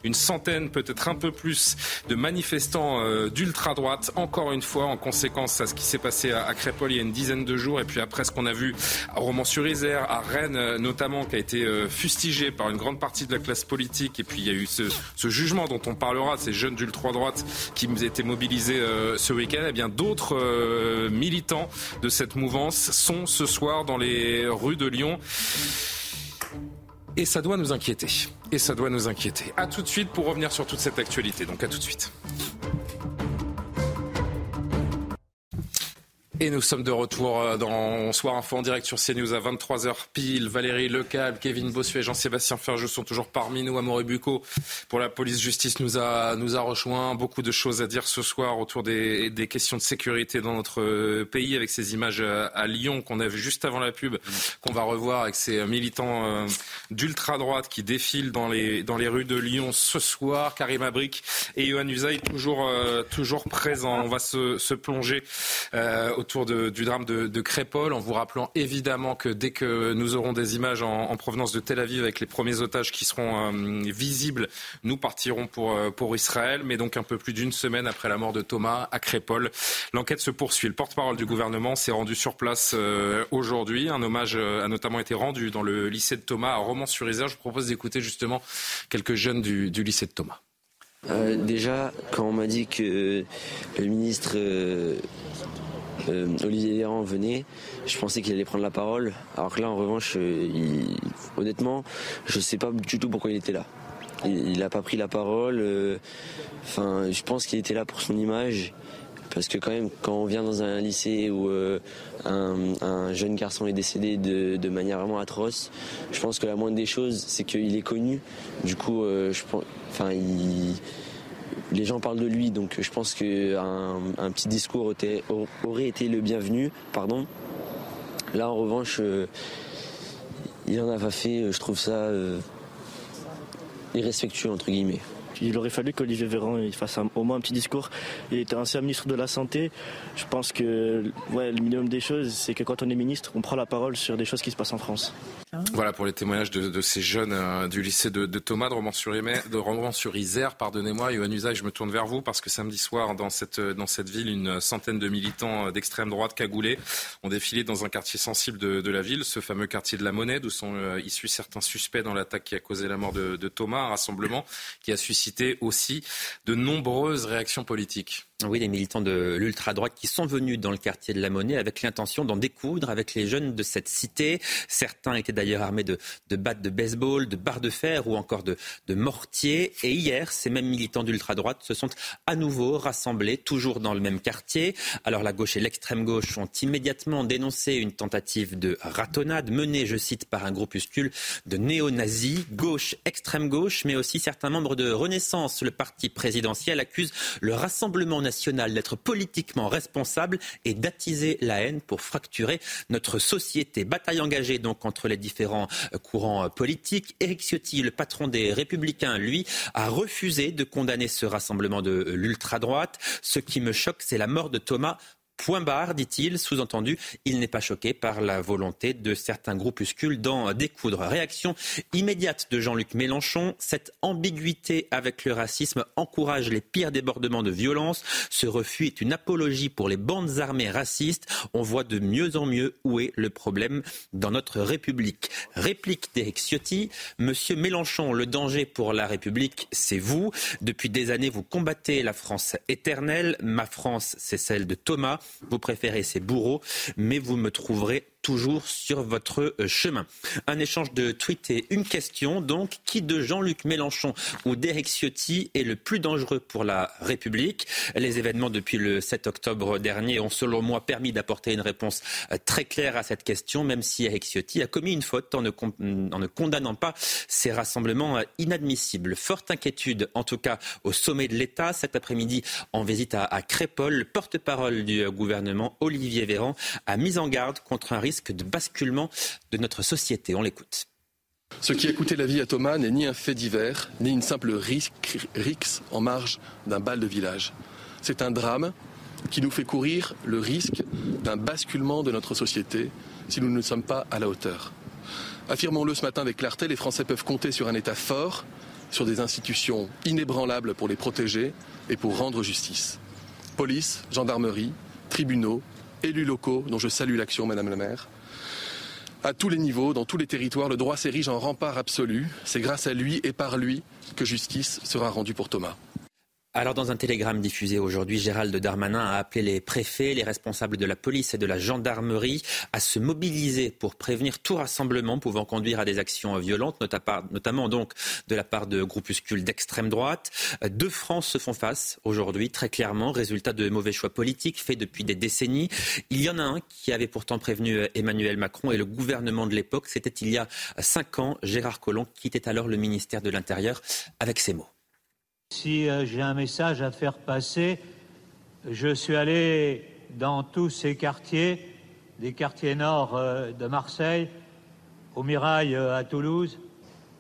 Une centaine, peut-être un peu plus, de manifestants euh, d'ultra-droite, encore une fois, en conséquence à ce qui s'est passé à, Crépol il y a une dizaine de jours. Et puis après ce qu'on a vu à Romans-sur-Isère, à Rennes euh, notamment, qui a été euh, fustigé par une grande partie de la classe politique. Et puis il y a eu ce, jugement dont on parlera, ces jeunes d'ultra-droite qui étaient mobilisés ce week-end. Eh bien, d'autres militants de cette mouvance sont ce soir dans les rues de Lyon. Et ça doit nous inquiéter. Et ça doit nous inquiéter. A tout de suite pour revenir sur toute cette actualité. Donc à tout de suite. Et nous sommes de retour euh, dans Soir Info en direct sur CNews à 23h pile. Valérie Lecal, Kevin Bossuet, Jean-Sébastien Ferjeux sont toujours parmi nous. Amaury Bucco pour la police justice nous a, nous a rejoint. Beaucoup de choses à dire ce soir autour des, des questions de sécurité dans notre pays avec ces images à Lyon qu'on a vues juste avant la pub, qu'on va revoir avec ces militants euh, d'ultra-droite qui défilent dans les, dans les rues de Lyon ce soir. Karim Abrik et Yohann Usaï toujours, euh, toujours présents. On va se, plonger euh, autour du drame de, Crépol, en vous rappelant évidemment que dès que nous aurons des images en, provenance de Tel Aviv avec les premiers otages qui seront euh, visibles, nous partirons pour, euh, pour Israël. Mais donc un peu plus d'une semaine après la mort de Thomas à Crépol, l'enquête se poursuit. Le porte-parole du gouvernement s'est rendu sur place euh, aujourd'hui. Un hommage a notamment été rendu dans le lycée de Thomas à Romans-sur-Isère. Je vous propose d'écouter justement quelques jeunes du, lycée de Thomas.
déjà, quand on m'a dit que le ministre Olivier Véran venait, je pensais qu'il allait prendre la parole. Alors que là, en revanche, euh, honnêtement, je ne sais pas du tout pourquoi il était là. Il n'a pas pris la parole. Euh, je pense qu'il était là pour son image. Parce que quand même, quand on vient dans un lycée où un, jeune garçon est décédé de, manière vraiment atroce, je pense que la moindre des choses, c'est qu'il est connu. Du coup, je pense, il, les gens parlent de lui, donc je pense qu'un un petit discours aurait été le bienvenu. Pardon. Là, en revanche, euh, il en a pas fait. Je trouve ça euh, irrespectueux, entre guillemets.
Il aurait fallu qu'Olivier Véran fasse au moins un petit discours. Il était ancien ministre de la Santé. Je pense que ouais, le minimum des choses, c'est que quand on est ministre, on prend la parole sur des choses qui se passent en France.
Voilà pour les témoignages de, ces jeunes euh, du lycée de, Thomas de Romans-sur-Isère. Pardonnez-moi, Yohann Usaï, je me tourne vers vous parce que samedi soir, dans cette, dans cette ville, une centaine de militants euh, d'extrême droite cagoulés ont défilé dans un quartier sensible de, la ville, ce fameux quartier de la Monnaie, d'où sont euh, issus certains suspects dans l'attaque qui a causé la mort de, Thomas, un rassemblement qui a suscité aussi de nombreuses réactions politiques.
Oui, les militants de l'ultra-droite qui sont venus dans le quartier de la Monnaie avec l'intention d'en découdre avec les jeunes de cette cité. Certains étaient d'ailleurs armés de, de battes de baseball, de barres de fer ou encore de, de mortiers. Et hier, ces mêmes militants d'ultra-droite se sont à nouveau rassemblés, toujours dans le même quartier. Alors la gauche et l'extrême gauche ont immédiatement dénoncé une tentative de ratonnade menée, je cite, par un groupuscule de néo-nazis, gauche, extrême gauche, mais aussi certains membres de Renaissance, le parti présidentiel, accusent le rassemblement d'être politiquement responsable et d'attiser la haine pour fracturer notre société. Bataille engagée donc entre les différents euh, courants euh, politiques. Éric Ciotti, le patron des Républicains, lui, a refusé de condamner ce rassemblement de euh, l'ultra-droite. Ce qui me choque, c'est la mort de Thomas Point barre, dit-il, sous-entendu, il n'est pas choqué par la volonté de certains groupuscules d'en découdre. Réaction immédiate de Jean-Luc Mélenchon. Cette ambiguïté avec le racisme encourage les pires débordements de violence. Ce refus est une apologie pour les bandes armées racistes. On voit de mieux en mieux où est le problème dans notre République. Réplique d'Éric Ciotti. Monsieur Mélenchon, le danger pour la République, c'est vous. Depuis des années, vous combattez la France éternelle. Ma France, c'est celle de Thomas. Vous préférez ces bourreaux, mais vous me trouverez toujours sur votre euh, chemin. Un échange de tweets et une question donc. Qui de Jean-Luc Mélenchon ou d'Éric Ciotti est le plus dangereux pour la République? Les événements depuis le 7 octobre dernier ont selon moi permis d'apporter une réponse euh, très claire à cette question, même si Éric Ciotti a commis une faute en ne, condamnant pas ces rassemblements euh, inadmissibles. Forte inquiétude en tout cas au sommet de l'État cet après-midi en visite à, à Crépol. Le porte-parole du gouvernement, Olivier Véran, a mis en garde contre un de basculement de notre société. On l'écoute.
Ce qui a coûté la vie à Thomas n'est ni un fait divers, ni une simple rixe en marge d'un bal de village. C'est un drame qui nous fait courir le risque d'un basculement de notre société si nous ne sommes pas à la hauteur. Affirmons-le ce matin avec clarté, les Français peuvent compter sur un État fort, sur des institutions inébranlables pour les protéger et pour rendre justice. Police, gendarmerie, tribunaux, élus locaux, dont je salue l'action, Madame la maire. À tous les niveaux, dans tous les territoires, le droit s'érige en rempart absolu. C'est grâce à lui et par lui que justice sera rendue pour Thomas.
Alors, dans un télégramme diffusé aujourd'hui, Gérald Darmanin a appelé les préfets, les responsables de la police et de la gendarmerie à se mobiliser pour prévenir tout rassemblement pouvant conduire à des actions violentes, notamment de la part de groupuscules d'extrême droite. Deux France se font face aujourd'hui, très clairement, résultat de mauvais choix politiques faits depuis des décennies. Il y en a un qui avait pourtant prévenu Emmanuel Macron et le gouvernement de l'époque. C'était il y a cinq ans, Gérard Collomb quittait alors le ministère de l'Intérieur avec ces mots.
Si euh, j'ai un message à faire passer, je suis allé dans tous ces quartiers, des quartiers nord euh, de Marseille, au Mirail euh, à Toulouse,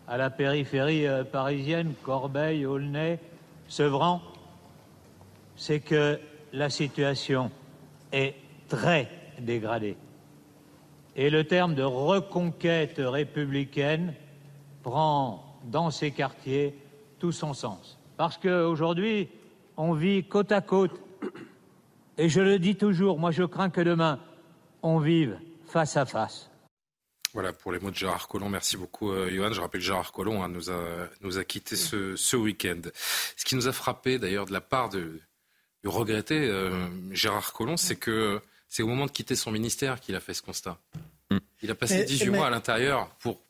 à la périphérie parisienne, Corbeil, Aulnay, Sevran, c'est que la situation est très dégradée. Et le terme de reconquête républicaine prend dans ces quartiers tout son sens parce qu'aujourd'hui, on vit côte à côte. Et je le dis toujours, moi je crains que demain, on vive face à face.
Voilà pour les mots de Gérard Collomb. Merci beaucoup, euh, Johan. Je rappelle, Gérard Collomb hein, nous, a, nous a quittés ce, ce week-end. Ce qui nous a frappé, d'ailleurs, de la part de, du regretté euh, Gérard Collomb, c'est que c'est au moment de quitter son ministère qu'il a fait ce constat. Mm. Il a passé 18 mois à l'intérieur pour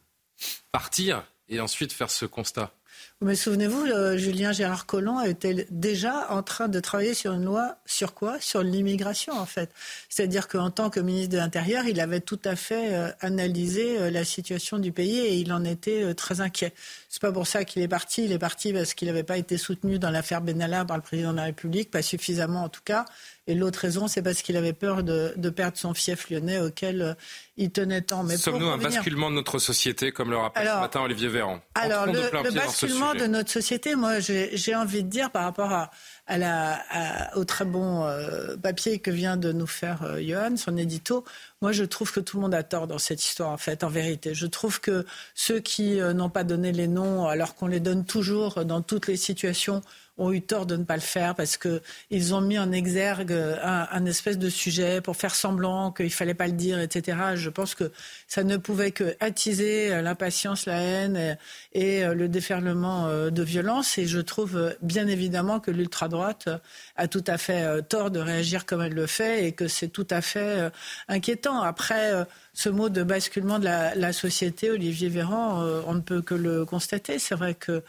partir et ensuite faire ce constat.
Mais souvenez-vous, euh, Julien Gérard Collomb était déjà en train de travailler sur une loi sur quoi? Sur l'immigration, en fait. C'est-à-dire qu'en tant que ministre de l'Intérieur, il avait tout à fait euh, analysé euh, la situation du pays et il en était très inquiet. C'est pas pour ça qu'il est parti. Il est parti parce qu'il n'avait pas été soutenu dans l'affaire Benalla par le président de la République, pas suffisamment en tout cas. Et l'autre raison, c'est parce qu'il avait peur de, perdre son fief lyonnais auquel euh, il tenait tant.
Sommes-nous un basculement de notre société, comme le rappelle ce matin Olivier Véran
Alors, le, le basculement de notre société, moi, j'ai envie de dire par rapport à, à la, au très bon euh, papier que vient de nous faire euh, Johan, son édito, moi je trouve que tout le monde a tort dans cette histoire en fait, en vérité. Je trouve que ceux qui n'ont pas donné les noms, alors qu'on les donne toujours dans toutes les situations, ont eu tort de ne pas le faire parce qu'ils ont mis en exergue un, espèce de sujet pour faire semblant qu'il ne fallait pas le dire, etc. Je pense que ça ne pouvait que attiser l'impatience, la haine et, le déferlement euh, de violence. Et je trouve bien évidemment que l'ultra droite a tout à fait tort de réagir comme elle le fait et que c'est tout à fait inquiétant. Après, ce mot de basculement de la, société, Olivier Véran, on ne peut que le constater. C'est vrai que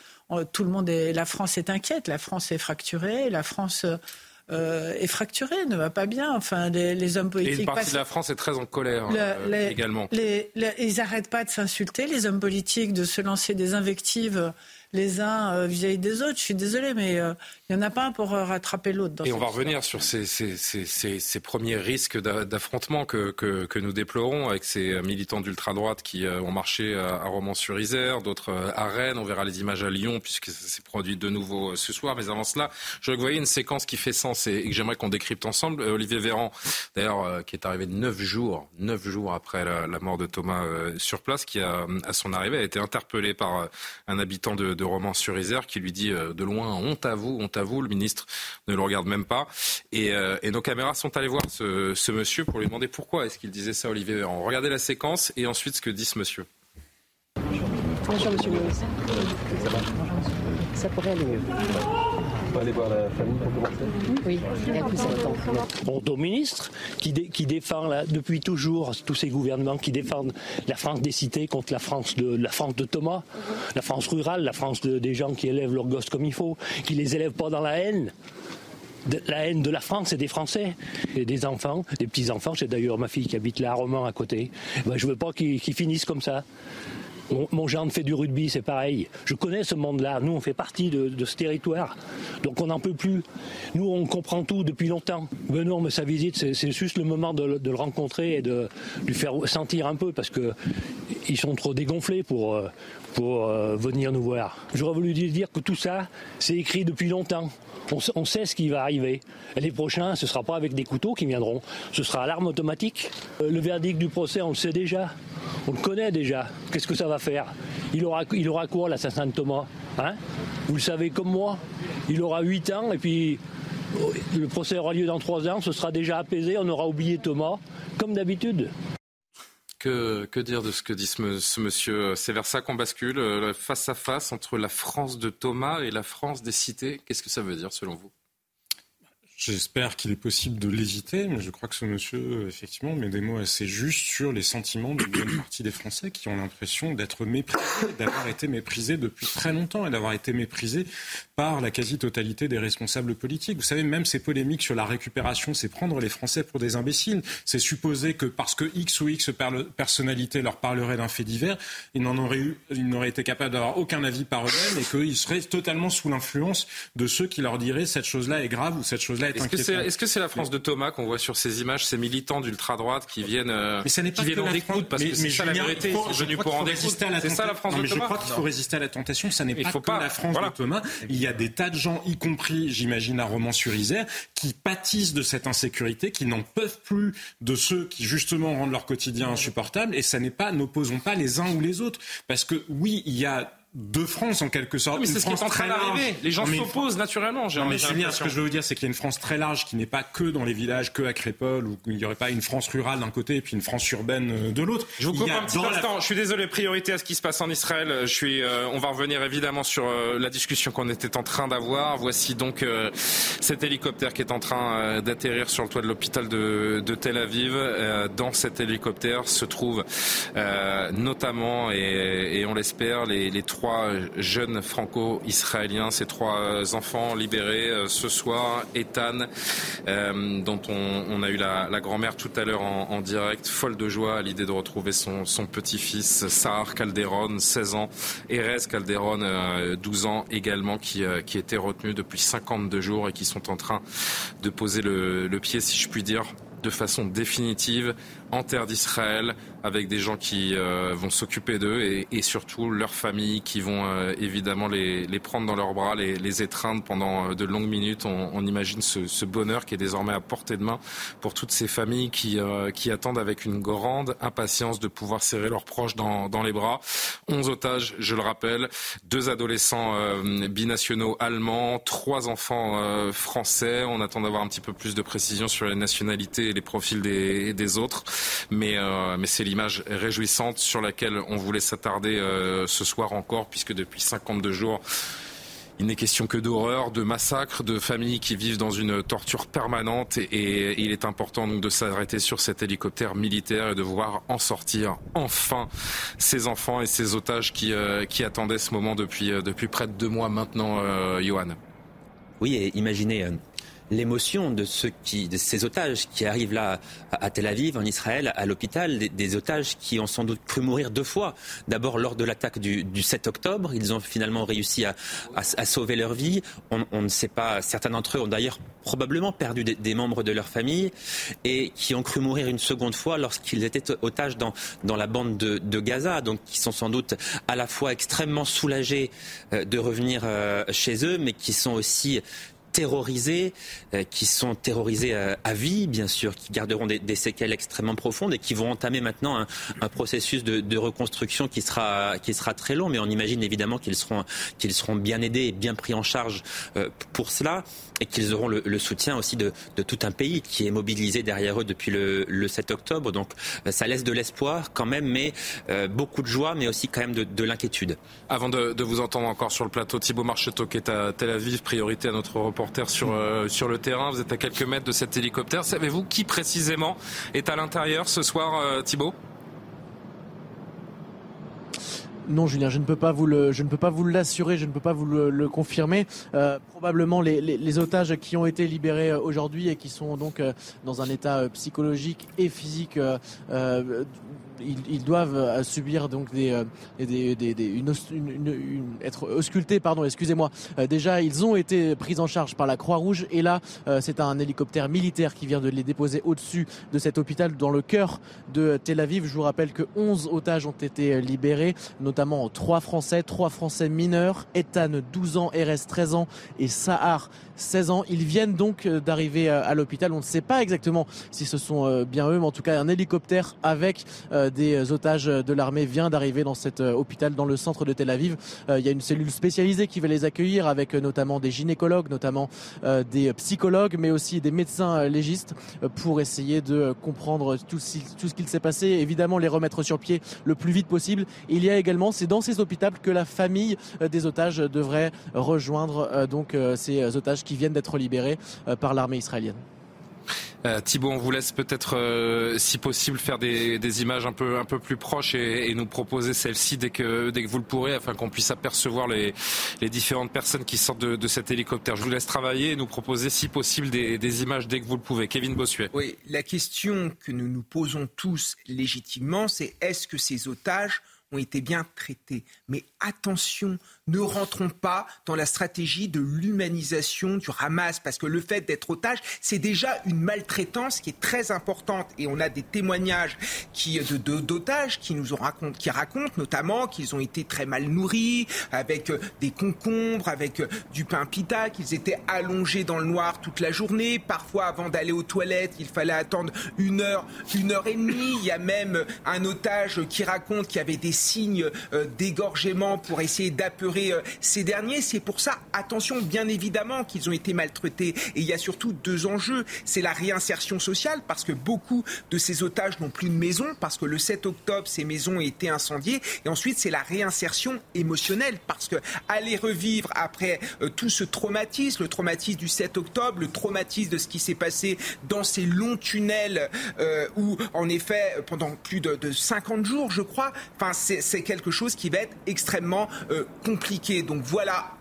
tout le monde est, la France est inquiète, la France est fracturée, la France euh, est fracturé, ne va pas bien. Enfin, les, hommes politiques.
Et une partie de la France est très en colère euh, également.
ils n'arrêtent pas de s'insulter, les hommes politiques, de se lancer des invectives les uns euh, vis-à-vis des autres. Je suis désolée, mais il n'y en a pas un pour rattraper l'autre.
Et on va revenir sur ces, ces, ces, ces premiers risques d'affrontement que, que, que, nous déplorons avec ces militants d'ultra-droite qui ont marché à Romans-sur-Isère, d'autres à Rennes. On verra les images à Lyon puisque ça s'est produit de nouveau ce soir. Mais avant cela, je voyais une séquence qui fait sens et, que j'aimerais qu'on décrypte ensemble. Euh, Olivier Véran, d'ailleurs, euh, qui est arrivé neuf jours, neuf jours après la, mort de Thomas euh, sur place, qui a, à son arrivée a été interpellé par un habitant de, de Romans-sur-Isère qui lui dit de loin honte à vous, honte à vous. Le ministre ne le regarde même pas. Et, et nos caméras sont allées voir ce, monsieur pour lui demander pourquoi est-ce qu'il disait ça, Olivier Véran. Regardez la séquence et ensuite ce que dit ce monsieur.
Bonjour, monsieur le ministre. Ça pourrait aller mieux
aller voir la famille pour commencer
Oui, il y a plus longtemps.
Bon, au ministre qui, qui défend depuis toujours tous ces gouvernements qui défendent la France des cités contre la France de, la France de Thomas, la France rurale, la France des gens qui élèvent leurs gosses comme il faut, qui les élèvent pas dans la haine la haine de la France et des Français et des enfants, des petits enfants. J'ai d'ailleurs ma fille qui habite là à Romans à côté. Ben, je veux pas qu'ils finissent comme ça. Mon, gendre fait du rugby, c'est pareil. Je connais ce monde-là. Nous, on fait partie de, ce territoire. Donc on n'en peut plus. Nous, on comprend tout depuis longtemps. Benoît, mais sa visite, c'est juste le moment de, le rencontrer et de lui faire sentir un peu parce qu'ils sont trop dégonflés pour, euh, pour euh, venir nous voir. J'aurais voulu dire que tout ça, c'est écrit depuis longtemps. On, sait ce qui va arriver. les prochains, ce ne sera pas avec des couteaux qui viendront, ce sera à l'arme automatique. Euh, le verdict du procès, on le sait déjà. On le connaît déjà. Qu'est-ce que ça va faire? Il aura, il aura quoi, l'assassin de Thomas hein? Vous le savez comme moi. Il aura 8 ans et puis le procès aura lieu dans 3 ans. Ce sera déjà apaisé. On aura oublié Thomas, comme d'habitude.
Que, dire de ce que dit ce, ce monsieur? C'est vers ça qu'on bascule, euh, face à face entre la France de Thomas et la France des cités. Qu'est-ce que ça veut dire selon vous?
J'espère qu'il est possible de l'éviter, mais je crois que ce monsieur, effectivement, met des mots assez justes sur les sentiments d'une bonne partie des Français qui ont l'impression d'être méprisés, d'avoir été méprisés depuis très longtemps et d'avoir été méprisés par la quasi-totalité des responsables politiques. Vous savez, même ces polémiques sur la récupération, c'est prendre les Français pour des imbéciles. C'est supposer que parce que X ou X personnalité leur parlerait d'un fait divers, ils ils n'auraient été capables d'avoir aucun avis par eux-mêmes et qu'ils seraient totalement sous l'influence de ceux qui leur diraient cette chose-là est grave ou cette chose-là
est-ce que c'est la France de Thomas qu'on voit sur ces images, ces militants d'ultra-droite qui viennent, euh, mais n'est pas qui viennent en découte parce que c'est ça la vérité, venu pour en. C'est ça la France de Thomas
Je crois qu'il faut résister à la tentation, ça n'est pas que la France de Thomas. Il y a des tas de gens, y compris, j'imagine, à Romans-sur-Isère, qui pâtissent de cette insécurité, qui n'en peuvent plus de ceux qui, justement, rendent leur quotidien insupportable. Et ça n'est pas, n'opposons pas les uns ou les autres. Parce que oui, il y a de France en quelque sorte.
mais c'est ce qui est en train d'arriver. Les gens s'opposent naturellement.
Non, mais Julien, ce que je veux vous dire, c'est qu'il y a une France très large qui n'est pas que dans les villages, que à Crépole, où il n'y aurait pas une France rurale d'un côté et puis une France urbaine euh, de l'autre.
Je vous coupe un petit instant. Je suis désolé. Priorité à ce qui se passe en Israël. Je suis. Euh, on va revenir évidemment sur euh, la discussion qu'on était en train d'avoir. Voici donc cet hélicoptère qui est en train d'atterrir sur le toit de l'hôpital de, de, Tel Aviv. dans cet hélicoptère se trouvent notamment et, et on l'espère les, les trois jeunes franco-israéliens, ces trois enfants libérés euh, ce soir. Ethan, euh, dont on, a eu la, grand-mère tout à l'heure en, direct, folle de joie à l'idée de retrouver son, petit-fils, Sahar Calderon, 16 ans, Erez Calderon, 12 euh, ans également, qui, qui étaient retenus depuis 52 jours et qui sont en train de poser le pied, si je puis dire, de façon définitive en terre d'Israël, avec des gens qui euh, vont s'occuper d'eux et, et, surtout leurs familles qui vont euh, évidemment les, les, prendre dans leurs bras, les, les étreindre pendant euh, de longues minutes. On, on imagine ce, ce, bonheur qui est désormais à portée de main pour toutes ces familles qui, qui attendent avec une grande impatience de pouvoir serrer leurs proches dans, dans les bras. Onze otages, je le rappelle, deux adolescents binationaux allemands, trois enfants français. On attend d'avoir un petit peu plus de précision sur les nationalités et les profils des, des autres. Mais, euh, mais c'est l'image réjouissante sur laquelle on voulait s'attarder euh, ce soir encore, puisque depuis 52 jours, Il n'est question que d'horreur, de massacre, de familles qui vivent dans une torture permanente et, il est important donc de s'arrêter sur cet hélicoptère militaire et de voir en sortir enfin ces enfants et ces otages qui, euh, attendaient ce moment depuis, euh, depuis près de deux mois maintenant, euh, Johan.
Oui, et imaginez l'émotion de ceux qui, de ces otages qui arrivent là à Tel Aviv, en Israël, à l'hôpital, des, otages qui ont sans doute cru mourir deux fois. D'abord lors de l'attaque du, 7 octobre, ils ont finalement réussi à, sauver leur vie. On, ne sait pas, certains d'entre eux ont d'ailleurs probablement perdu des, membres de leur famille et qui ont cru mourir une seconde fois lorsqu'ils étaient otages dans, dans la bande de, Gaza, donc qui sont sans doute à la fois extrêmement soulagés euh, de revenir euh, chez eux, mais qui sont aussi terrorisés, euh, qui sont terrorisés euh, à, vie, bien sûr, qui garderont des, séquelles extrêmement profondes et qui vont entamer maintenant un, processus de, reconstruction qui sera, qui sera très long. Mais on imagine évidemment qu'ils seront, qu'ils seront bien aidés et bien pris en charge euh, pour cela et qu'ils auront le, soutien aussi de, tout un pays qui est mobilisé derrière eux depuis le, 7 octobre. Donc ça laisse de l'espoir quand même, mais beaucoup de joie, mais aussi quand même de, l'inquiétude.
Avant de, vous entendre encore sur le plateau, Thibault Marcheteau qui est à Tel Aviv, priorité à notre report sur, euh, sur le terrain. Vous êtes à quelques mètres de cet hélicoptère. Savez-vous qui précisément est à l'intérieur ce soir, euh, Thibault?
Non, Julien, je ne peux pas vous le, je ne peux pas vous l'assurer, je ne peux pas vous le, confirmer. Euh, probablement les, les, otages qui ont été libérés aujourd'hui et qui sont donc dans un état psychologique et physique ils, doivent euh, subir donc des, euh, des, des, une, être auscultés, pardon, excusez-moi. Euh, déjà, ils ont été pris en charge par la Croix-Rouge et là, c'est un hélicoptère militaire qui vient de les déposer au-dessus de cet hôpital dans le cœur de Tel Aviv. Je vous rappelle que 11 otages ont été libérés, notamment 3 Français, 3 Français mineurs, Ethan 12 ans, RS 13 ans et Sahar 16 ans. Ils viennent donc d'arriver à l'hôpital. On ne sait pas exactement si ce sont bien eux, mais en tout cas un hélicoptère avec des otages de l'armée vient d'arriver dans cet euh, hôpital dans le centre de Tel Aviv. Euh, il y a une cellule spécialisée qui va les accueillir avec euh, notamment des gynécologues, notamment des psychologues, mais aussi des médecins légistes pour essayer de comprendre tout, ce qu'il s'est passé, évidemment les remettre sur pied le plus vite possible. il y a également, c'est dans ces hôpitaux que la famille des otages devrait rejoindre donc ces otages viennent d'être libérés par l'armée israélienne.
Euh, Thibault, on vous laisse peut-être, euh, si possible, faire des, images un peu, un peu plus proches et, nous proposer celles-ci dès que, dès que vous le pourrez, afin qu'on puisse apercevoir les, les, différentes personnes qui sortent de, cet hélicoptère. Je vous laisse travailler et nous proposer, si possible, des, des images dès que vous le pouvez. Kevin Bossuet.
Oui, la question que nous nous posons tous légitimement, c'est est-ce que ces otages ont été bien traités? Mais attention, ne rentrons pas dans la stratégie de l'humanisation du Hamas, parce que le fait d'être otage, c'est déjà une maltraitance qui est très importante. Et on a des témoignages qui, de, d'otages qui nous ont raconté, qui racontent notamment qu'ils ont été très mal nourris, avec euh, des concombres, avec euh, du pain pita, qu'ils étaient allongés dans le noir toute la journée. Parfois, avant d'aller aux toilettes, il fallait attendre une heure, une heure et demie. Il y a même un otage qui raconte qu'il y avait des signes euh, d'égorgement pour essayer d'apeurer euh, ces derniers. C'est pour ça, attention, bien évidemment, qu'ils ont été maltraités. Et il y a surtout deux enjeux. C'est la réinsertion sociale, parce que beaucoup de ces otages n'ont plus de maison, parce que le 7 octobre, ces maisons ont été incendiées. Et ensuite, c'est la réinsertion émotionnelle, parce que aller revivre après euh, tout ce traumatisme, le traumatisme du 7 octobre, le traumatisme de ce qui s'est passé dans ces longs tunnels euh, où, en effet, pendant plus de, 50 jours, je crois, enfin, c'est quelque chose qui va être extrêmement compliqué donc voilà,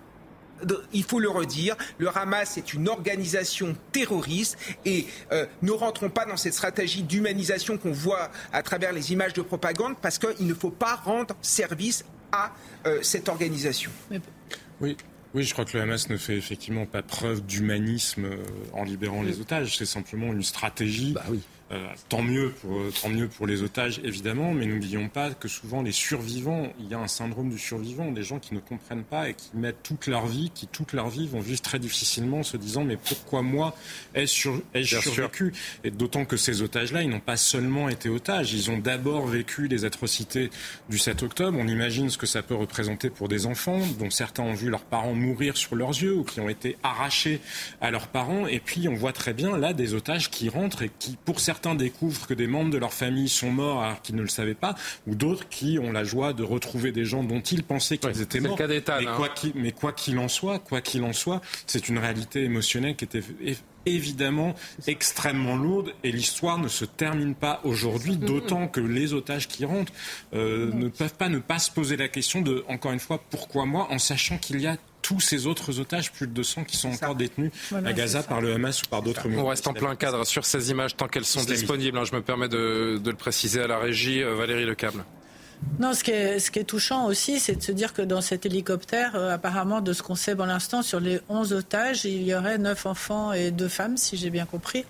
il faut le redire, le Hamas est une organisation terroriste et euh, ne rentrons pas dans cette stratégie d'humanisation qu'on voit à travers les images de propagande parce qu'il ne faut pas rendre service à euh, cette organisation.
Oui. Oui, je crois que le Hamas ne fait effectivement pas preuve d'humanisme euh, en libérant les otages. C'est simplement une stratégie bah oui. Euh, tant, mieux pour, euh, tant mieux pour les otages, évidemment, mais n'oublions pas que souvent les survivants, il y a un syndrome du survivant, des gens qui ne comprennent pas et qui mettent toute leur vie, qui toute leur vie vont vivre très difficilement en se disant mais pourquoi moi ai-je survécu? Et d'autant que ces otages-là, ils n'ont pas seulement été otages, ils ont d'abord vécu les atrocités du 7 octobre. On imagine ce que ça peut représenter pour des enfants dont certains ont vu leurs parents mourir sur leurs yeux ou qui ont été arrachés à leurs parents. Et puis on voit très bien là des otages qui rentrent et qui, pour certains, certains découvrent que des membres de leur famille sont morts alors qu'ils ne le savaient pas, ou d'autres qui ont la joie de retrouver des gens dont ils pensaient qu'ils étaient morts.
Le cas d'État,
mais,
hein.
quoi qu'il, mais quoi qu'il en soit, quoi qu'il en soit, c'est une réalité émotionnelle qui était évidemment extrêmement lourde et l'histoire ne se termine pas aujourd'hui, d'autant que les otages qui rentrent euh, ne peuvent pas ne pas se poser la question de, encore une fois, pourquoi moi, en sachant qu'il y a tous ces autres otages, plus de 200 qui sont encore détenus
Voilà,
à Gaza par le Hamas ou par d'autres
On
mouvements.
reste en plein cadre sur ces images tant qu'elles sont disponibles. hein. Je me permets de, de le préciser à la régie. Euh, Valérie Lecable.
Non, ce qui, est, touchant aussi, c'est de se dire que dans cet hélicoptère, euh, apparemment, de ce qu'on sait pour l'instant, sur les 11 otages, il y aurait 9 enfants et 2 femmes, si j'ai bien compris.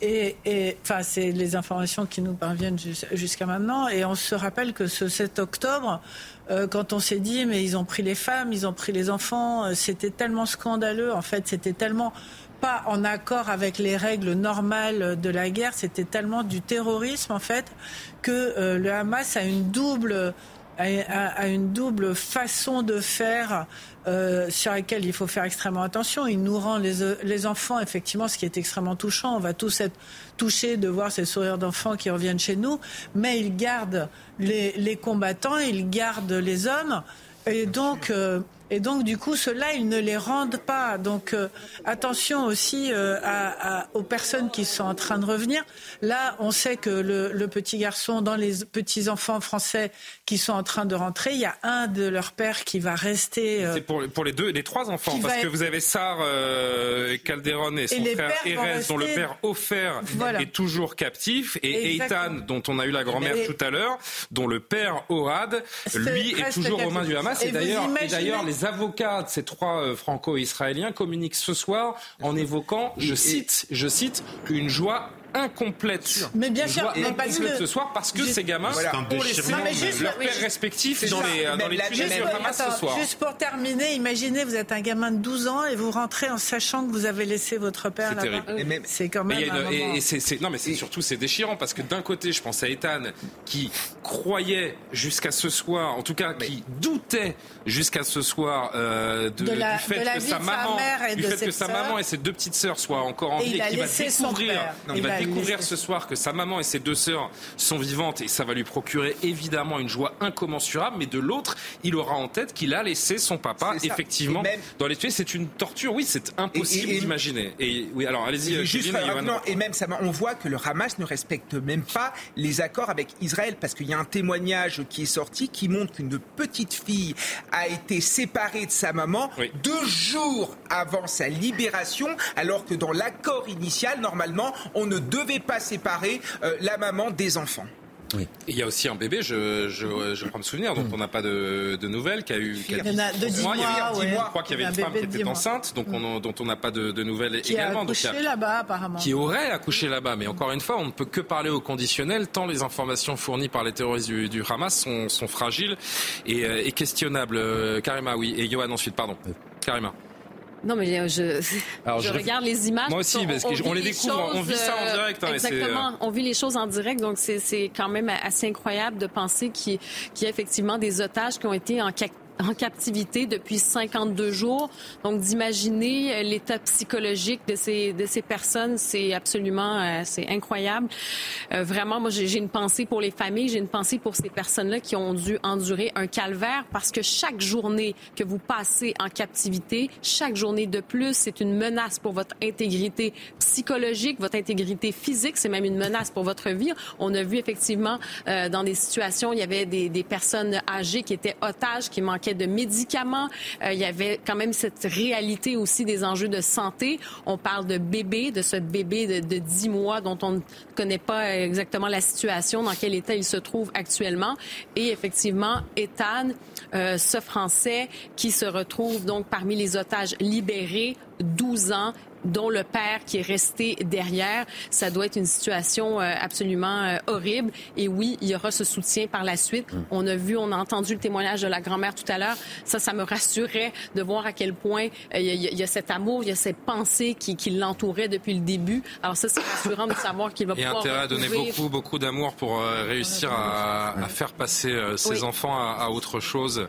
Et, enfin, c'est les informations qui nous parviennent jus- jusqu'à maintenant. Et on se rappelle que ce 7 octobre, euh, quand on s'est dit, mais ils ont pris les femmes, ils ont pris les enfants, euh, c'était tellement scandaleux, en fait, c'était tellement pas en accord avec les règles normales de la guerre, c'était tellement du terrorisme en fait que euh, le Hamas a une double a une double façon de faire euh, sur laquelle il faut faire extrêmement attention. Il nous rend les, les enfants, effectivement, ce qui est extrêmement touchant. On va tous être touchés de voir ces sourires d'enfants qui reviennent chez nous, mais il garde les, les combattants, il garde les hommes. Et donc, euh, et donc, du coup, ceux-là, ils ne les rendent pas. Donc, euh, attention aussi euh, à- à- aux personnes qui sont en train de revenir. Là, on sait que le, le petit garçon, dans les petits enfants français qui sont en train de rentrer, il y a un de leurs pères qui va rester. euh,
C'est pour, pour les deux, les trois enfants, parce que vous avez Sar Calderon et son
les
frère Erez, dont le père Ofer
Voilà.
est toujours captif, et. Eitan, dont on a eu la grand-mère
Et-
tout à l'heure, dont le père Orad, lui est toujours aux mains du. Hamas.
Et
Et d'ailleurs, et d'ailleurs, les avocats de ces trois euh, franco-israéliens communiquent ce soir en évoquant, je cite, je cite, une joie incomplète.
Mais bien sûr, mais parce
incomplète
que-
ce soir parce que ces gamins ont laissé
Non, mais juste-
leurs pères
juste-
respectifs
c'est
dans les, dans les ce soir.
Juste pour terminer, imaginez, vous êtes un gamin de 12 ans et vous rentrez en sachant que vous avez laissé votre père
C'est
là-bas.
terrible.
C'est quand même
et- c'est- non, mais c'est surtout c'est déchirant parce que d'un côté, je pense à Ethan qui croyait jusqu'à ce soir, en tout cas qui doutait jusqu'à ce soir euh, de,
De la-
du fait
de la
que sa
de sa
maman,
mère et
du
de
fait
ses
que sa maman et ses deux petites sœurs soient encore en vie
il
et
a
qu'il va
laissé son
découvrir,
père.
il
Il
va
a
découvrir ce soir que sa maman et ses deux sœurs sont vivantes et ça va lui procurer évidemment une joie incommensurable. Mais de l'autre, il aura en tête qu'il a laissé son papa effectivement
même-
dans les tuer. C'est une torture. Oui, c'est impossible d'imaginer. Et oui, alors allez-y.
Et
euh,
juste
Kevin et
et même ça, on voit que le Hamas ne respecte même pas les accords avec Israël parce qu'il y a un témoignage qui est sorti qui montre qu'une petite fille a été séparée de sa maman deux jours avant sa libération, alors que dans l'accord initial, normalement, on ne devait pas séparer euh, la maman des enfants.
Et Il y a aussi un bébé, je, je, je crois me souvenir, dont on n'a pas de, de nouvelles, qui a eu. qui a
Il y en a de 10 mois,
Il y avait
ouais.
mois. Je crois qu'il y avait
Un
une femme
bébé
qui était
10 mois.
enceinte, donc on, dont on n'a pas de, de nouvelles
qui a
également. Donc a-
accouché là-bas apparemment.
qui aurait accouché là-bas. Mais encore une fois, on ne peut que parler au conditionnel, tant les informations fournies par les terroristes du, du Hamas sont, sont fragiles et, euh, et questionnables. Euh, Karima, oui. Et Johan ensuite, pardon. Karima.
Non, mais euh, je,
Alors,
je
je-
regarde les images.
Moi aussi,
on-
parce que
vit
on les découvre, on vit ça en
euh,
direct, hein, c'est,
exactement,
euh,
on vit les choses en direct, donc c'est quand même assez incroyable de penser qu'il qu'il y a effectivement des otages qui ont été en en captivité depuis 52 jours. Donc d'imaginer euh, l'état psychologique de ces de ces personnes, c'est absolument euh, c'est incroyable. Euh, vraiment, moi j'ai une pensée pour les familles, j'ai une pensée pour ces personnes-là qui ont dû endurer un calvaire parce que chaque journée que vous passez en captivité, chaque journée de plus, c'est une menace pour votre intégrité psychologique, votre intégrité physique, c'est même une menace pour votre vie. On a vu effectivement dans des situations, il y avait des personnes âgées qui étaient otages, qui manquaient de médicaments. Euh, il y avait quand même cette réalité aussi des enjeux de santé. On parle de bébé, de ce bébé de, de 10 mois dont on ne connaît pas exactement la situation, dans quel état il se trouve actuellement. Et effectivement, Ethan, euh, ce Français qui se retrouve donc parmi les otages libérés, 12 ans, dont le père qui est resté derrière. Ça doit être une situation euh, absolument euh, horrible. Et oui, il y aura ce soutien par la suite. On a vu, on a entendu le témoignage de la grand-mère tout à l'heure. Ça, ça me rassurait de voir à quel point euh, il y, a- il y a cet amour, il y a cette pensée qui, qui l'entourait depuis le début. Alors ça, c'est rassurant de savoir qu'il va
Et
pouvoir
intérêt à donner beaucoup, beaucoup d'amour pour euh, réussir à, à faire passer euh,
Oui.
enfants à, à autre chose,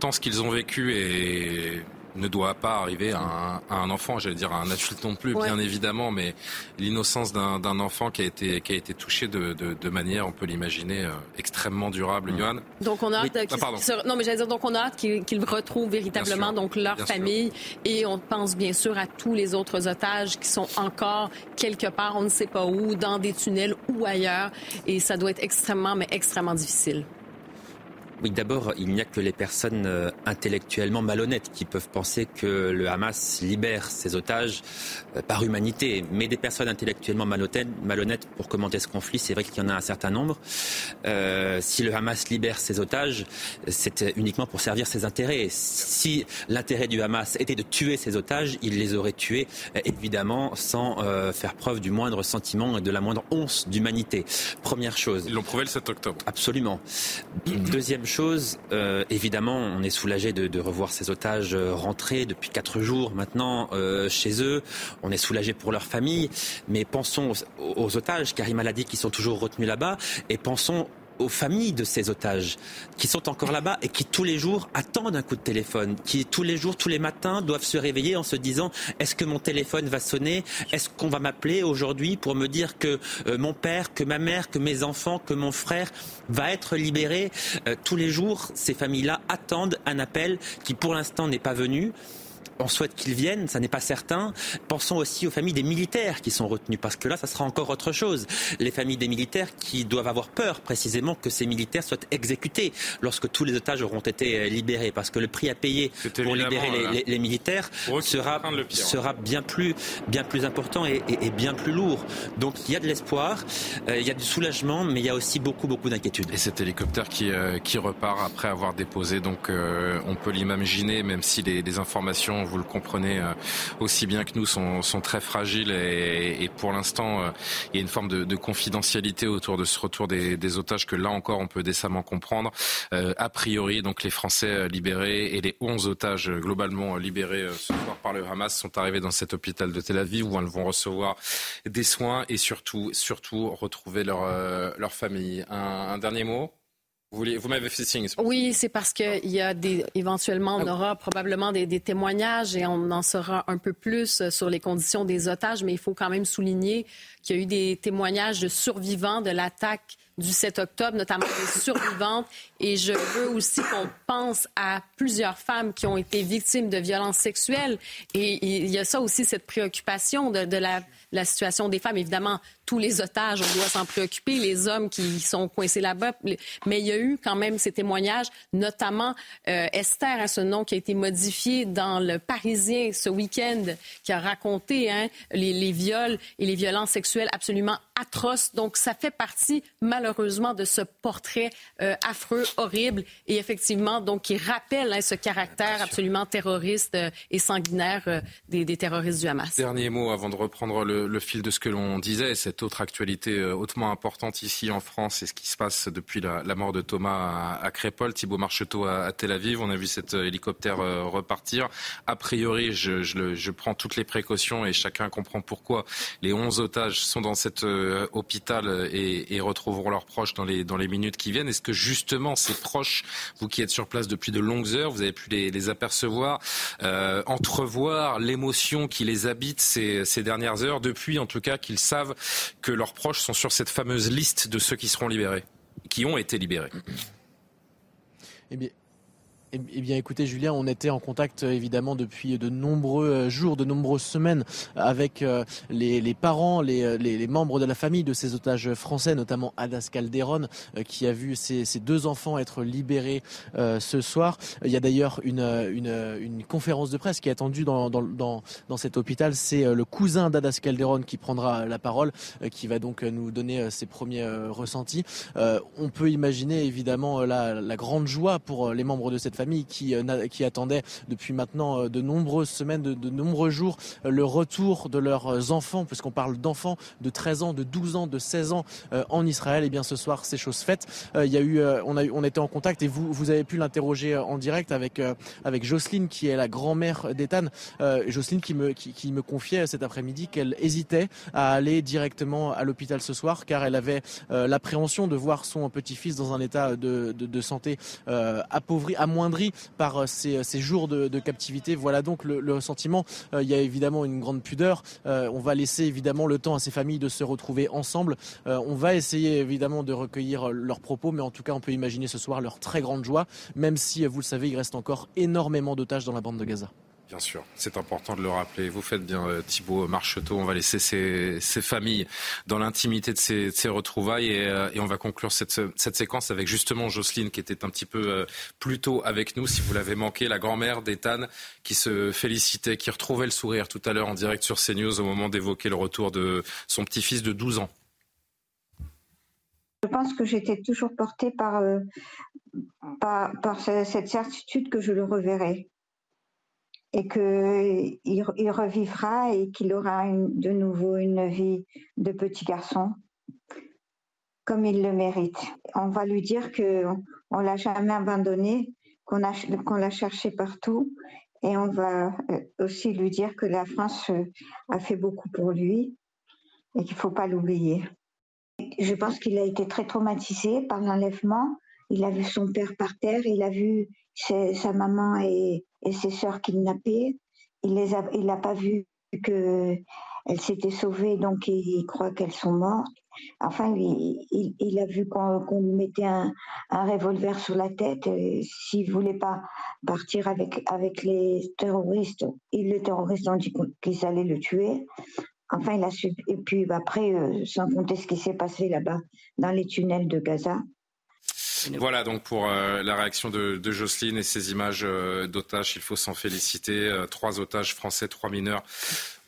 tant ce qu'ils ont vécu est ne doit pas arriver à un, enfant, j'allais dire à un adulte non plus, bien évidemment, mais l'innocence d'un enfant qui a été qui a été touché de, de, manière, on peut l'imaginer, extrêmement durable, mmh.
Donc on a hâte ah, non mais j'allais dire donc on a hâte qu'ils retrouvent véritablement donc leur famille. Et on pense bien sûr à tous les autres otages qui sont encore quelque part, on ne sait pas où, dans des tunnels ou ailleurs, et ça doit être extrêmement mais extrêmement difficile.
Oui, d'abord, il n'y a que les personnes euh, intellectuellement malhonnêtes qui peuvent penser que le Hamas libère ses otages euh, par humanité. Mais des personnes intellectuellement malhonnêtes pour commenter ce conflit, c'est vrai qu'il y en a un certain nombre. Euh, si le Hamas libère ses otages, c'est uniquement pour servir ses intérêts. Si l'intérêt du Hamas était de tuer ses otages, il les aurait tués, évidemment, sans faire preuve du moindre sentiment et de la moindre once d'humanité. Première chose.
Ils l'ont prouvé le 7 octobre.
Absolument. Deuxième chose, euh, évidemment, on est soulagé de, revoir ces otages euh, rentrer depuis quatre jours maintenant euh, chez eux. On est soulagé pour leur famille, mais pensons aux, otages, Karim a dit, qui sont toujours retenus là-bas, et pensons aux familles de ces otages qui sont encore là-bas et qui tous les jours attendent un coup de téléphone, qui tous les jours, tous les matins doivent se réveiller en se disant est-ce que mon téléphone va sonner? Est-ce qu'on va m'appeler aujourd'hui pour me dire que euh, mon père, que ma mère, que mes enfants, que mon frère va être libéré? Euh, Tous les jours, ces familles-là attendent un appel qui pour l'instant n'est pas venu on souhaite qu'ils viennent, ça n'est pas certain. Pensons aussi aux familles des militaires qui sont retenus, parce que là, ça sera encore autre chose. Les familles des militaires qui doivent avoir peur précisément que ces militaires soient exécutés lorsque tous les otages auront été euh, libérés, parce que le prix à payer pour libérer les, militaires sera, sera bien plus, bien plus important et, bien plus lourd. Donc il y a de l'espoir, euh, il y a du soulagement, mais il y a aussi beaucoup, beaucoup d'inquiétude.
Et cet hélicoptère qui, euh, qui repart après avoir déposé, donc on peut l'imaginer, même si les informations vous le comprenez euh, aussi bien que nous, sont, très fragiles et, pour l'instant, euh, il y a une forme de, confidentialité autour de ce retour des, otages que là encore, on peut décemment comprendre. Euh, a priori, donc les Français libérés et les 11 otages globalement libérés ce soir par le Hamas sont arrivés dans cet hôpital de Tel Aviv où ils vont recevoir des soins et surtout, surtout retrouver leur, leur famille. un dernier mot? Vous, m'avez fait signe.
Oui, c'est parce qu'il y a des, éventuellement, on ah aura probablement des, des, témoignages et on en saura un peu plus sur les conditions des otages, mais il faut quand même souligner qu'il y a eu des témoignages de survivants de l'attaque du 7 octobre, notamment des survivantes. Et je veux aussi qu'on pense à plusieurs femmes qui ont été victimes de violences sexuelles. Et il y a ça aussi, cette préoccupation de, de la, la, situation des femmes. Évidemment, tous les otages, on doit s'en préoccuper, les hommes qui sont coincés là-bas. Mais il y a eu quand même ces témoignages, notamment euh, Esther, à ce nom qui a été modifié dans le Parisien ce week-end, qui a raconté hein, les, les viols et les violences sexuelles absolument atroces. Donc, ça fait partie, malheureusement, de ce portrait euh, affreux, horrible et effectivement donc qui rappelle hein, ce caractère absolument terroriste euh, et sanguinaire des, terroristes du Hamas.
Dernier mot avant de reprendre le, fil de ce que l'on disait, cette autre actualité hautement importante ici en France et ce qui se passe depuis la, mort de Thomas à, Crépol, Thibault Marcheteau à, Tel Aviv. On a vu cet hélicoptère repartir. A priori, je, je, prends toutes les précautions et chacun comprend pourquoi les 11 otages sont dans cet hôpital et, et retrouveront leurs proches dans les, dans les minutes qui viennent. Est-ce que justement ces proches, vous qui êtes sur place depuis de longues heures, vous avez pu les, apercevoir, euh, entrevoir l'émotion qui les habite ces, ces dernières heures, depuis en tout cas qu'ils savent que leurs proches sont sur cette fameuse liste de ceux qui seront libérés, qui ont été libérés.
Eh bien, eh, eh bien, écoutez, Julien, on était en contact euh, évidemment depuis de nombreux euh, jours, de nombreuses semaines avec euh, les, parents, les, membres de la famille de ces otages français, notamment Adas Calderon, qui a vu ses, deux enfants être libérés ce soir. Il y a d'ailleurs une, conférence de presse qui est attendue dans, cet hôpital. C'est le cousin d'Adas Calderon qui prendra la parole, qui va donc nous donner ses premiers ressentis. On peut imaginer évidemment la grande joie pour les membres de cette famille qui, euh, qui depuis maintenant euh, de nombreuses semaines, de, nombreux jours, euh, le retour de leurs enfants, puisqu'on parle d'enfants de 13 ans, de 12 ans, de 16 ans en Israël. Et bien ce soir, c'est chose faite. Il y a eu, on, a, on était en contact et vous, vous avez pu l'interroger en direct avec, avec Jocelyne, qui est la grand-mère d'Ethan. Jocelyne qui me, qui, me confiait cet après-midi qu'elle hésitait à aller directement à l'hôpital ce soir, car elle avait l'appréhension de voir son petit-fils dans un état de, de, de santé appauvri, amoindri par ces, jours de, captivité. Voilà donc le, sentiment. il y a évidemment une grande pudeur. on va laisser évidemment le temps à ces familles de se retrouver ensemble. on va essayer évidemment de recueillir leurs propos, mais en tout cas, on peut imaginer ce soir leur très grande joie, même si, vous le savez, il reste encore énormément d'otages dans la bande de Gaza.
Bien sûr, c'est important de le rappeler. Vous faites bien, euh, Thibault Marcheteau. On va laisser ces, familles dans l'intimité de ces, retrouvailles euh, et, on va conclure cette, séquence avec justement Jocelyne qui était un petit peu euh, plus tôt avec nous. Si vous l'avez manqué, la grand-mère d'Ethan qui se félicitait, qui retrouvait le sourire tout à l'heure en direct sur CNews au moment d'évoquer le retour de son petit-fils de 12 ans.
Je pense que j'étais toujours portée par, par, cette certitude que je le reverrai et qu'il il revivra et qu'il aura de nouveau une vie de petit garçon comme il le mérite. On va lui dire qu'on ne l'a jamais abandonné, qu'on l'a cherché partout et on va euh, aussi lui dire que la France euh, a fait beaucoup pour lui et qu'il ne faut pas l'oublier. Je pense qu'il a été très traumatisé par l'enlèvement. Il a vu son père par terre, il a vu sa maman et, ses sœurs kidnappées. Il les a, il n'a pas vu que elles s'étaient sauvées, donc il croit qu'elles sont mortes. Enfin, il, il, a vu qu'on mettait un, revolver sur la tête. S'il voulait pas partir avec, avec les terroristes, les terroristes ont dit qu'ils allaient le tuer. Enfin, il a su. Et puis après, euh, sans compter ce qui s'est passé là-bas dans les tunnels de Gaza,
voilà donc pour euh, la réaction de, Jocelyne et ces images euh, d'otages. Il faut s'en féliciter. Euh, trois otages français, trois mineurs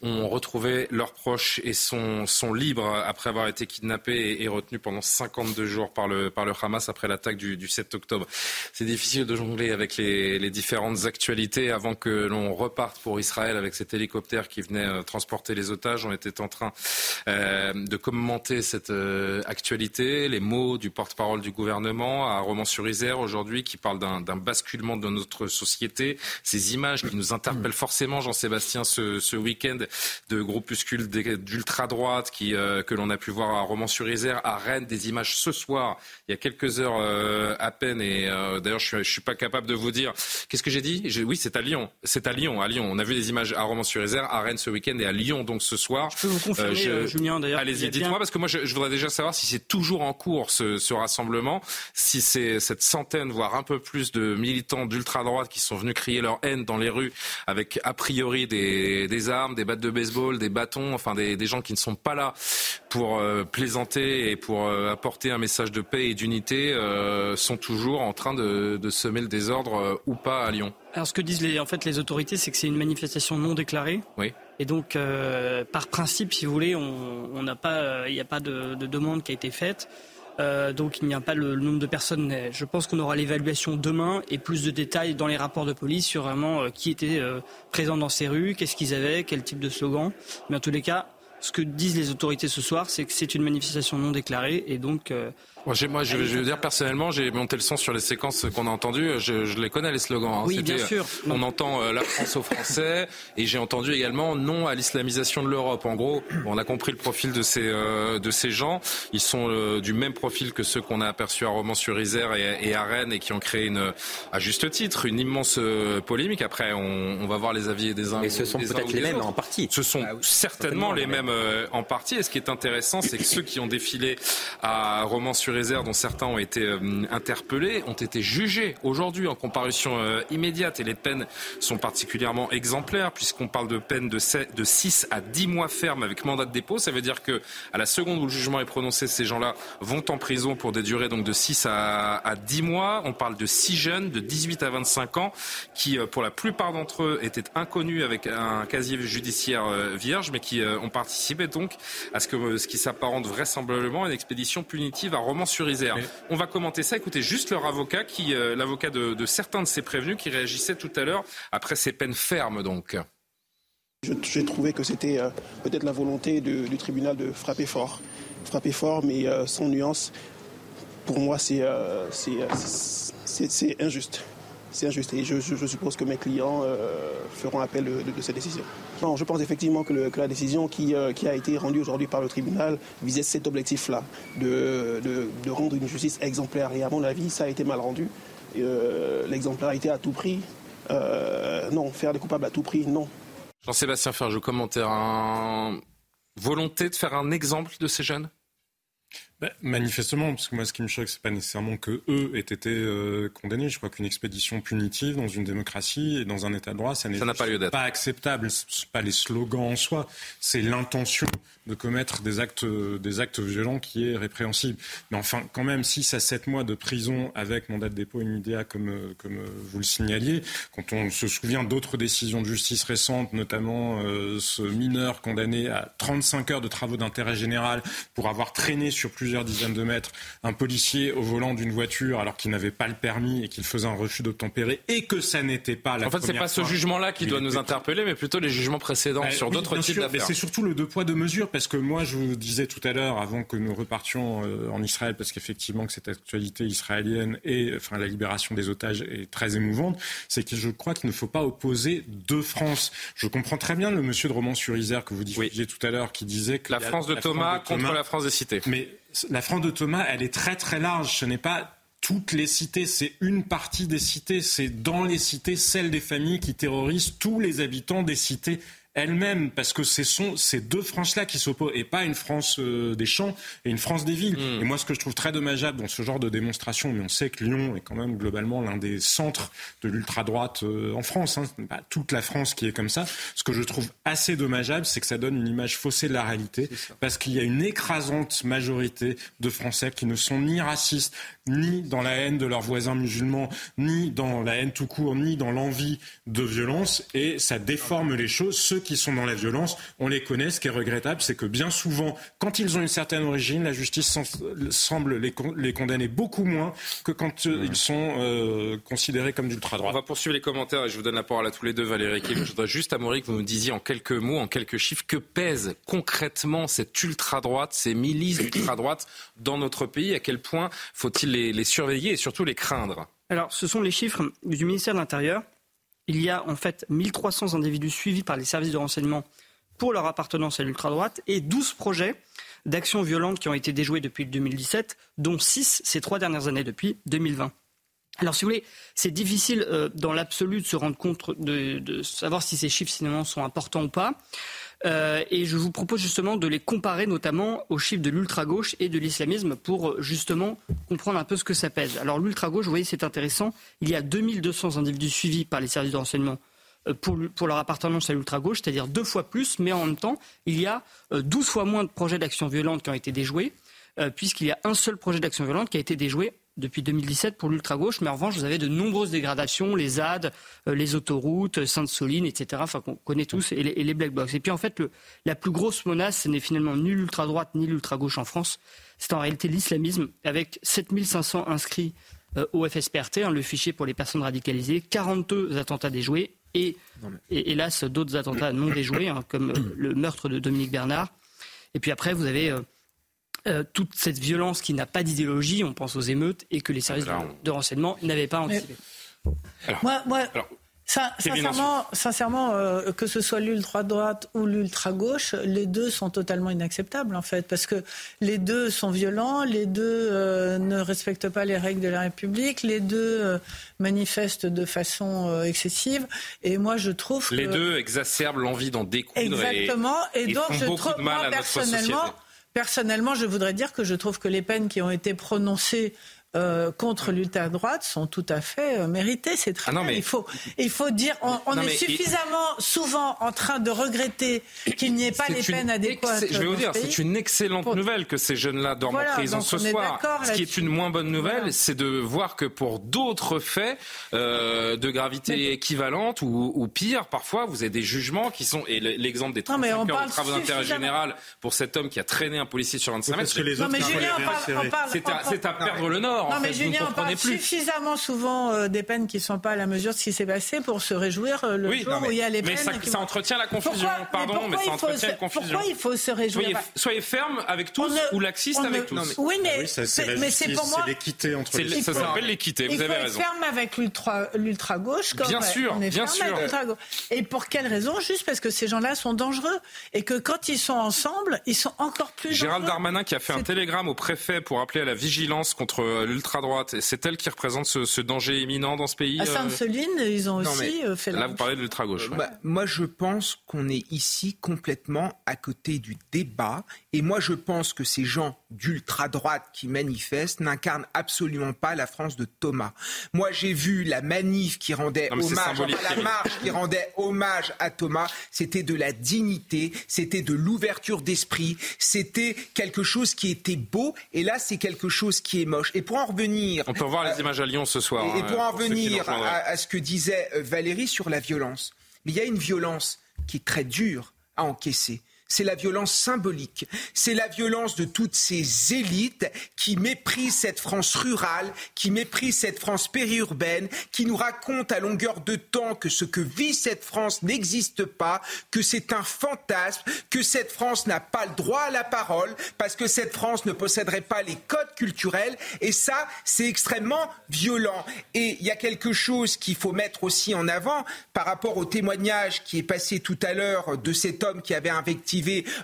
ont retrouvé leurs proches et sont, sont libres après avoir été kidnappés et, retenus pendant 52 jours par le, par le Hamas après l'attaque du, du 7 octobre. C'est difficile de jongler avec les, les différentes actualités avant que l'on reparte pour Israël avec cet hélicoptère qui venait euh, transporter les otages. On était en train euh, de commenter cette euh, actualité, les mots du porte-parole du gouvernement à Romans-sur-Isère aujourd'hui qui parle d'un basculement de notre société, ces images qui nous interpellent forcément, Jean-Sébastien, ce, ce week-end de groupuscules d'ultra-droite euh, que l'on a pu voir à Romans-sur-Isère, à Rennes, des images ce soir, il y a quelques heures euh, à peine. Et euh, d'ailleurs, je ne suis, pas capable de vous dire. Qu'est-ce que j'ai dit? Oui, c'est à Lyon. C'est à Lyon. À Lyon. On a vu des images à Romans-sur-Isère, à Rennes ce week-end et à Lyon donc ce soir.
Je peux vous confirmer, Julien, d'ailleurs.
Allez-y, dites-moi, parce que moi, je, voudrais déjà savoir si c'est toujours en cours ce, ce rassemblement, si c'est cette centaine, voire un peu plus de militants d'ultra-droite qui sont venus crier leur haine dans les rues avec a priori des, des armes, des de baseball, des bâtons, enfin des, gens qui ne sont pas là pour euh, plaisanter et pour euh, apporter un message de paix et d'unité, euh, sont toujours en train de, semer le désordre ou pas à Lyon.
Alors ce que disent les, en fait les autorités, c'est que c'est une manifestation non déclarée.
Oui.
Et donc, par principe, si vous voulez, on n'a pas, il n'y a pas de, demande qui a été faite. Euh, donc il n'y a pas le, nombre de personnes. Je pense qu'on aura l'évaluation demain et plus de détails dans les rapports de police sur vraiment euh, qui était euh, présent dans ces rues, qu'est-ce qu'ils avaient, quel type de slogan. Mais en tous les cas, ce que disent les autorités ce soir, c'est que c'est une manifestation non déclarée et donc
moi, je, veux dire personnellement, j'ai monté le son sur les séquences qu'on a entendues. Je, les connais les slogans. Hein.
Oui, bien sûr.
On entend euh, la France aux Français et j'ai entendu également non à l'islamisation de l'Europe. En gros, on a compris le profil de ces euh, de ces gens. Ils sont euh, du même profil que ceux qu'on a aperçus à Romans-sur-Isère et, à Rennes et qui ont créé une, à juste titre, une immense polémique. Après, on, va voir les avis des uns.
Et ce sont peut-être les mêmes en partie.
Ce sont ah certainement, les mêmes en partie. Et ce qui est intéressant, c'est que ceux qui ont défilé à Romans-sur dont certains ont été euh, interpellés, ont été jugés aujourd'hui en comparution euh, immédiate. Et les peines sont particulièrement exemplaires, puisqu'on parle de peines de 6 à 10 mois ferme avec mandat de dépôt. Ça veut dire que à la seconde où le jugement est prononcé, ces gens-là vont en prison pour des durées donc de 6 à, à 10 mois. On parle de 6 jeunes de 18 à 25 ans qui, euh, pour la plupart d'entre eux, étaient inconnus avec un casier judiciaire vierge, mais qui ont participé donc à ce, que, ce qui s'apparente vraisemblablement à une expédition punitive à romans sur on va commenter ça. Écoutez juste leur avocat, qui, euh, l'avocat de, certains de ces prévenus, qui réagissait tout à l'heure après ces peines fermes, donc.
J'ai trouvé que c'était euh, peut-être la volonté du tribunal de frapper fort. Frapper fort, mais euh, sans nuance. Pour moi, c'est injuste c'est injuste. Et je, suppose que mes clients euh, feront appel de, cette décision. je pense effectivement que, la décision euh, qui, a été rendue aujourd'hui par le tribunal visait cet objectif-là, de, rendre une justice exemplaire. Et à mon avis, ça a été mal rendu. l'exemplarité à tout prix, non. Faire des coupables à tout prix, non.
Jean-Sébastien Ferjou, commentaire. Un... Volonté de faire un exemple de ces jeunes?
Bah, manifestement, parce que moi, ce qui me choque, c'est pas nécessairement que eux aient été euh, condamnés. Je crois qu'une expédition punitive dans une démocratie et dans un État de droit, ça n'est
pas,
pas acceptable. C'est pas les slogans en soi, c'est l'intention de commettre des actes, des actes violents qui est répréhensible. Mais enfin, quand même, 6 à 7 mois de prison avec mandat de dépôt immédiat, comme, comme vous le signaliez, quand on se souvient d'autres décisions de justice récentes, notamment euh, ce mineur condamné à 35 heures de travaux d'intérêt général pour avoir traîné sur plusieurs dizaines de mètres un policier au volant d'une voiture alors qu'il n'avait pas le permis et qu'il faisait un refus d'obtempérer et que ça n'était pas la
En fait, c'est pas ce jugement-là qui doit nous interpeller, mais plutôt les jugements précédents
bah,
sur d'autres types d'affaires.
C'est surtout le deux poids deux mesures parce que moi, je vous disais tout à l'heure, avant que nous repartions euh, en Israël, parce qu'effectivement que cette actualité israélienne et enfin la libération des otages est très émouvante, c'est que je crois qu'il ne faut pas opposer deux France. Je comprends très bien le monsieur de Romans-sur-Isère que vous diffusiez tout à l'heure, qui disait que
la, France de Thomas contre la France des cités.
Mais la France de Thomas, elle est très très large. Ce n'est pas toutes les cités, c'est une partie des cités, c'est dans les cités celles des familles qui terrorisent tous les habitants des cités elle-même, parce que ce sont ces deux France-là qui s'opposent, et pas une France euh, des champs et une France des villes. Hmm. Et moi, ce que je trouve très dommageable dans ce genre de démonstration, mais on sait que Lyon est quand même globalement l'un des centres de l'ultra-droite euh, en France, hein, pas toute la France qui est comme ça. Ce que je trouve assez dommageable, c'est que ça donne une image faussée de la réalité, parce qu'il y a une écrasante majorité de Français qui ne sont ni racistes, ni dans la haine de leurs voisins musulmans, ni dans la haine tout court, ni dans l'envie de violence, et ça déforme les choses. Ceux qui sont dans la violence, on les connaît. Ce qui est regrettable, c'est que bien souvent, quand ils ont une certaine origine, la justice semble les, condamner beaucoup moins que quand euh, ils sont euh, considérés comme d'ultra-droite.
On va poursuivre les commentaires et je vous donne la parole à tous les deux, Valérie Je voudrais juste, à Maurice, que vous nous disiez en quelques mots, en quelques chiffres, que pèse concrètement cette ultra-droite, ces milices d'ultra-droite dans notre pays? À quel point faut-il les, les surveiller et surtout les craindre?
Alors, ce sont les chiffres du ministère de l'Intérieur il y a en fait 1300 individus suivis par les services de renseignement pour leur appartenance à l'ultra-droite et 12 projets d'actions violentes qui ont été déjoués depuis 2017, dont 6 ces trois dernières années depuis 2020. Alors, si vous voulez, c'est difficile euh, dans l'absolu de se rendre compte de, de, savoir si ces chiffres finalement sont importants ou pas. Euh, et je vous propose justement de les comparer notamment aux chiffres de l'ultra-gauche et de l'islamisme pour euh, justement comprendre un peu ce que ça pèse. Alors l'ultra-gauche, vous voyez, c'est intéressant. Il y a 2200 individus suivis par les services de renseignement euh, pour, leur appartenance à l'ultra-gauche, c'est-à-dire deux fois plus, mais en même temps, il y a 12 fois moins de projets d'action violente qui ont été déjoués, puisqu'il y a un seul projet d'action violente qui a été déjoué depuis 2017 pour l'ultra-gauche, mais en revanche, vous avez de nombreuses dégradations, les ZAD, euh, les autoroutes, Sainte-Soline, etc., enfin qu'on connaît tous, et les, black box. Et puis en fait, la plus grosse menace, ce n'est finalement ni l'ultra-droite ni l'ultra-gauche en France, c'est en réalité l'islamisme, avec 7500 inscrits euh, au FSPRT, hein, le fichier pour les personnes radicalisées, 42 attentats déjoués, et, hélas, d'autres attentats non déjoués, hein, comme euh, le meurtre de Dominique Bernard. Et puis après, vous avez... Euh, toute cette violence qui n'a pas d'idéologie, on pense aux émeutes, et que les services de, renseignement n'avaient pas anticipé.
moi, sincèrement, sincèrement euh, que ce soit l'ultra-droite ou l'ultra-gauche, les deux sont totalement inacceptables, en fait, parce que les deux sont violents, les deux euh, ne respectent pas les règles de la République, les deux manifestent de façon excessive, et moi, je trouve
Les deux exacerbent l'envie d'en découdre
Exactement, et,
et
donc
je trouve,
moi, personnellement, Personnellement, je voudrais dire que je trouve que les peines qui ont été prononcées euh, contre l'ultra-droite sont tout à fait euh, méritées. C'est très ah bien. Il, faut, il faut dire, on, est suffisamment souvent en train de regretter qu'il n'y ait pas les peines adéquates.
Je vais vous dire, c'est une excellente nouvelle que ces jeunes-là dorment en prison ce soir. Ce qui est une moins bonne nouvelle, c'est de voir que pour d'autres faits euh, de gravité équivalente ou, pire, parfois, vous avez des jugements qui sont. Et l'exemple des 35 heures de travaux d'intérêt général pour cet homme qui a traîné un policier sur 25 mètres. C'est à perdre le nord
non, mais Julien, on parle suffisamment souvent euh, des peines qui ne sont pas à la mesure de ce qui s'est passé pour se réjouir euh, le jour où il y a les peines.
Mais ça, entretient la confusion. Pardon, mais, ça entretient la confusion.
Pourquoi il faut se réjouir?
Soyez, ferme avec tous ou laxiste avec tous.
Oui, mais, c'est pour moi.
C'est l'équité entre les
Ça s'appelle l'équité, vous avez raison.
Ferme avec l'ultra-gauche.
Bien sûr, bien sûr.
Et pour quelle raison? Juste parce que ces gens-là sont dangereux. Et que quand ils sont ensemble, ils sont encore plus dangereux.
Gérald Darmanin qui a fait un télégramme au préfet pour appeler à la vigilance contre l'ultra-droite. C'est elle qui représente ce, danger imminent dans ce pays.
À Sainte-Soline, ils ont aussi fait
Là, vous parlez de l'ultra-gauche.
Bah, moi, je pense qu'on est ici complètement à côté du débat. Et moi, je pense que ces gens d'ultra-droite qui manifestent n'incarnent absolument pas la France de Thomas. Moi, j'ai vu la manif qui rendait hommage, la marche qui rendait hommage à Thomas. C'était de la dignité, c'était de l'ouverture d'esprit, c'était quelque chose qui était beau. Et là, c'est quelque chose qui est moche. Et pour en revenir,
on peut voir les images à Lyon ce soir.
Et, pour en revenir à, ce que disait Valérie sur la violence, il y a une violence qui est très dure à encaisser c'est la violence symbolique, c'est la violence de toutes ces élites qui méprisent cette France rurale, qui méprisent cette France périurbaine, qui nous racontent à longueur de temps que ce que vit cette France n'existe pas, que c'est un fantasme, que cette France n'a pas le droit à la parole, parce que cette France ne posséderait pas les codes culturels, et ça, c'est extrêmement violent. Et il y a quelque chose qu'il faut mettre aussi en avant par rapport au témoignage qui est passé tout à l'heure de cet homme qui avait invectivé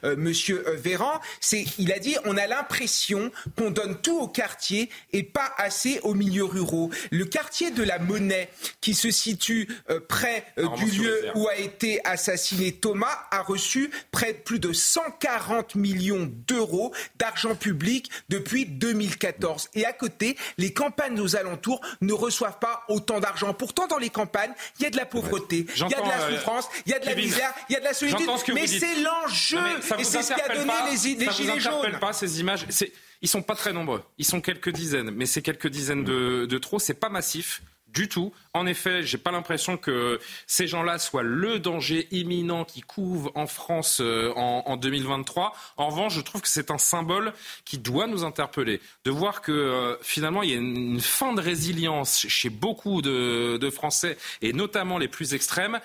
euh, Monsieur euh, Véran, c'est il a dit on a l'impression qu'on donne tout au quartier et pas assez aux milieux ruraux. Le quartier de la Monnaie, qui se situe euh, près du lieu où a été assassiné Thomas, a reçu près de plus de 140 millions d'euros d'argent public depuis 2014. Et à côté, les campagnes aux alentours ne reçoivent pas autant d'argent. Pourtant, dans les campagnes, il y a de la pauvreté, il y a de la souffrance, il y a de la misère, il y a de la solitude. Mais c'est l'enjeu et c'est ce qui a donné les, les ça gilets
jaunes. pas ces images. Ils sont pas très nombreux. Ils sont quelques dizaines, mais c'est quelques dizaines de, de trop. C'est pas massif du tout. En effet, j'ai pas l'impression que ces gens-là soient le danger imminent qui couvre en France euh, en, 2023. En revanche, je trouve que c'est un symbole qui doit nous interpeller, de voir que euh, finalement il y a une, fin de résilience chez beaucoup de, de Français et notamment les plus extrêmes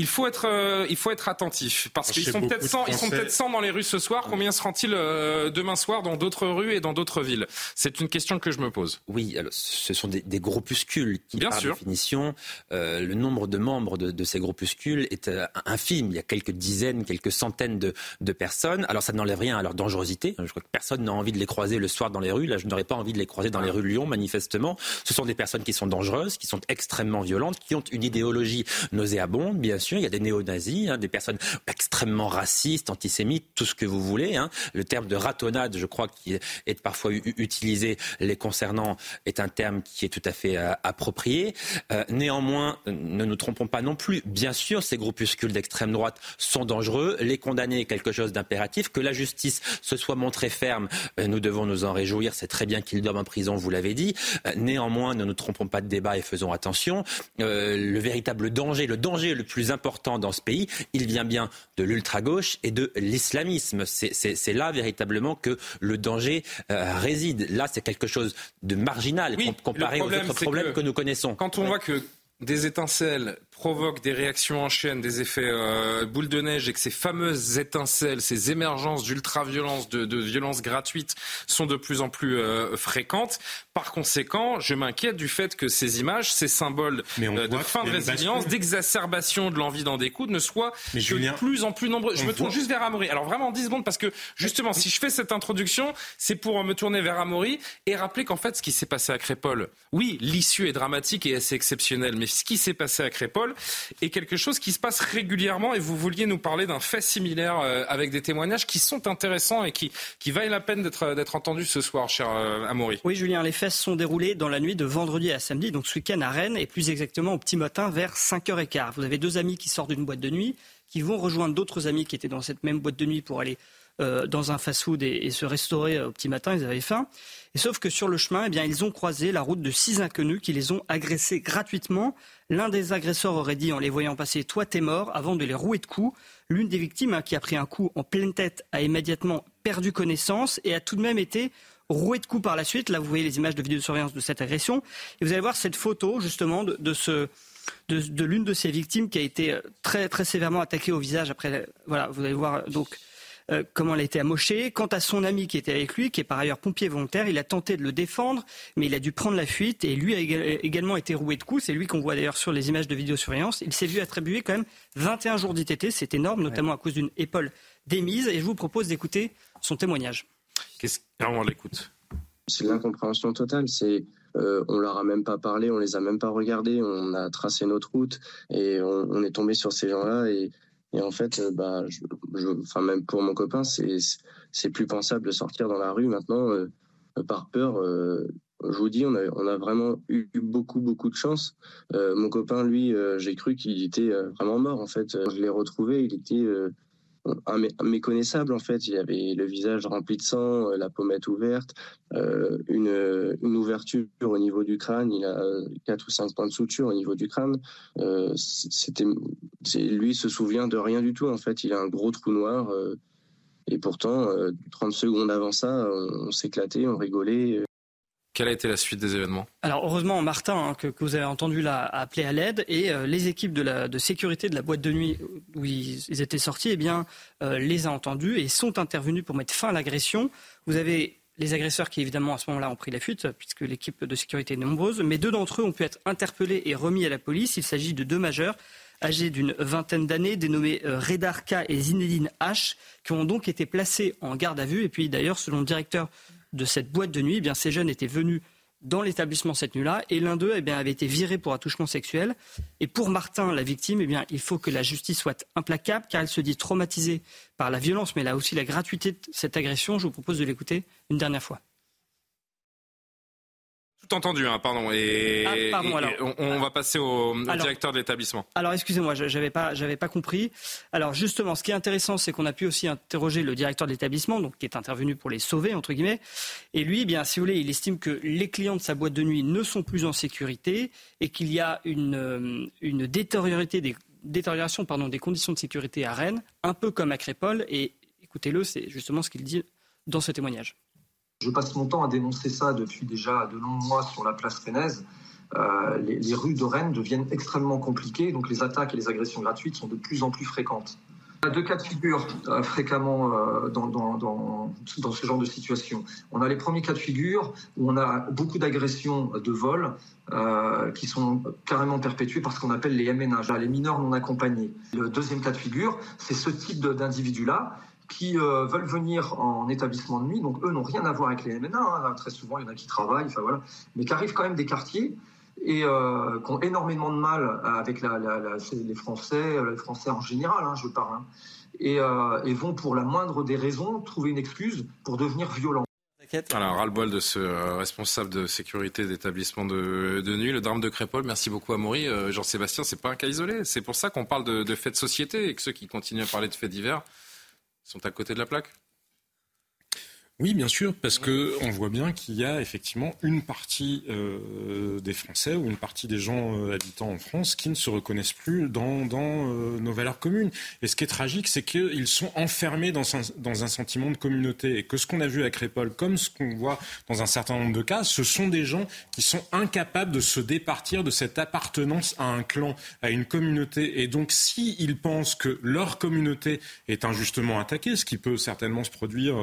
il faut être, euh, il faut être attentif parce qu'ils sont peut-être 100, ils sont peut-être 100 dans les rues ce soir. Combien seront-ils euh, demain soir dans d'autres rues et dans d'autres villes? C'est une question que je me pose.
Oui, alors, ce sont des, des groupuscules qui, Bien par définition, euh, le nombre de membres de, de ces groupuscules est infime. Il y a quelques dizaines, quelques centaines de, de personnes. Alors ça n'enlève rien à leur dangerosité. Je crois que personne n'a envie de les croiser le soir dans les rues. Là, je n'aurais pas envie de les croiser dans les rues de Lyon, manifestement. Ce sont des personnes qui sont dangereuses, qui sont extrêmement violentes, qui ont une idéologie nauséabonde, bien sûr il y a des néo-nazis, hein, des personnes extrêmement racistes, antisémites, tout ce que vous voulez. Hein. Le terme de ratonnade, je crois, qui est parfois utilisé les concernant, est un terme qui est tout à fait euh, approprié. Euh, néanmoins, ne nous trompons pas non plus. Bien sûr, ces groupuscules d'extrême droite sont dangereux. Les condamner est quelque chose d'impératif. Que la justice se soit montrée ferme, euh, nous devons nous en réjouir. C'est très bien qu'ils dorment en prison, vous l'avez dit. néanmoins, ne nous trompons pas de débat et faisons attention. le véritable danger, le danger le plus important, important dans ce pays, il vient bien de l'ultra-gauche et de l'islamisme. C'est là véritablement que le danger euh, réside. Là, c'est quelque chose de marginal comparé aux autres problèmes que, nous connaissons.
Quand on voit que des étincelles provoquent des réactions en chaîne, des effets euh, boule de neige et que ces fameuses étincelles, ces émergences d'ultra-violence, de, de violence gratuite sont de plus en plus euh, fréquentes. Par conséquent, je m'inquiète du fait que ces images, ces symboles euh, de fin de résilience, d'exacerbation de l'envie d'en découdre ne soient de plus en plus nombreux. Je me tourne juste vers Amaury. Alors vraiment 10 secondes parce que justement, si je fais cette introduction, c'est pour me tourner vers Amaury et rappeler qu'en fait, ce qui s'est passé à Crépole, oui, l'issue est dramatique et assez exceptionnelle, mais ce qui s'est passé à Crépole, et quelque chose qui se passe régulièrement. Et vous vouliez nous parler d'un fait similaire euh, avec des témoignages qui sont intéressants et qui, valent la peine d'être, d'être entendus ce soir, cher euh, Amaury.
Oui, Julien, les faits se sont déroulés dans la nuit de vendredi à samedi, donc ce week-end à Rennes, et plus exactement au petit matin vers 5h15. Vous avez deux amis qui sortent d'une boîte de nuit, qui vont rejoindre d'autres amis qui étaient dans cette même boîte de nuit pour aller euh, dans un fast-food et, se restaurer au petit matin, ils avaient faim. Et sauf que sur le chemin, eh bien, ils ont croisé la route de six inconnus qui les ont agressés gratuitement L'un des agresseurs aurait dit en les voyant passer Toi t'es mort avant de les rouer de coups. L'une des victimes, hein, qui a pris un coup en pleine tête, a immédiatement perdu connaissance et a tout de même été rouée de coups par la suite. Là, vous voyez les images de vidéosurveillance de cette agression. Et vous allez voir cette photo, justement, de, de l'une de ces victimes qui a été euh, très, très sévèrement attaquée au visage. Après, voilà, vous allez voir donc euh, comment elle a été amochée. Quant à son ami qui était avec lui, qui est par ailleurs pompier volontaire, il a tenté de le défendre, mais il a dû prendre la fuite et lui a également été roué de coups. C'est lui qu'on voit d'ailleurs sur les images de vidéosurveillance. Il s'est vu attribuer quand même 21 jours d'ITT, c'est énorme, notamment à cause d'une épaule démise. Et je vous propose d'écouter son témoignage.
Qu'est-ce... on l'écoute?
c'est l'incompréhension totale. C'est euh, on leur a même pas parlé, on les a même pas regardés, on a tracé notre route et on, est tombé sur ces gens-là et, et en fait, euh, bah, enfin même pour mon copain, c'est c'est plus pensable de sortir dans la rue maintenant euh, par peur. Euh, je vous dis, on a, on a vraiment eu beaucoup, beaucoup de chance. Euh, mon copain, lui, j'ai cru qu'il était vraiment mort. En fait, je l'ai retrouvé, il était méconnaissable en fait. Il avait le visage rempli de sang, euh, la pommette ouverte, euh, une, une, ouverture au niveau du crâne. Il a quatre ou cinq points de suture au niveau du crâne. Euh, c'était, lui se souvient de rien du tout en fait. Il a un gros trou noir. et pourtant, 30 secondes avant ça, on s'éclatait, on rigolait.
Quelle a été la suite des événements?
Alors heureusement, Martin, hein, que, vous avez entendu là, a appelé à l'aide et euh, les équipes de, sécurité de la boîte de nuit où ils, étaient sortis, eh bien, euh, les a entendus et sont intervenus pour mettre fin à l'agression. Vous avez les agresseurs qui, évidemment, à ce moment-là, ont pris la fuite, puisque l'équipe de sécurité est nombreuse, mais deux d'entre eux ont pu être interpellés et remis à la police. Il s'agit de deux majeurs âgés d'une vingtaine d'années, dénommés euh, Redar K et Zinedine H, qui ont donc été placés en garde à vue. Et puis, d'ailleurs, selon le directeur de cette boîte de nuit, eh bien, ces jeunes étaient venus dans l'établissement cette nuit-là, et l'un d'eux eh avait été viré pour attouchement sexuel. Et pour Martin, la victime, eh bien, il faut que la justice soit implacable, car elle se dit traumatisée par la violence, mais là aussi la gratuité de cette agression. Je vous propose de l'écouter une dernière fois
entendu, hein, pardon. Et, ah, on, va passer au, directeur de l'établissement.
Alors, excusez-moi, j'avais pas, j'avais pas compris. Alors, justement, ce qui est intéressant, c'est qu'on a pu aussi interroger le directeur de l'établissement, donc qui est intervenu pour les sauver entre guillemets. Et lui, eh bien, si vous voulez, il estime que les clients de sa boîte de nuit ne sont plus en sécurité et qu'il y a une, euh, une des, détérioration pardon, des conditions de sécurité à Rennes, un peu comme à Crépole. Et écoutez-le, c'est justement ce qu'il dit dans ce témoignage.
Je passe mon temps à dénoncer ça depuis déjà de longs mois sur la place Rennaise. Euh, les, rues de Rennes deviennent extrêmement compliquées, donc les attaques et les agressions gratuites sont de plus en plus fréquentes. Il y a deux cas de figure euh, fréquemment euh, dans, dans, dans, ce genre de situation. On a les premiers cas de figure où on a beaucoup d'agressions de vol qui sont carrément perpétuées par ce qu'on appelle les MNA, les mineurs non accompagnés. Le deuxième cas de figure, c'est ce type d'individus-là qui euh, veulent venir en établissement de nuit. Donc eux n'ont rien à voir avec les MNA. Hein. Très souvent, il y en a qui travaillent, enfin voilà, mais qui arrivent quand même des quartiers et euh, qui ont énormément de mal avec la, les Français, les Français en général, hein, je parle, hein. et, euh, et, vont pour la moindre des raisons trouver une excuse pour devenir violents.
Alors, ras-le-bol de ce responsable de sécurité d'établissement de, nuit, le drame de Crépole. Merci beaucoup à Maury. Jean-Sébastien, c'est pas un cas isolé. C'est pour ça qu'on parle de, de faits de société et que ceux qui continuent à parler de faits divers sont à côté de la plaque?
Oui, bien sûr, parce que on voit bien qu'il y a effectivement une partie euh, des Français ou une partie des gens euh, habitant en France qui ne se reconnaissent plus dans, euh, nos valeurs communes. Et ce qui est tragique, c'est qu'ils sont enfermés dans un, sentiment de communauté et que ce qu'on a vu à Crépole, comme ce qu'on voit dans un certain nombre de cas, ce sont des gens qui sont incapables de se départir de cette appartenance à un clan, à une communauté. Et donc, s'ils pensent que leur communauté est injustement attaquée, ce qui peut certainement se produire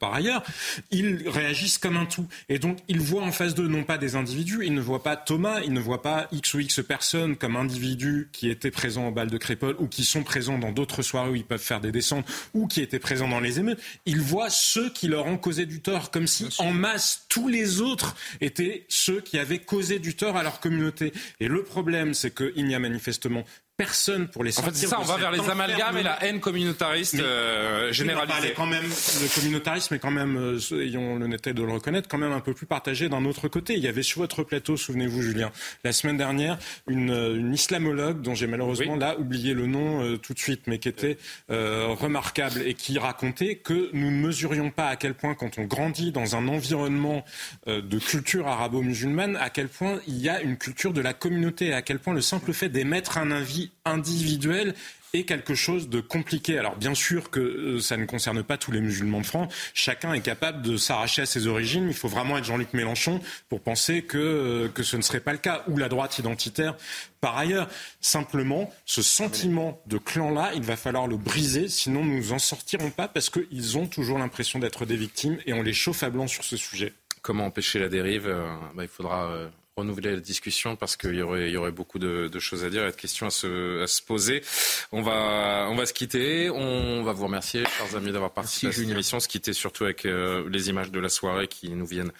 par ailleurs, ils réagissent comme un tout. Et donc, ils voient en face d'eux non pas des individus, ils ne voient pas Thomas, ils ne voient pas X ou X personnes comme individus qui étaient présents au bal de Crépole ou qui sont présents dans d'autres soirées où ils peuvent faire des descentes ou qui étaient présents dans les émeutes. Ils voient ceux qui leur ont causé du tort, comme si en masse tous les autres étaient ceux qui avaient causé du tort à leur communauté. Et le problème, c'est qu'il n'y a manifestement personne pour les sortir.
En fait, c'est ça, on va vers les amalgames et la haine communautariste euh, généralisée.
Quand même, le communautarisme est quand même, euh, ayons l'honnêteté de le reconnaître, quand même un peu plus partagé d'un autre côté. Il y avait sur votre plateau, souvenez-vous, Julien, la semaine dernière, une, euh, une islamologue dont j'ai malheureusement là oublié le nom euh, tout de suite, mais qui était remarquable et qui racontait que nous ne mesurions pas à quel point, quand on grandit dans un environnement de culture arabo-musulmane, à quel point il y a une culture de la communauté, à quel point le simple fait d'émettre un avis individuel est quelque chose de compliqué. Alors bien sûr que euh, ça ne concerne pas tous les musulmans de France. Chacun est capable de s'arracher à ses origines. Il faut vraiment être Jean-Luc Mélenchon pour penser que, euh, que ce ne serait pas le cas. Ou la droite identitaire par ailleurs. Simplement, ce sentiment de clan-là, il va falloir le briser, sinon nous n'en sortirons pas parce qu'ils ont toujours l'impression d'être des victimes et on les chauffe à blanc sur ce sujet.
Comment empêcher la dérive? Euh, bah, Il faudra renouveler la discussion parce qu'il y aurait, il y aurait beaucoup de, choses à dire et de questions à se, à se poser. On va, on va se quitter. On va vous remercier, chers amis, d'avoir participé à cette émission. Se quitter surtout avec euh, les images de la soirée qui nous viennent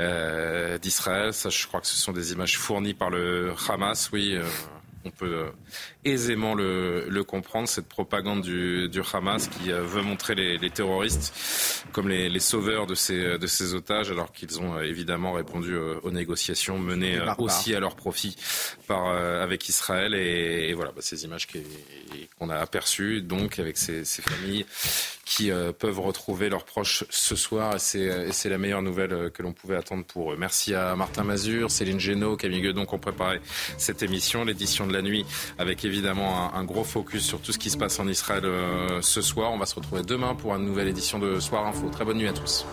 euh, d'Israël. Ça, je crois que ce sont des images fournies par le Hamas. Oui. Euh, on peut euh, aisément le, comprendre, cette propagande du, Hamas qui euh, veut montrer les, terroristes comme les, sauveurs de ces, de ces otages, alors qu'ils ont euh, évidemment répondu aux négociations menées aussi à leur profit par, avec Israël. Et, voilà, bah, ces images qu'on a aperçues, donc avec ces, familles qui peuvent retrouver leurs proches ce soir. Et c'est la meilleure nouvelle que l'on pouvait attendre pour eux. Merci à Martin Mazur, Céline Génaud, Camille Guedon qui ont préparé cette émission, l'édition de la nuit, avec évidemment un, gros focus sur tout ce qui se passe en Israël euh, ce soir. On va se retrouver demain pour une nouvelle édition de Soir Info. Très bonne nuit à tous.